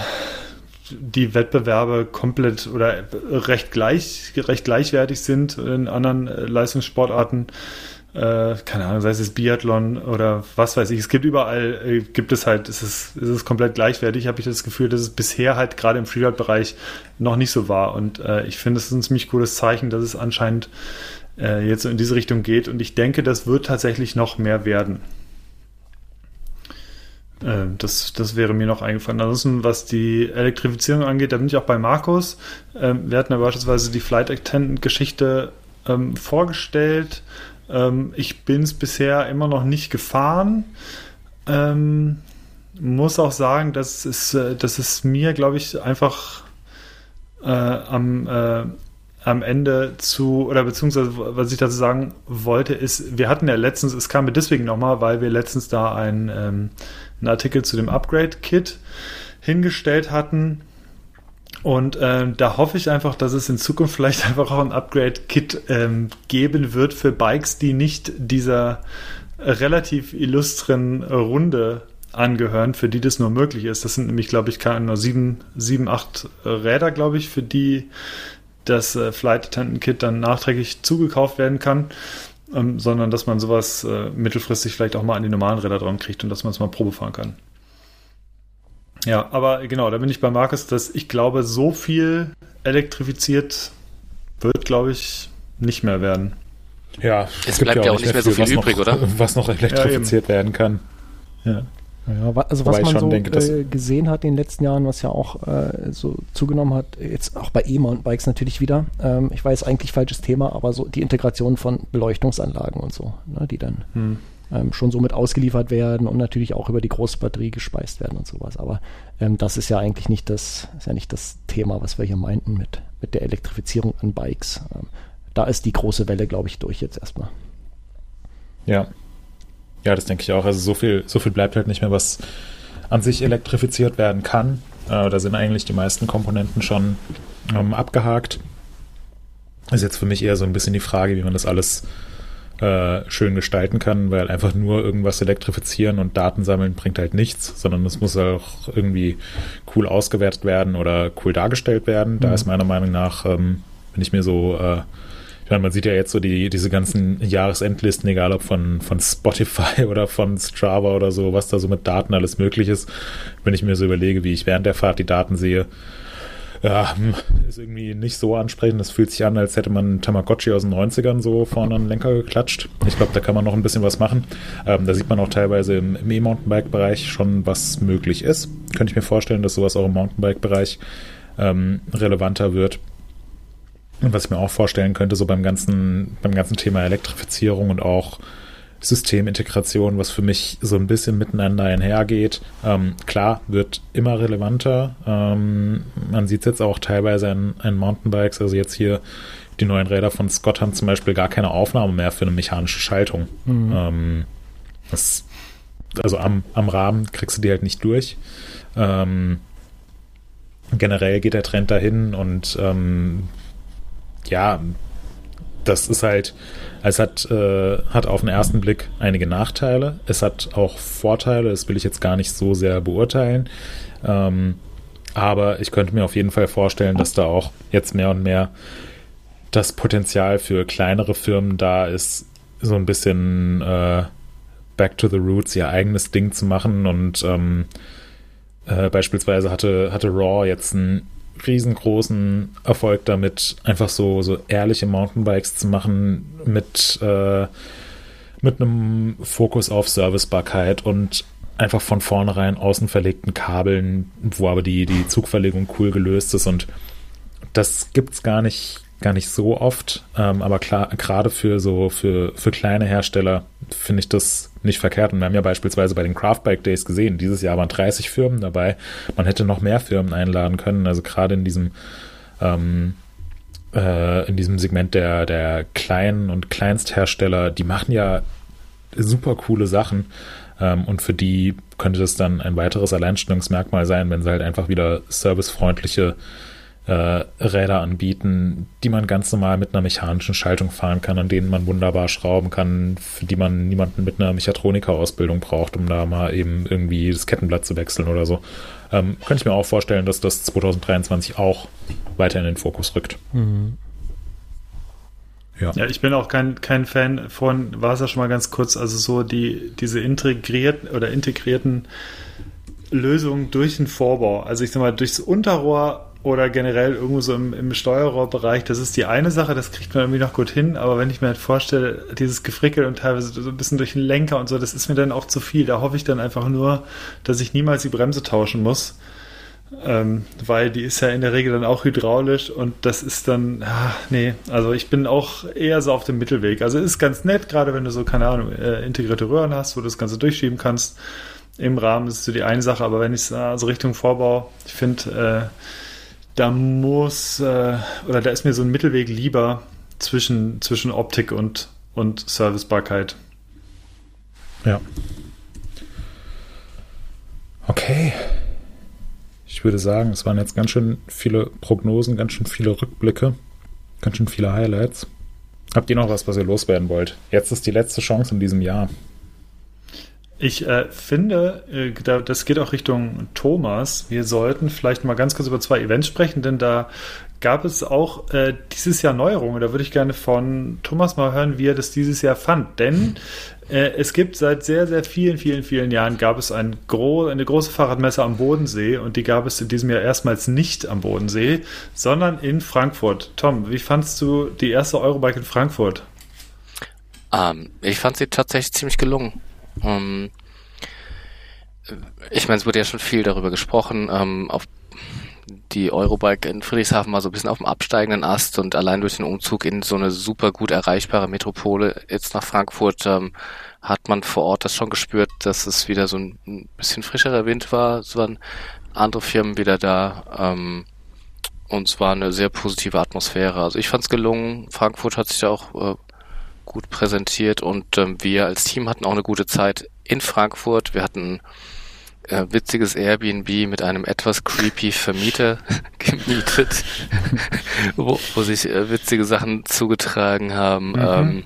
die Wettbewerbe komplett oder recht gleich, recht gleichwertig sind in anderen äh, Leistungssportarten äh, keine Ahnung, sei es Biathlon oder was weiß ich. Es gibt überall, äh, gibt es halt, ist es, ist es komplett gleichwertig, habe ich das Gefühl, dass es bisher halt gerade im Freeride-Bereich noch nicht so war. Und äh, ich finde, es ist ein ziemlich cooles Zeichen, dass es anscheinend äh, jetzt so in diese Richtung geht. Und ich denke, das wird tatsächlich noch mehr werden. Äh, das, das wäre mir noch eingefallen. Ansonsten, was die Elektrifizierung angeht, da bin ich auch bei Markus. Ähm, wir hatten ja beispielsweise die Flight Attendant-Geschichte ähm, vorgestellt. Ähm, ich bin es bisher immer noch nicht gefahren. Ähm, muss auch sagen, dass es, äh, dass es mir, glaube ich, einfach äh, am, äh, am Ende zu, oder beziehungsweise was ich dazu sagen wollte, ist, wir hatten ja letztens, es kam mir deswegen nochmal, weil wir letztens da ein, ähm, einen Artikel zu dem Upgrade-Kit hingestellt hatten. Und äh, da hoffe ich einfach, dass es in Zukunft vielleicht [laughs] einfach auch ein Upgrade-Kit ähm, geben wird für Bikes, die nicht dieser relativ illustren Runde angehören, für die das nur möglich ist. Das sind nämlich, glaube ich, nur sieben, sieben, acht Räder, glaube ich, für die das äh, Flight Attendant Kit dann nachträglich zugekauft werden kann, ähm, sondern dass man sowas äh, mittelfristig vielleicht auch mal an die normalen Räder dran kriegt und dass man es mal Probe fahren kann. Ja, aber genau, da bin ich bei Markus, dass ich glaube, so viel elektrifiziert wird, glaube ich, nicht mehr werden. Ja, es bleibt ja auch nicht mehr, so viel übrig, noch, oder? [laughs] Was noch elektrifiziert ja, werden kann. Ja. Ja, also was man so denke, äh, gesehen hat in den letzten Jahren, was ja auch äh, so zugenommen hat, jetzt auch bei E-Mountainbikes natürlich wieder. Ähm, ich weiß eigentlich falsches Thema, aber so die Integration von Beleuchtungsanlagen und so, ne, die dann hm. Ähm, schon so mit ausgeliefert werden und natürlich auch über die große Batterie gespeist werden und sowas. Aber ähm, das ist ja eigentlich nicht das, ist ja nicht das Thema, was wir hier meinten mit, mit der Elektrifizierung an Bikes. Ähm, da ist die große Welle, glaube ich, durch jetzt erstmal. Ja. Ja, das denke ich auch. Also so viel, so viel bleibt halt nicht mehr, was an sich elektrifiziert werden kann. Äh, da sind eigentlich die meisten Komponenten schon ähm, abgehakt. Ist jetzt für mich eher so ein bisschen die Frage, wie man das alles äh, schön gestalten kann, weil einfach nur irgendwas elektrifizieren und Daten sammeln bringt halt nichts, sondern es muss auch irgendwie cool ausgewertet werden oder cool dargestellt werden. Da mhm. ist meiner Meinung nach, ähm, wenn ich mir so äh, meine, man sieht ja jetzt so die, diese ganzen Jahresendlisten, egal ob von, von Spotify [laughs] oder von Strava oder so, was da so mit Daten alles möglich ist. Wenn ich mir so überlege, wie ich während der Fahrt die Daten sehe, ja, hm, ist irgendwie nicht so ansprechend. Das fühlt sich an, als hätte man Tamagotchi aus den 90ern so vorne an den Lenker geklatscht. Ich glaube, da kann man noch ein bisschen was machen. Ähm, da sieht man auch teilweise im, im E-Mountainbike-Bereich schon, was möglich ist. Könnte ich mir vorstellen, dass sowas auch im Mountainbike-Bereich ähm, relevanter wird. Und was ich mir auch vorstellen könnte, so beim ganzen, beim ganzen Thema Elektrifizierung und auch Systemintegration, was für mich so ein bisschen miteinander einhergeht. Ähm, klar, wird immer relevanter. Ähm, man sieht es jetzt auch teilweise in, in Mountainbikes, also jetzt hier die neuen Räder von Scott haben zum Beispiel gar keine Aufnahme mehr für eine mechanische Schaltung. Mhm. Ähm, das, also am, am Rahmen kriegst du die halt nicht durch. Ähm, generell geht der Trend dahin und ähm, ja, das ist halt, es hat, äh, hat auf den ersten Blick einige Nachteile. Es hat auch Vorteile, das will ich jetzt gar nicht so sehr beurteilen. Ähm, aber ich könnte mir auf jeden Fall vorstellen, dass da auch jetzt mehr und mehr das Potenzial für kleinere Firmen da ist, so ein bisschen äh, Back to the Roots ihr eigenes Ding zu machen. Und ähm, äh, beispielsweise hatte, hatte Raw jetzt ein riesengroßen Erfolg damit, einfach so, so ehrliche Mountainbikes zu machen mit, äh, mit einem Fokus auf Servicebarkeit und einfach von vornherein außen verlegten Kabeln, wo aber die, die Zugverlegung cool gelöst ist und das gibt's gar nicht gar nicht so oft, ähm, aber klar, gerade für so für, für kleine Hersteller finde ich das nicht verkehrt. Und wir haben ja beispielsweise bei den Craft Bike Days gesehen, dieses Jahr waren 30 Firmen dabei. Man hätte noch mehr Firmen einladen können. Also gerade in diesem ähm, äh, in diesem Segment der der kleinen und Kleinsthersteller, die machen ja super coole Sachen. Ähm, und für die könnte das dann ein weiteres Alleinstellungsmerkmal sein, wenn sie halt einfach wieder servicefreundliche äh, Räder anbieten, die man ganz normal mit einer mechanischen Schaltung fahren kann, an denen man wunderbar schrauben kann, für die man niemanden mit einer Mechatroniker-Ausbildung braucht, um da mal eben irgendwie das Kettenblatt zu wechseln oder so. Ähm, könnte ich mir auch vorstellen, dass das 2023 auch weiter in den Fokus rückt. Mhm. Ja. ja, ich bin auch kein, kein Fan von, war es ja schon mal ganz kurz, also so die, diese integrierten oder integrierten Lösungen durch den Vorbau. Also ich sag mal, durchs Unterrohr oder generell irgendwo so im, im Steuerrohrbereich, das ist die eine Sache, das kriegt man irgendwie noch gut hin, aber wenn ich mir halt vorstelle, dieses Gefrickel und teilweise so ein bisschen durch den Lenker und so, das ist mir dann auch zu viel. Da hoffe ich dann einfach nur, dass ich niemals die Bremse tauschen muss. Ähm, weil die ist ja in der Regel dann auch hydraulisch und das ist dann, ah, nee, also ich bin auch eher so auf dem Mittelweg. Also ist ganz nett, gerade wenn du so, keine Ahnung, äh, integrierte Röhren hast, wo du das Ganze durchschieben kannst. im Rahmen ist so die eine Sache, aber wenn ich es also Richtung Vorbau, ich finde, äh, da muss äh, oder da ist mir so ein Mittelweg lieber zwischen, zwischen Optik und, und Servicebarkeit. Ja. Okay. Ich würde sagen, es waren jetzt ganz schön viele Prognosen, ganz schön viele Rückblicke, ganz schön viele Highlights. Habt ihr noch was, was ihr loswerden wollt? Jetzt ist die letzte Chance in diesem Jahr. Ich äh, finde, äh, da, das geht auch Richtung Thomas. Wir sollten vielleicht mal ganz kurz über zwei Events sprechen, denn da gab es auch äh, dieses Jahr Neuerungen. Da würde ich gerne von Thomas mal hören, wie er das dieses Jahr fand. Denn äh, es gibt seit sehr, sehr vielen, vielen, vielen Jahren gab es ein gro eine große Fahrradmesse am Bodensee und die gab es in diesem Jahr erstmals nicht am Bodensee, sondern in Frankfurt. Tom, wie fandst du die erste Eurobike in Frankfurt? Ähm, ich fand sie tatsächlich ziemlich gelungen. Ähm, ich meine, es wurde ja schon viel darüber gesprochen. Ähm, auf die Eurobike in Friedrichshafen war so ein bisschen auf dem absteigenden Ast und allein durch den Umzug in so eine super gut erreichbare Metropole jetzt nach Frankfurt ähm, hat man vor Ort das schon gespürt, dass es wieder so ein bisschen frischerer Wind war. Es waren andere Firmen wieder da. Ähm, und es war eine sehr positive Atmosphäre. Also ich fand es gelungen. Frankfurt hat sich da auch äh, gut präsentiert und ähm, wir als Team hatten auch eine gute Zeit in Frankfurt. Wir hatten äh, witziges Airbnb mit einem etwas creepy Vermieter [laughs] gemietet, [laughs] wo, wo sich äh, witzige Sachen zugetragen haben. Mhm.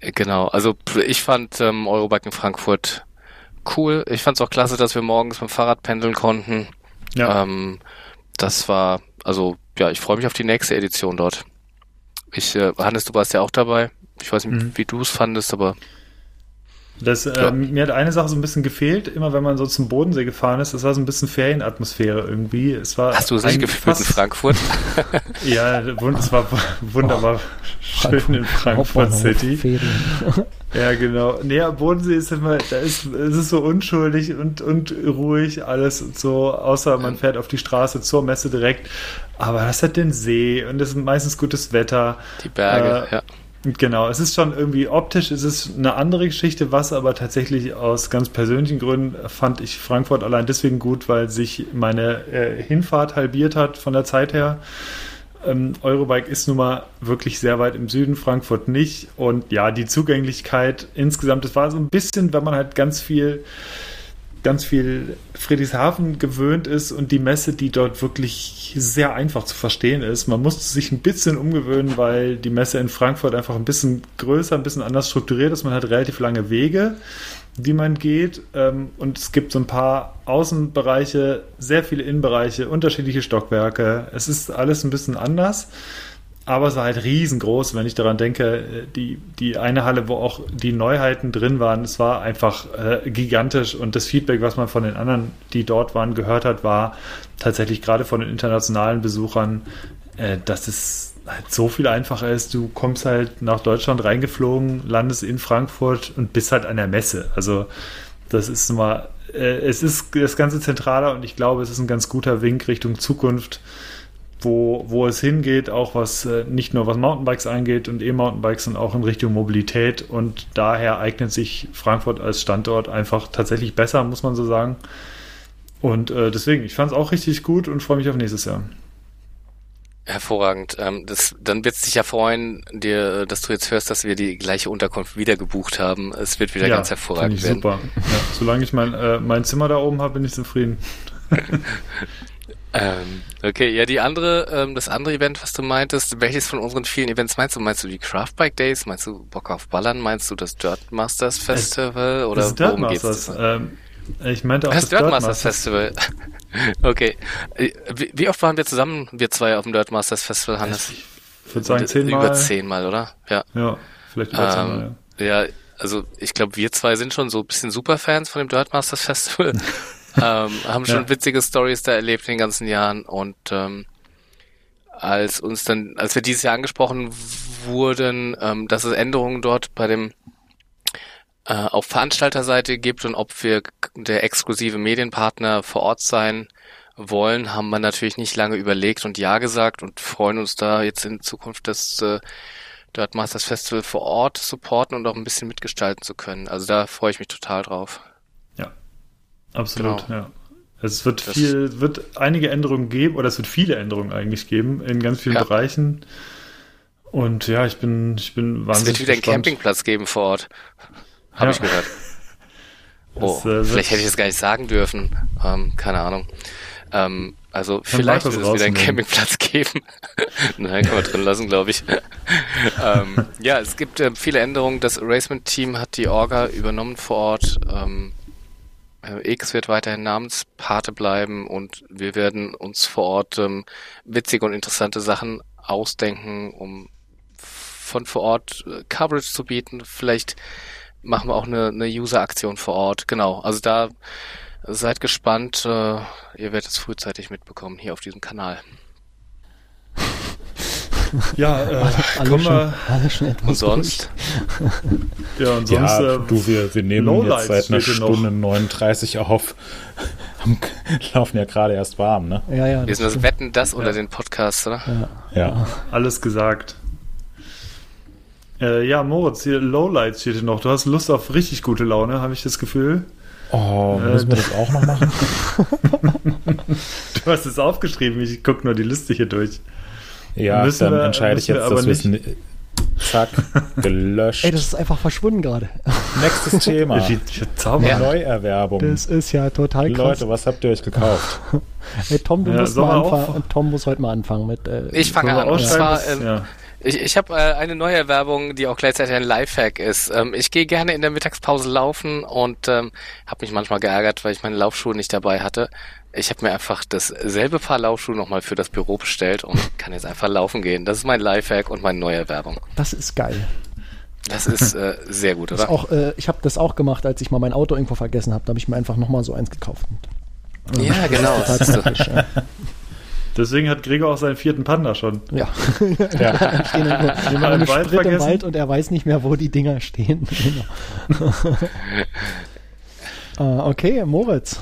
Ähm, genau, also ich fand ähm, Eurobike in Frankfurt cool. Ich fand es auch klasse, dass wir morgens mit dem Fahrrad pendeln konnten. Ja. Ähm, das war, also ja, ich freue mich auf die nächste Edition dort. Ich, äh, Hannes, du warst ja auch dabei. Ich weiß nicht, mhm. wie du es fandest, aber. Das, äh, mir hat eine Sache so ein bisschen gefehlt, immer wenn man so zum Bodensee gefahren ist, das war so ein bisschen Ferienatmosphäre irgendwie. Es war Hast du es nicht gefühlt in Frankfurt? [laughs] ja, es war wunderbar oh, schön in Frankfurt City. [laughs] ja, genau. Nee, Bodensee ist immer, da ist, es ist so unschuldig und, und ruhig, alles so, außer man fährt auf die Straße zur Messe direkt. Aber das hat den See und es ist meistens gutes Wetter. Die Berge, äh, ja Genau, es ist schon irgendwie optisch, es ist eine andere Geschichte, was aber tatsächlich aus ganz persönlichen Gründen fand ich Frankfurt allein deswegen gut, weil sich meine äh, Hinfahrt halbiert hat von der Zeit her. Ähm, Eurobike ist nun mal wirklich sehr weit im Süden, Frankfurt nicht. Und ja, die Zugänglichkeit insgesamt, das war so ein bisschen, wenn man halt ganz viel ganz viel Friedrichshafen gewöhnt ist und die Messe, die dort wirklich sehr einfach zu verstehen ist. Man musste sich ein bisschen umgewöhnen, weil die Messe in Frankfurt einfach ein bisschen größer, ein bisschen anders strukturiert ist. Man hat relativ lange Wege, die man geht ähm, und es gibt so ein paar Außenbereiche, sehr viele Innenbereiche, unterschiedliche Stockwerke. Es ist alles ein bisschen anders aber es war halt riesengroß, wenn ich daran denke, die, die eine Halle, wo auch die Neuheiten drin waren, es war einfach äh, gigantisch und das Feedback, was man von den anderen, die dort waren, gehört hat, war tatsächlich gerade von den internationalen Besuchern, äh, dass es halt so viel einfacher ist. Du kommst halt nach Deutschland reingeflogen, landest in Frankfurt und bist halt an der Messe. Also das ist mal, äh, es ist das Ganze zentraler und ich glaube, es ist ein ganz guter Wink Richtung Zukunft wo, wo es hingeht, auch was äh, nicht nur was Mountainbikes angeht und E-Mountainbikes, sondern auch in Richtung Mobilität. Und daher eignet sich Frankfurt als Standort einfach tatsächlich besser, muss man so sagen. Und äh, deswegen, ich fand es auch richtig gut und freue mich auf nächstes Jahr. Hervorragend. Ähm, das, dann wird es dich ja freuen, dir, dass du jetzt hörst, dass wir die gleiche Unterkunft wieder gebucht haben. Es wird wieder ja, ganz hervorragend ich werden. Super. Ja, solange ich mein, äh, mein Zimmer da oben habe, bin ich zufrieden. [laughs] Ähm, okay, ja, die andere, ähm, das andere Event, was du meintest, welches von unseren vielen Events meinst du? Meinst du die Craftbike Days? Meinst du Bock auf Ballern? Meinst du das Dirt Masters Festival? Es, oder das Dirt Masters? Ähm, ich meinte auch das, das Dirt Masters Festival. [laughs] okay. Äh, wie, wie, oft waren wir zusammen, wir zwei, auf dem Dirt Masters Festival, Hannes? Ich würde sagen zehnmal. Über zehnmal, oder? Ja. Ja, vielleicht über zehnmal, ähm, ja. Ja, also ich glaube, wir zwei sind schon so ein bisschen Superfans von dem Dirt Masters Festival. [laughs] ähm, haben schon ja. witzige Stories da erlebt in den ganzen Jahren und ähm, als uns dann, als wir dieses Jahr angesprochen wurden, ähm, dass es Änderungen dort bei dem äh, auf Veranstalterseite gibt und ob wir der exklusive Medienpartner vor Ort sein wollen, haben wir natürlich nicht lange überlegt und ja gesagt und freuen uns da jetzt in Zukunft das äh, Dirt Masters Festival vor Ort supporten und auch ein bisschen mitgestalten zu können. Also da freue ich mich total drauf. Absolut, genau. ja. Es wird das viel, wird einige Änderungen geben, oder es wird viele Änderungen eigentlich geben in ganz vielen ja. Bereichen. Und ja, ich bin, ich bin wahnsinnig. Es wird wieder einen Campingplatz geben vor Ort. Habe ja. ich gehört. [laughs] Oh, das, äh, vielleicht hätte ich das gar nicht sagen dürfen. Ähm, keine Ahnung. Ähm, also vielleicht wird es wieder einen Campingplatz geben. [laughs] Nein, kann man drin lassen, glaube ich. [laughs] ähm, ja, es gibt äh, viele Änderungen. Das Racement-Team hat die Orga übernommen vor Ort. Ähm, äh, X wird weiterhin Namenspate bleiben und wir werden uns vor Ort ähm, witzige und interessante Sachen ausdenken, um von vor Ort äh, Coverage zu bieten. Vielleicht machen wir auch eine, eine User-Aktion vor Ort. Genau, also da seid gespannt. Äh, ihr werdet es frühzeitig mitbekommen hier auf diesem Kanal. [laughs] Ja, äh, alle, kommen schon, wir. Alle schon etwas und sonst? ja, und sonst. Ja, äh, du, wir, wir nehmen Lowlights jetzt seit einer Stunde noch. 39 auf. [laughs] laufen ja gerade erst warm, ne? Ja, ja. Wir sind das Wetten das ja. unter den Podcasts, oder? Ja. ja. Alles gesagt. Äh, ja, Moritz, hier Lowlights steht hier noch. Du hast Lust auf richtig gute Laune, habe ich das Gefühl. Oh, müssen wir das [laughs] auch noch machen? du hast es aufgeschrieben, ich gucke nur die Liste hier durch. Ja, müssen dann wir, entscheide ich jetzt, dass wir es Zack, [laughs] gelöscht. Ey, das ist einfach verschwunden gerade. Nächstes Thema. ja. Neuerwerbung. Das ist ja total krass. Leute, was habt ihr euch gekauft? [laughs] Ey, Tom, du ja, musst mal anfangen. Tom muss heute mal anfangen mit. Äh, ich fange an. Und zwar, ähm, ja. Ich, ich habe äh, eine neue Werbung, die auch gleichzeitig ein Lifehack ist. Ähm, ich gehe gerne in der Mittagspause laufen und ähm, habe mich manchmal geärgert, weil ich meine Laufschuhe nicht dabei hatte. Ich habe mir einfach dasselbe Paar Laufschuhe nochmal für das Büro bestellt und [laughs] kann jetzt einfach laufen gehen. Das ist mein Lifehack und meine neue Werbung. Das ist geil. Das ist äh, sehr gut, oder? Auch, äh, ich habe das auch gemacht, als ich mal mein Auto irgendwo vergessen habe. Da habe ich mir einfach nochmal so eins gekauft. Ja, genau. Das ist total ja. [laughs] Deswegen hat Gregor auch seinen vierten Panda schon. Ja. ja. stehen irgendwo, eine Wald Sprit im Wald und er weiß nicht mehr, wo die Dinger stehen. [laughs] Genau. uh, [laughs] okay, Moritz.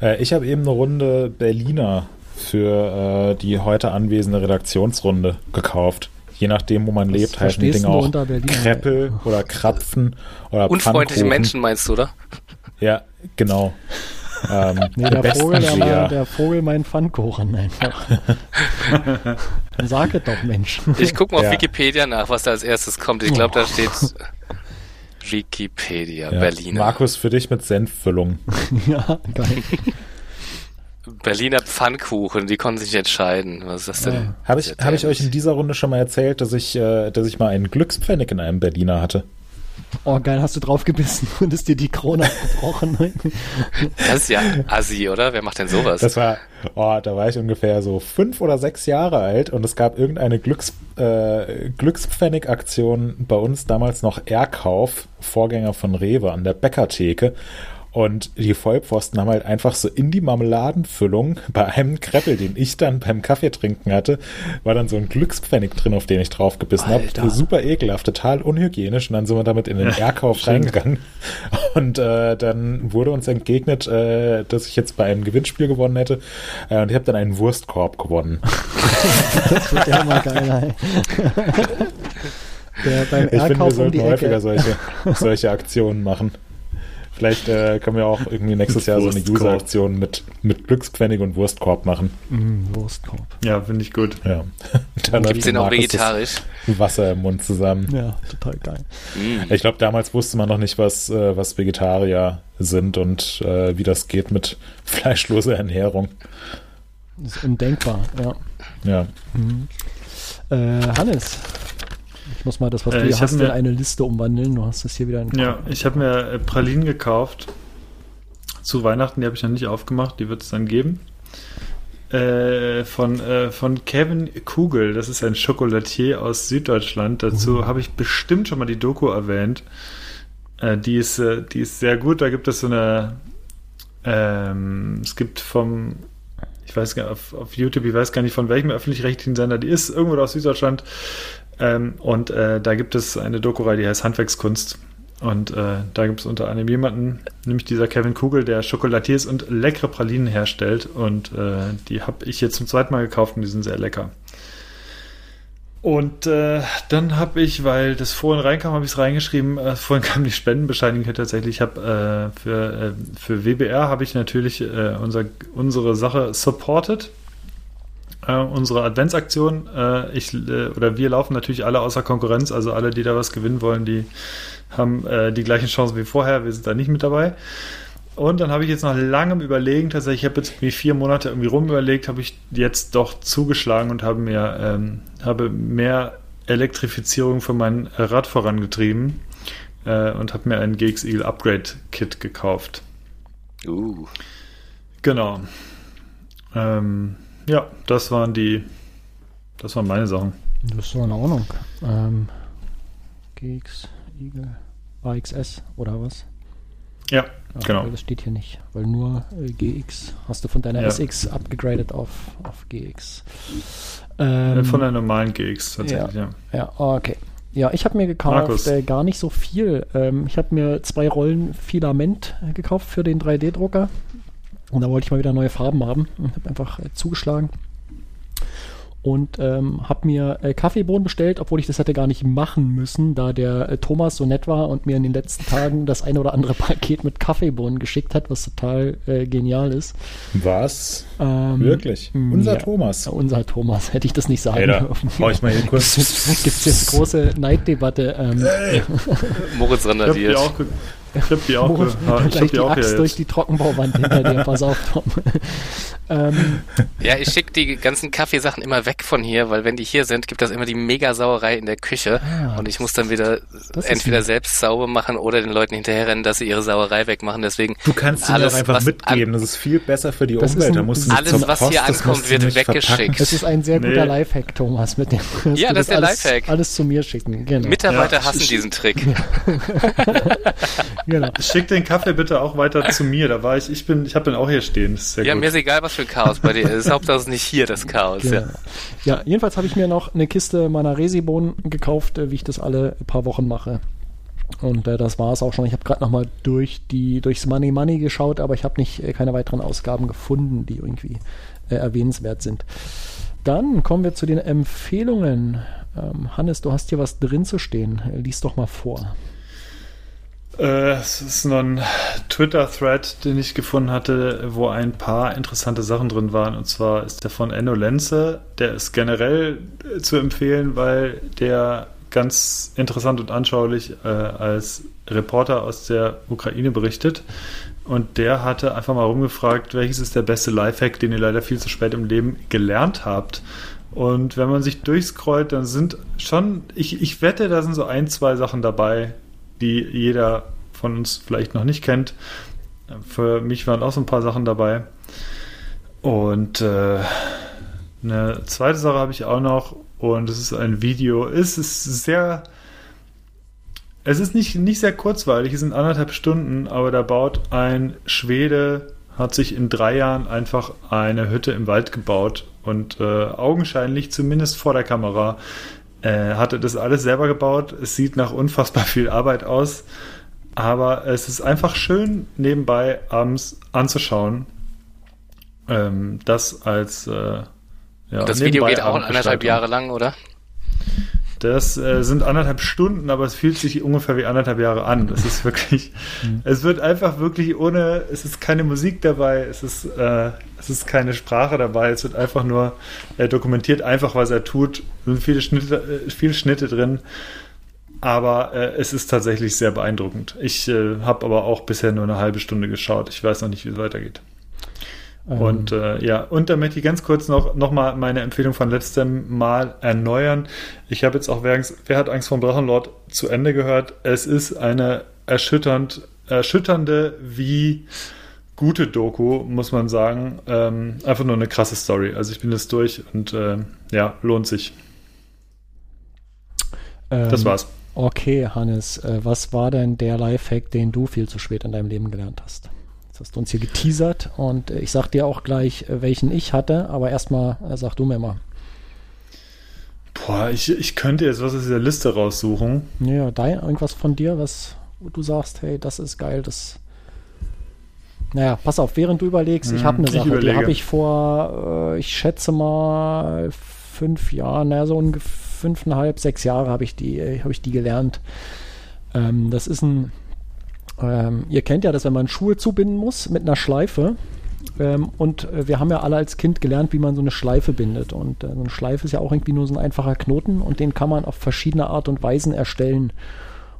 Äh, ich habe eben eine Runde Berliner für äh, die heute anwesende Redaktionsrunde gekauft. Je nachdem, wo man Was lebt, heißen die Dinge auch Kreppel oder Krapfen oder Unfreundliche Menschen meinst du, oder? Ja, genau. Ähm, [laughs] nee, der Vogel, der, mal, der Vogel mein Pfannkuchen einfach. Dann [laughs] sag es doch, Mensch. Ich gucke mal ja. auf Wikipedia nach, was da als erstes kommt. Ich glaube, da steht Wikipedia, ja. Berliner. Markus, für dich mit Senffüllung. [laughs] ja, geil. Berliner Pfannkuchen, die konnten sich entscheiden. Was ist das denn? Ja. Habe ich, hab ich euch in dieser Runde schon mal erzählt, dass ich, äh, dass ich mal einen Glückspfennig in einem Berliner hatte? Oh, geil, hast du draufgebissen [laughs] und ist dir die Krone abgebrochen. das ist ja assi, oder? Wer macht denn sowas? Das war, oh, da war ich ungefähr so fünf oder sechs Jahre alt und es gab irgendeine Glücks, äh, Glückspfennig-Aktion bei uns damals noch Erkauf, Vorgänger von Rewe an der Bäckertheke. Und die Vollpfosten haben halt einfach so in die Marmeladenfüllung bei einem Kreppel, den ich dann beim Kaffee trinken hatte, war dann so ein Glückspfennig drin, auf den ich drauf gebissen habe. Super ekelhaft, total unhygienisch. Und dann sind wir damit in den Erkauf reingegangen. Und äh, dann wurde uns entgegnet, äh, dass ich jetzt bei einem Gewinnspiel gewonnen hätte. Äh, und ich habe dann einen Wurstkorb gewonnen. [laughs] das wird ja mal geil. [laughs] Der beim ich finde, wir sollten um häufiger solche, solche Aktionen machen. Vielleicht äh, können wir auch irgendwie nächstes Jahr so eine User-Aktion mit, mit Glückspfennig und Wurstkorb machen. Mm, Wurstkorb. Ja, finde ich gut. Ja. Dann Gibt es den auch vegetarisch? Wasser im Mund zusammen. Ja, total geil. Mm. Ich glaube, damals wusste man noch nicht, was, äh, was Vegetarier sind und äh, wie das geht mit [laughs] fleischloser Ernährung. Das ist undenkbar, ja. Ja. Mhm. Äh, Hannes, ich muss mal das, was äh, du hier hast, mir, in eine Liste umwandeln. Du hast das hier wieder in Ja, ich habe mir äh, Pralinen gekauft. Zu Weihnachten, die habe ich noch nicht aufgemacht. Die wird es dann geben. Äh, von, äh, von Kevin Kugel. Das ist ein Chocolatier aus Süddeutschland. Dazu uh. habe ich bestimmt schon mal die Doku erwähnt. Äh, die, ist, die ist sehr gut. Da gibt es so eine. Ähm, es gibt vom ich weiß gar nicht, auf, auf, YouTube, ich weiß gar nicht von welchem öffentlich-rechtlichen Sender die ist, irgendwo aus Süddeutschland, ähm, und äh, da gibt es eine Doku-Reihe, die heißt Handwerkskunst. Und äh, da gibt es unter anderem jemanden, nämlich dieser Kevin Kugel, der Schokolatiers und leckere Pralinen herstellt. Und äh, die habe ich jetzt zum zweiten Mal gekauft und die sind sehr lecker. Und äh, dann habe ich, weil das vorhin reinkam, habe ich es reingeschrieben. Äh, vorhin kam die Spendenbescheinigung tatsächlich. Ich habe äh, für, äh, für WBR habe ich natürlich äh, unser, unsere Sache supported. Äh, unsere Adventsaktion. Äh, ich äh, oder wir laufen natürlich alle außer Konkurrenz, also alle, die da was gewinnen wollen, die haben äh, die gleichen Chancen wie vorher. Wir sind da nicht mit dabei. Und dann habe ich jetzt nach langem Überlegen, tatsächlich, ich habe jetzt irgendwie vier Monate irgendwie rumüberlegt, habe ich jetzt doch zugeschlagen und habe mir ähm, habe mehr Elektrifizierung für mein Rad vorangetrieben äh, und habe mir ein GX Eagle Upgrade Kit gekauft. Uh. Genau. Ähm, ja, das waren die, das waren meine Sachen. Das war in Ordnung. Ähm, GX Eagle AXS oder was? Ja, Ach, genau. Das steht hier nicht, weil nur äh, GX hast du von deiner Ja. SX abgegradet auf, auf GX. Äh, Ähm, Von der normalen GX tatsächlich, ja. Ja, okay. Ja, ich habe mir gekauft äh, gar nicht so viel. Ähm, ich habe mir zwei Rollen Filament gekauft für den 3D-Drucker. Und da wollte ich mal wieder neue Farben haben. Und habe einfach äh, zugeschlagen. Und ähm, habe mir äh, Kaffeebohnen bestellt, obwohl ich das hätte gar nicht machen müssen, da der äh, Thomas so nett war und mir in den letzten Tagen das eine oder andere [laughs] Paket mit Kaffeebohnen geschickt hat, was total äh, genial ist. Was? Ähm, Wirklich? mm, Unser ja. Thomas. Unser Thomas, hätte ich das nicht sagen Ey, da dürfen. brauche ich mal hier [laughs] kurz. Gibt es jetzt große Neiddebatte. Ähm, [laughs] Moritz Ich habe die randaliert. auch, [laughs] ich hab die auch, Moritz, ge- ha, ich hab gleich die die auch Axt hier durch jetzt. die Trockenbauwand hinter dir. Pass auf, Tom. [laughs] ähm, Ja, ich schicke die ganzen Kaffeesachen immer weg von hier, weil wenn die hier sind, gibt das immer die Mega-Sauerei in der Küche. Ah, und ich muss dann wieder entweder lieb. selbst sauber machen oder den Leuten hinterherrennen, dass sie ihre Sauerei wegmachen. Deswegen Du kannst ihn Alles, einfach mitgeben. Das ist viel besser für die Das ist Umwelt. ein- da musst du alles, was Post, hier ankommt, wird nicht verpacken. weggeschickt. das ist ein sehr guter Nee. Lifehack, Thomas, mit dem Ja, das ist der alles, Lifehack. alles zu mir schicken. Genau. Mitarbeiter Ja. hassen diesen Trick. [laughs] genau. [laughs] Schick den Kaffee bitte auch weiter zu mir. Da war ich, ich bin, ich habe den auch hier stehen. Das ist sehr Ja, gut. mir ist egal, was für ein Chaos bei dir ist. Hauptsache es ist nicht hier das Chaos. Genau. Ja. Ja, jedenfalls habe ich mir noch eine Kiste meiner Resibohnen gekauft, äh, wie ich das alle paar Wochen mache. Und äh, das war es auch schon. Ich habe gerade noch mal durch die durchs Money Money geschaut, aber ich habe nicht äh, keine weiteren Ausgaben gefunden, die irgendwie äh, erwähnenswert sind. Dann kommen wir zu den Empfehlungen. Ähm, Hannes, du hast hier was drin zu stehen. Lies doch mal vor. Äh, es ist noch ein Twitter-Thread, den ich gefunden hatte, wo ein paar interessante Sachen drin waren. Und zwar ist der von Enno Lenze. Der ist generell äh, zu empfehlen, weil der ganz interessant und anschaulich äh, als Reporter aus der Ukraine berichtet. Und der hatte einfach mal rumgefragt, welches ist der beste Lifehack, den ihr leider viel zu spät im Leben gelernt habt. Und wenn man sich durchscrollt, dann sind schon, ich, ich wette, da sind so ein, zwei Sachen dabei, die jeder von uns vielleicht noch nicht kennt. Für mich waren auch so ein paar Sachen dabei. Und äh, eine zweite Sache habe ich auch noch und es ist ein Video. Es ist sehr. Es ist nicht, nicht sehr kurzweilig, es sind anderthalb Stunden, aber da baut ein Schwede, hat sich in drei Jahren einfach eine Hütte im Wald gebaut und äh, augenscheinlich, zumindest vor der Kamera, äh, hatte das alles selber gebaut. Es sieht nach unfassbar viel Arbeit aus, aber es ist einfach schön nebenbei abends anzuschauen. Ähm, das als äh, ja, das Video geht auch anderthalb. Jahre lang, oder? Das äh, sind anderthalb Stunden, aber es fühlt sich ungefähr wie anderthalb Jahre an. Es ist wirklich, [laughs] es wird einfach wirklich ohne, es ist keine Musik dabei, es ist, äh, es ist keine Sprache dabei, es wird einfach nur, er dokumentiert einfach, was er tut. Es sind viele Schnitte, äh, viele Schnitte drin, aber äh, es ist tatsächlich sehr beeindruckend. Ich äh, habe aber auch bisher nur eine halbe Stunde geschaut. Ich weiß noch nicht, wie es weitergeht. Ähm, Und äh, ja, und damit ich ganz kurz noch, noch mal meine Empfehlung von letztem Mal erneuern. Ich habe jetzt auch wer, wer hat Angst vor dem Drachenlord zu Ende gehört. Es ist eine erschütternd, erschütternde wie gute Doku, muss man sagen. Ähm, einfach nur eine krasse Story. Also ich bin jetzt durch und äh, ja, lohnt sich. Das ähm, war's. Okay, Hannes, äh, was war denn der Lifehack, den du viel zu spät in deinem Leben gelernt hast? Jetzt hast du uns hier geteasert und äh, ich sag dir auch gleich, äh, welchen ich hatte, aber erstmal äh, sag du mir mal. Boah, ich, ich könnte jetzt was aus dieser Liste raussuchen. Ja, dein, irgendwas von dir, was du sagst, hey, das ist geil, das. Naja, pass auf, während du überlegst, ich Hm, habe eine ich Sache, die habe ich vor, ich schätze mal, fünf Jahren, naja, so ungefähr fünfeinhalb, sechs Jahre habe ich die, habe ich die gelernt. Ähm, das ist ein, ähm, ihr kennt ja, dass wenn man Schuhe zubinden muss mit einer Schleife, ähm, und äh, wir haben ja alle als Kind gelernt, wie man so eine Schleife bindet. Und äh, so eine Schleife ist ja auch irgendwie nur so ein einfacher Knoten und den kann man auf verschiedene Art und Weisen erstellen.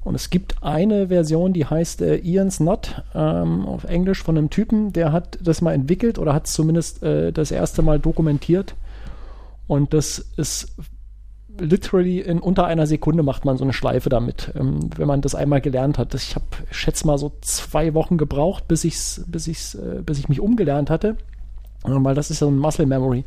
Und es gibt eine Version, die heißt äh, Ian's Knot ähm, auf Englisch von einem Typen, der hat das mal entwickelt oder hat es zumindest äh, das erste Mal dokumentiert. Und das ist literally in unter einer Sekunde macht man so eine Schleife damit, ähm, wenn man das einmal gelernt hat. Ich habe, schätze mal, so zwei Wochen gebraucht, bis, ich's, bis, ich's, äh, bis ich mich umgelernt hatte. Äh, weil das ist so ein Muscle Memory.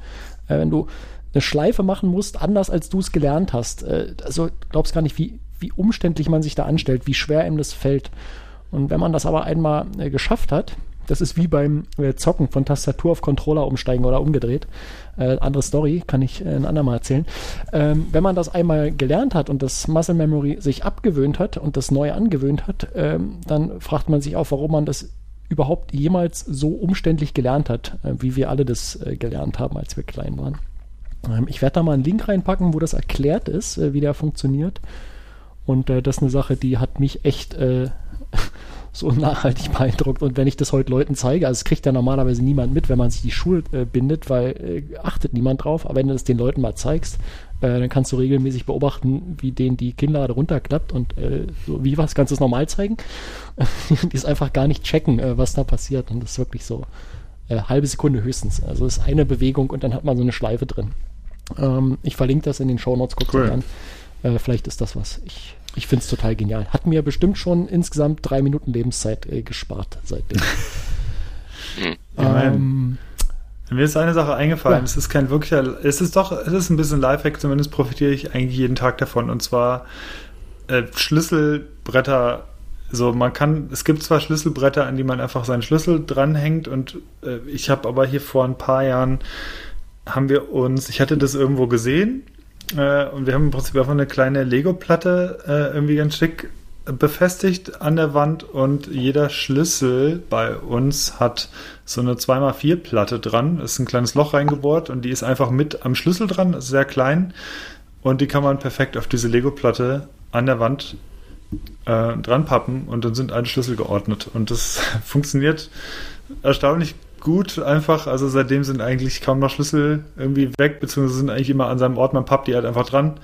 Äh, wenn du eine Schleife machen musst, anders als du es gelernt hast, äh, also glaubst gar nicht, wie, wie umständlich man sich da anstellt, wie schwer ihm das fällt. Und wenn man das aber einmal äh, geschafft hat, das ist wie beim äh, Zocken von Tastatur auf Controller umsteigen oder umgedreht. Äh, andere Story, kann ich äh, ein andermal erzählen. Ähm, wenn man das einmal gelernt hat und das Muscle Memory sich abgewöhnt hat und das neu angewöhnt hat, ähm, dann fragt man sich auch, warum man das überhaupt jemals so umständlich gelernt hat, äh, wie wir alle das äh, gelernt haben, als wir klein waren. Ähm, ich werde da mal einen Link reinpacken, wo das erklärt ist, äh, wie der funktioniert. Und äh, das ist eine Sache, die hat mich echt [laughs] so nachhaltig beeindruckt. Und wenn ich das heute Leuten zeige, also es kriegt ja normalerweise niemand mit, wenn man sich die Schuhe äh, bindet, weil äh, achtet niemand drauf. Aber wenn du das den Leuten mal zeigst, äh, dann kannst du regelmäßig beobachten, wie denen die Kinnlade runterklappt und äh, so wie was kannst du es normal zeigen. [laughs] die ist einfach gar nicht checken, äh, was da passiert. Und das ist wirklich so äh, halbe Sekunde höchstens. Also es ist eine Bewegung und dann hat man so eine Schleife drin. Ähm, ich verlinke das in den Show Notes, guckt cool. an. Vielleicht ist das was. Ich, ich finde es total genial. Hat mir bestimmt schon insgesamt drei Minuten Lebenszeit äh, gespart seitdem. [laughs] ähm, mir ist eine Sache eingefallen. Ja. Es ist kein wirklicher, es ist doch, es ist ein bisschen Lifehack, zumindest profitiere ich eigentlich jeden Tag davon. Und zwar äh, Schlüsselbretter. So, man kann, es gibt zwar Schlüsselbretter, an die man einfach seinen Schlüssel dranhängt und äh, ich habe aber hier vor ein paar Jahren haben wir uns, ich hatte das irgendwo gesehen äh, und wir haben im Prinzip einfach eine kleine Lego-Platte äh, irgendwie ganz schick befestigt an der Wand und jeder Schlüssel bei uns hat so eine 2x4-Platte dran. Ist ein kleines Loch reingebohrt und die ist einfach mit am Schlüssel dran, sehr klein und die kann man perfekt auf diese Lego-Platte an der Wand äh, dran pappen und dann sind alle Schlüssel geordnet und das [laughs] funktioniert erstaunlich gut einfach. Also seitdem sind eigentlich kaum noch Schlüssel irgendwie weg, beziehungsweise sind eigentlich immer an seinem Ort. Man pappt die halt einfach dran.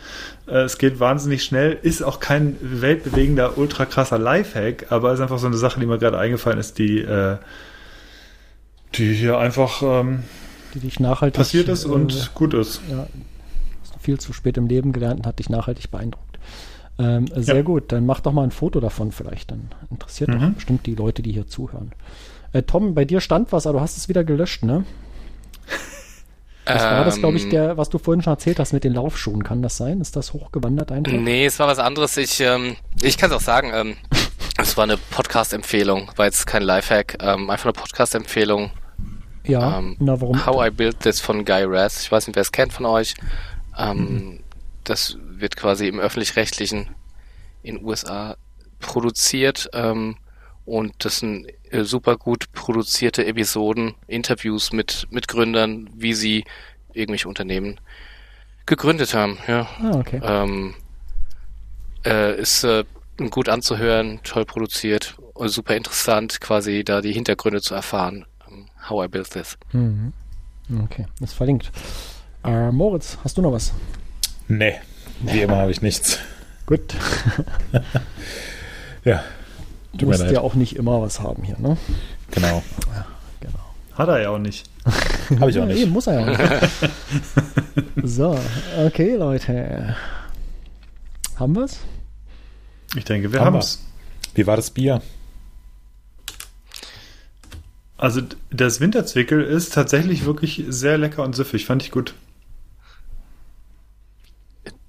Äh, es geht wahnsinnig schnell. Ist auch kein weltbewegender, ultra krasser Lifehack, aber ist einfach so eine Sache, die mir gerade eingefallen ist, die, äh, die hier einfach ähm, die dich nachhaltig passiert ist und äh, gut ist. Ja, viel zu spät im Leben gelernt und hat dich nachhaltig beeindruckt. Ähm, sehr ja. gut, dann mach doch mal ein Foto davon vielleicht. Dann interessiert mhm. doch bestimmt die Leute, die hier zuhören. Äh, Tom, bei dir stand was, aber du hast es wieder gelöscht, ne? Das war das, glaube ich, ähm. der, was du vorhin schon erzählt hast mit den Laufschuhen. Kann das sein? Ist das hochgewandert eindeutig? Nee, es war was anderes. Ich, ähm, ich kann es auch sagen. Ähm, es war eine Podcast-Empfehlung, war jetzt kein Lifehack, ähm, einfach eine Podcast-Empfehlung. Ja, ähm, na warum? How I Built This von Guy Raz. Ich weiß nicht, wer es kennt von euch. Ähm, mhm. Das wird quasi im öffentlich-rechtlichen in USA produziert. Ähm, und das sind äh, super gut produzierte Episoden, Interviews mit, mit Gründern, wie sie irgendwelche Unternehmen gegründet haben. Ja. Ah, okay. Ähm, äh, ist äh, gut anzuhören, toll produziert, super interessant, quasi da die Hintergründe zu erfahren. Um, how I built this. Mhm. Okay, ist verlinkt. Äh, Moritz, hast du noch was? Nee, wie immer habe ich nichts. Gut. [laughs] ja, Du musst ja auch nicht immer was haben hier, ne? Genau. Ja, genau. Hat er ja auch nicht. [laughs] Habe ich auch nicht. Nee, muss er ja auch nicht. [laughs] so, okay, Leute. Haben wir's? Ich denke, wir haben es. Wie war das Bier? Also das Winterzwickel ist tatsächlich wirklich sehr lecker und süffig. Fand ich gut.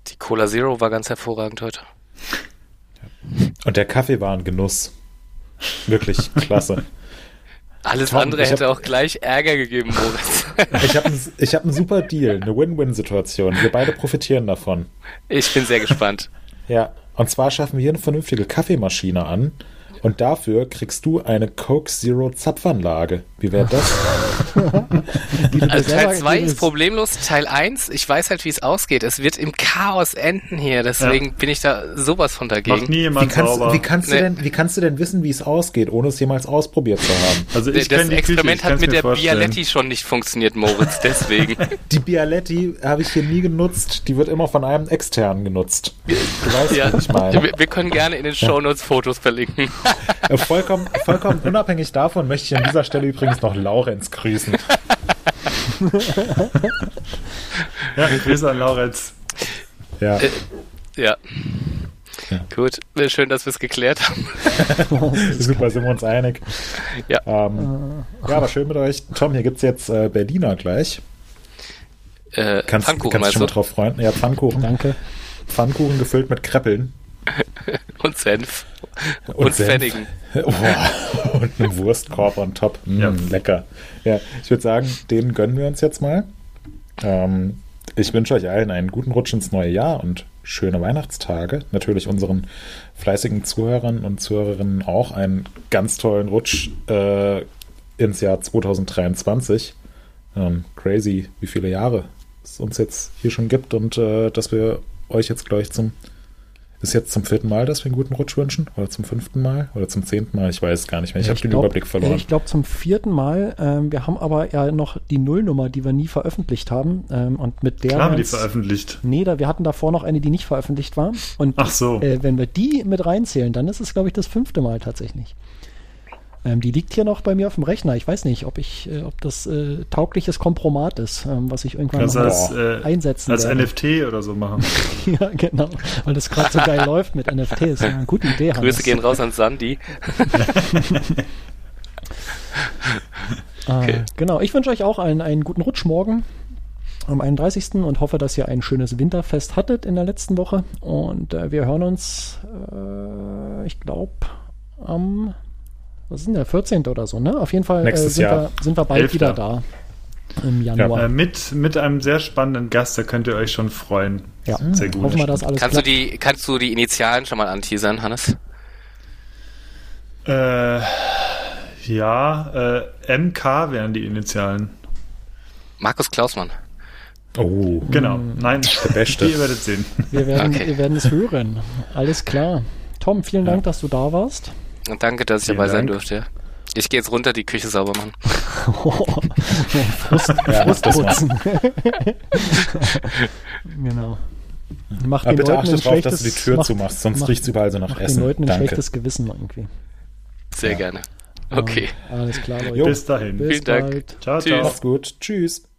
Die Cola Zero war ganz hervorragend heute. Und der Kaffee war ein Genuss. Wirklich klasse. Alles Tom, andere hätte hab, auch gleich Ärger gegeben, Moritz. [laughs] ich habe ich hab einen super Deal, eine Win-Win-Situation. Wir beide profitieren davon. Ich bin sehr gespannt. ja, und zwar schaffen wir hier eine vernünftige Kaffeemaschine an und dafür kriegst du eine Coke Zero Zapfanlage. Wie wäre das? [laughs] also Teil 2 ist problemlos, Teil 1, ich weiß halt, wie es ausgeht. Es wird im Chaos enden hier, deswegen ja. bin ich da sowas von dagegen. Macht nie jemand wie kannst, sauber. Wie kannst, nee. du denn, wie kannst du denn wissen, wie es ausgeht, ohne es jemals ausprobiert zu haben? Also ich das Experiment Küche, hat mit der vorstellen. Bialetti schon nicht funktioniert, Moritz, deswegen. [laughs] die Bialetti habe ich hier nie genutzt, die wird immer von einem externen genutzt. Du weißt, ja, was ich meine. Wir, wir, können gerne in den Shownotes Fotos verlinken. Äh, vollkommen, vollkommen unabhängig davon möchte ich an dieser Stelle übrigens noch Laurenz grüßen. [laughs] ja, Grüße an Laurenz. Ja. Äh, ja. ja. Gut, schön, dass wir es geklärt haben. [laughs] Super, sind wir uns einig. Ja. Ähm, ja, aber schön mit euch. Tom, hier gibt es jetzt äh, Berliner gleich. Äh, kannst, Pfannkuchen, kannst du schon mal drauf freuen? Ja, Pfannkuchen. Danke. Pfannkuchen gefüllt mit Kreppeln. [laughs] und Senf. Und, und Senf. Pfennigen. [laughs] Oh, und einen Wurstkorb on top. Mm, ja. Lecker. Ja, ich würde sagen, den gönnen wir uns jetzt mal. Ähm, ich wünsche euch allen einen guten Rutsch ins neue Jahr und schöne Weihnachtstage. Natürlich unseren fleißigen Zuhörern und Zuhörerinnen auch einen ganz tollen Rutsch äh, ins Jahr 2023. Ähm, crazy, wie viele Jahre es uns jetzt hier schon gibt und äh, dass wir euch jetzt gleich zum ist jetzt zum vierten Mal, dass wir einen guten Rutsch wünschen? Oder zum fünften Mal? Oder zum zehnten Mal? Ich weiß gar nicht mehr. Ich ja, habe den glaub, Überblick verloren. Ich glaube zum vierten Mal. Ähm, wir haben aber ja noch die Nullnummer, die wir nie veröffentlicht haben. Ähm, und mit der. Klar haben die veröffentlicht. Nee, da, wir hatten davor noch eine, die nicht veröffentlicht war. Und Ach so. Äh, wenn wir die mit reinzählen, dann ist es, glaube ich, das fünfte Mal tatsächlich. Ähm, die liegt hier noch bei mir auf dem Rechner. Ich weiß nicht, ob ich, äh, ob das äh, taugliches Kompromat ist, ähm, was ich irgendwann noch als, äh, einsetzen Als werde. NFT oder so machen. [laughs] ja, genau. Weil das gerade so geil läuft mit NFTs. Ja, eine gute Idee. Hannes. Grüße gehen raus an Sandy. [laughs] [laughs] Ah, okay. Genau. Ich wünsche euch auch einen, einen guten Rutsch morgen am 31. und hoffe, dass ihr ein schönes Winterfest hattet in der letzten Woche. Und äh, wir hören uns, äh, ich glaube, am was ist denn der 14. oder so, ne? Auf jeden Fall äh, sind, wir, sind, wir, bald 11. wieder da. Im Januar. Ja, äh, mit, mit einem sehr spannenden Gast, da könnt ihr euch schon freuen. Ja, sehr gut. Hoffen wir, dass alles kannst, du die, kannst du die Initialen schon mal anteasern, Hannes? Äh, ja, äh, MK wären die Initialen. Markus Klausmann. Oh. Genau. Nein, der Beste. Ihr werdet sehen. Wir werden, okay. wir werden es hören. Alles klar. Tom, vielen Dank, ja. dass du da warst. Und danke, dass ich dabei Dank. sein durfte. Ich gehe jetzt runter, die Küche sauber machen. Frust, ja, Frustputzen. [laughs] genau. Mach den bitte achte darauf, dass du die Tür zumachst, sonst riecht es überall so nach Essen. Den Leuten ein Danke. schlechtes Gewissen irgendwie. Sehr ja. gerne. Okay. alles klar, Leute. Bis dahin. Bis Vielen bald. Dank. Ciao, ciao. Macht's gut. Tschüss.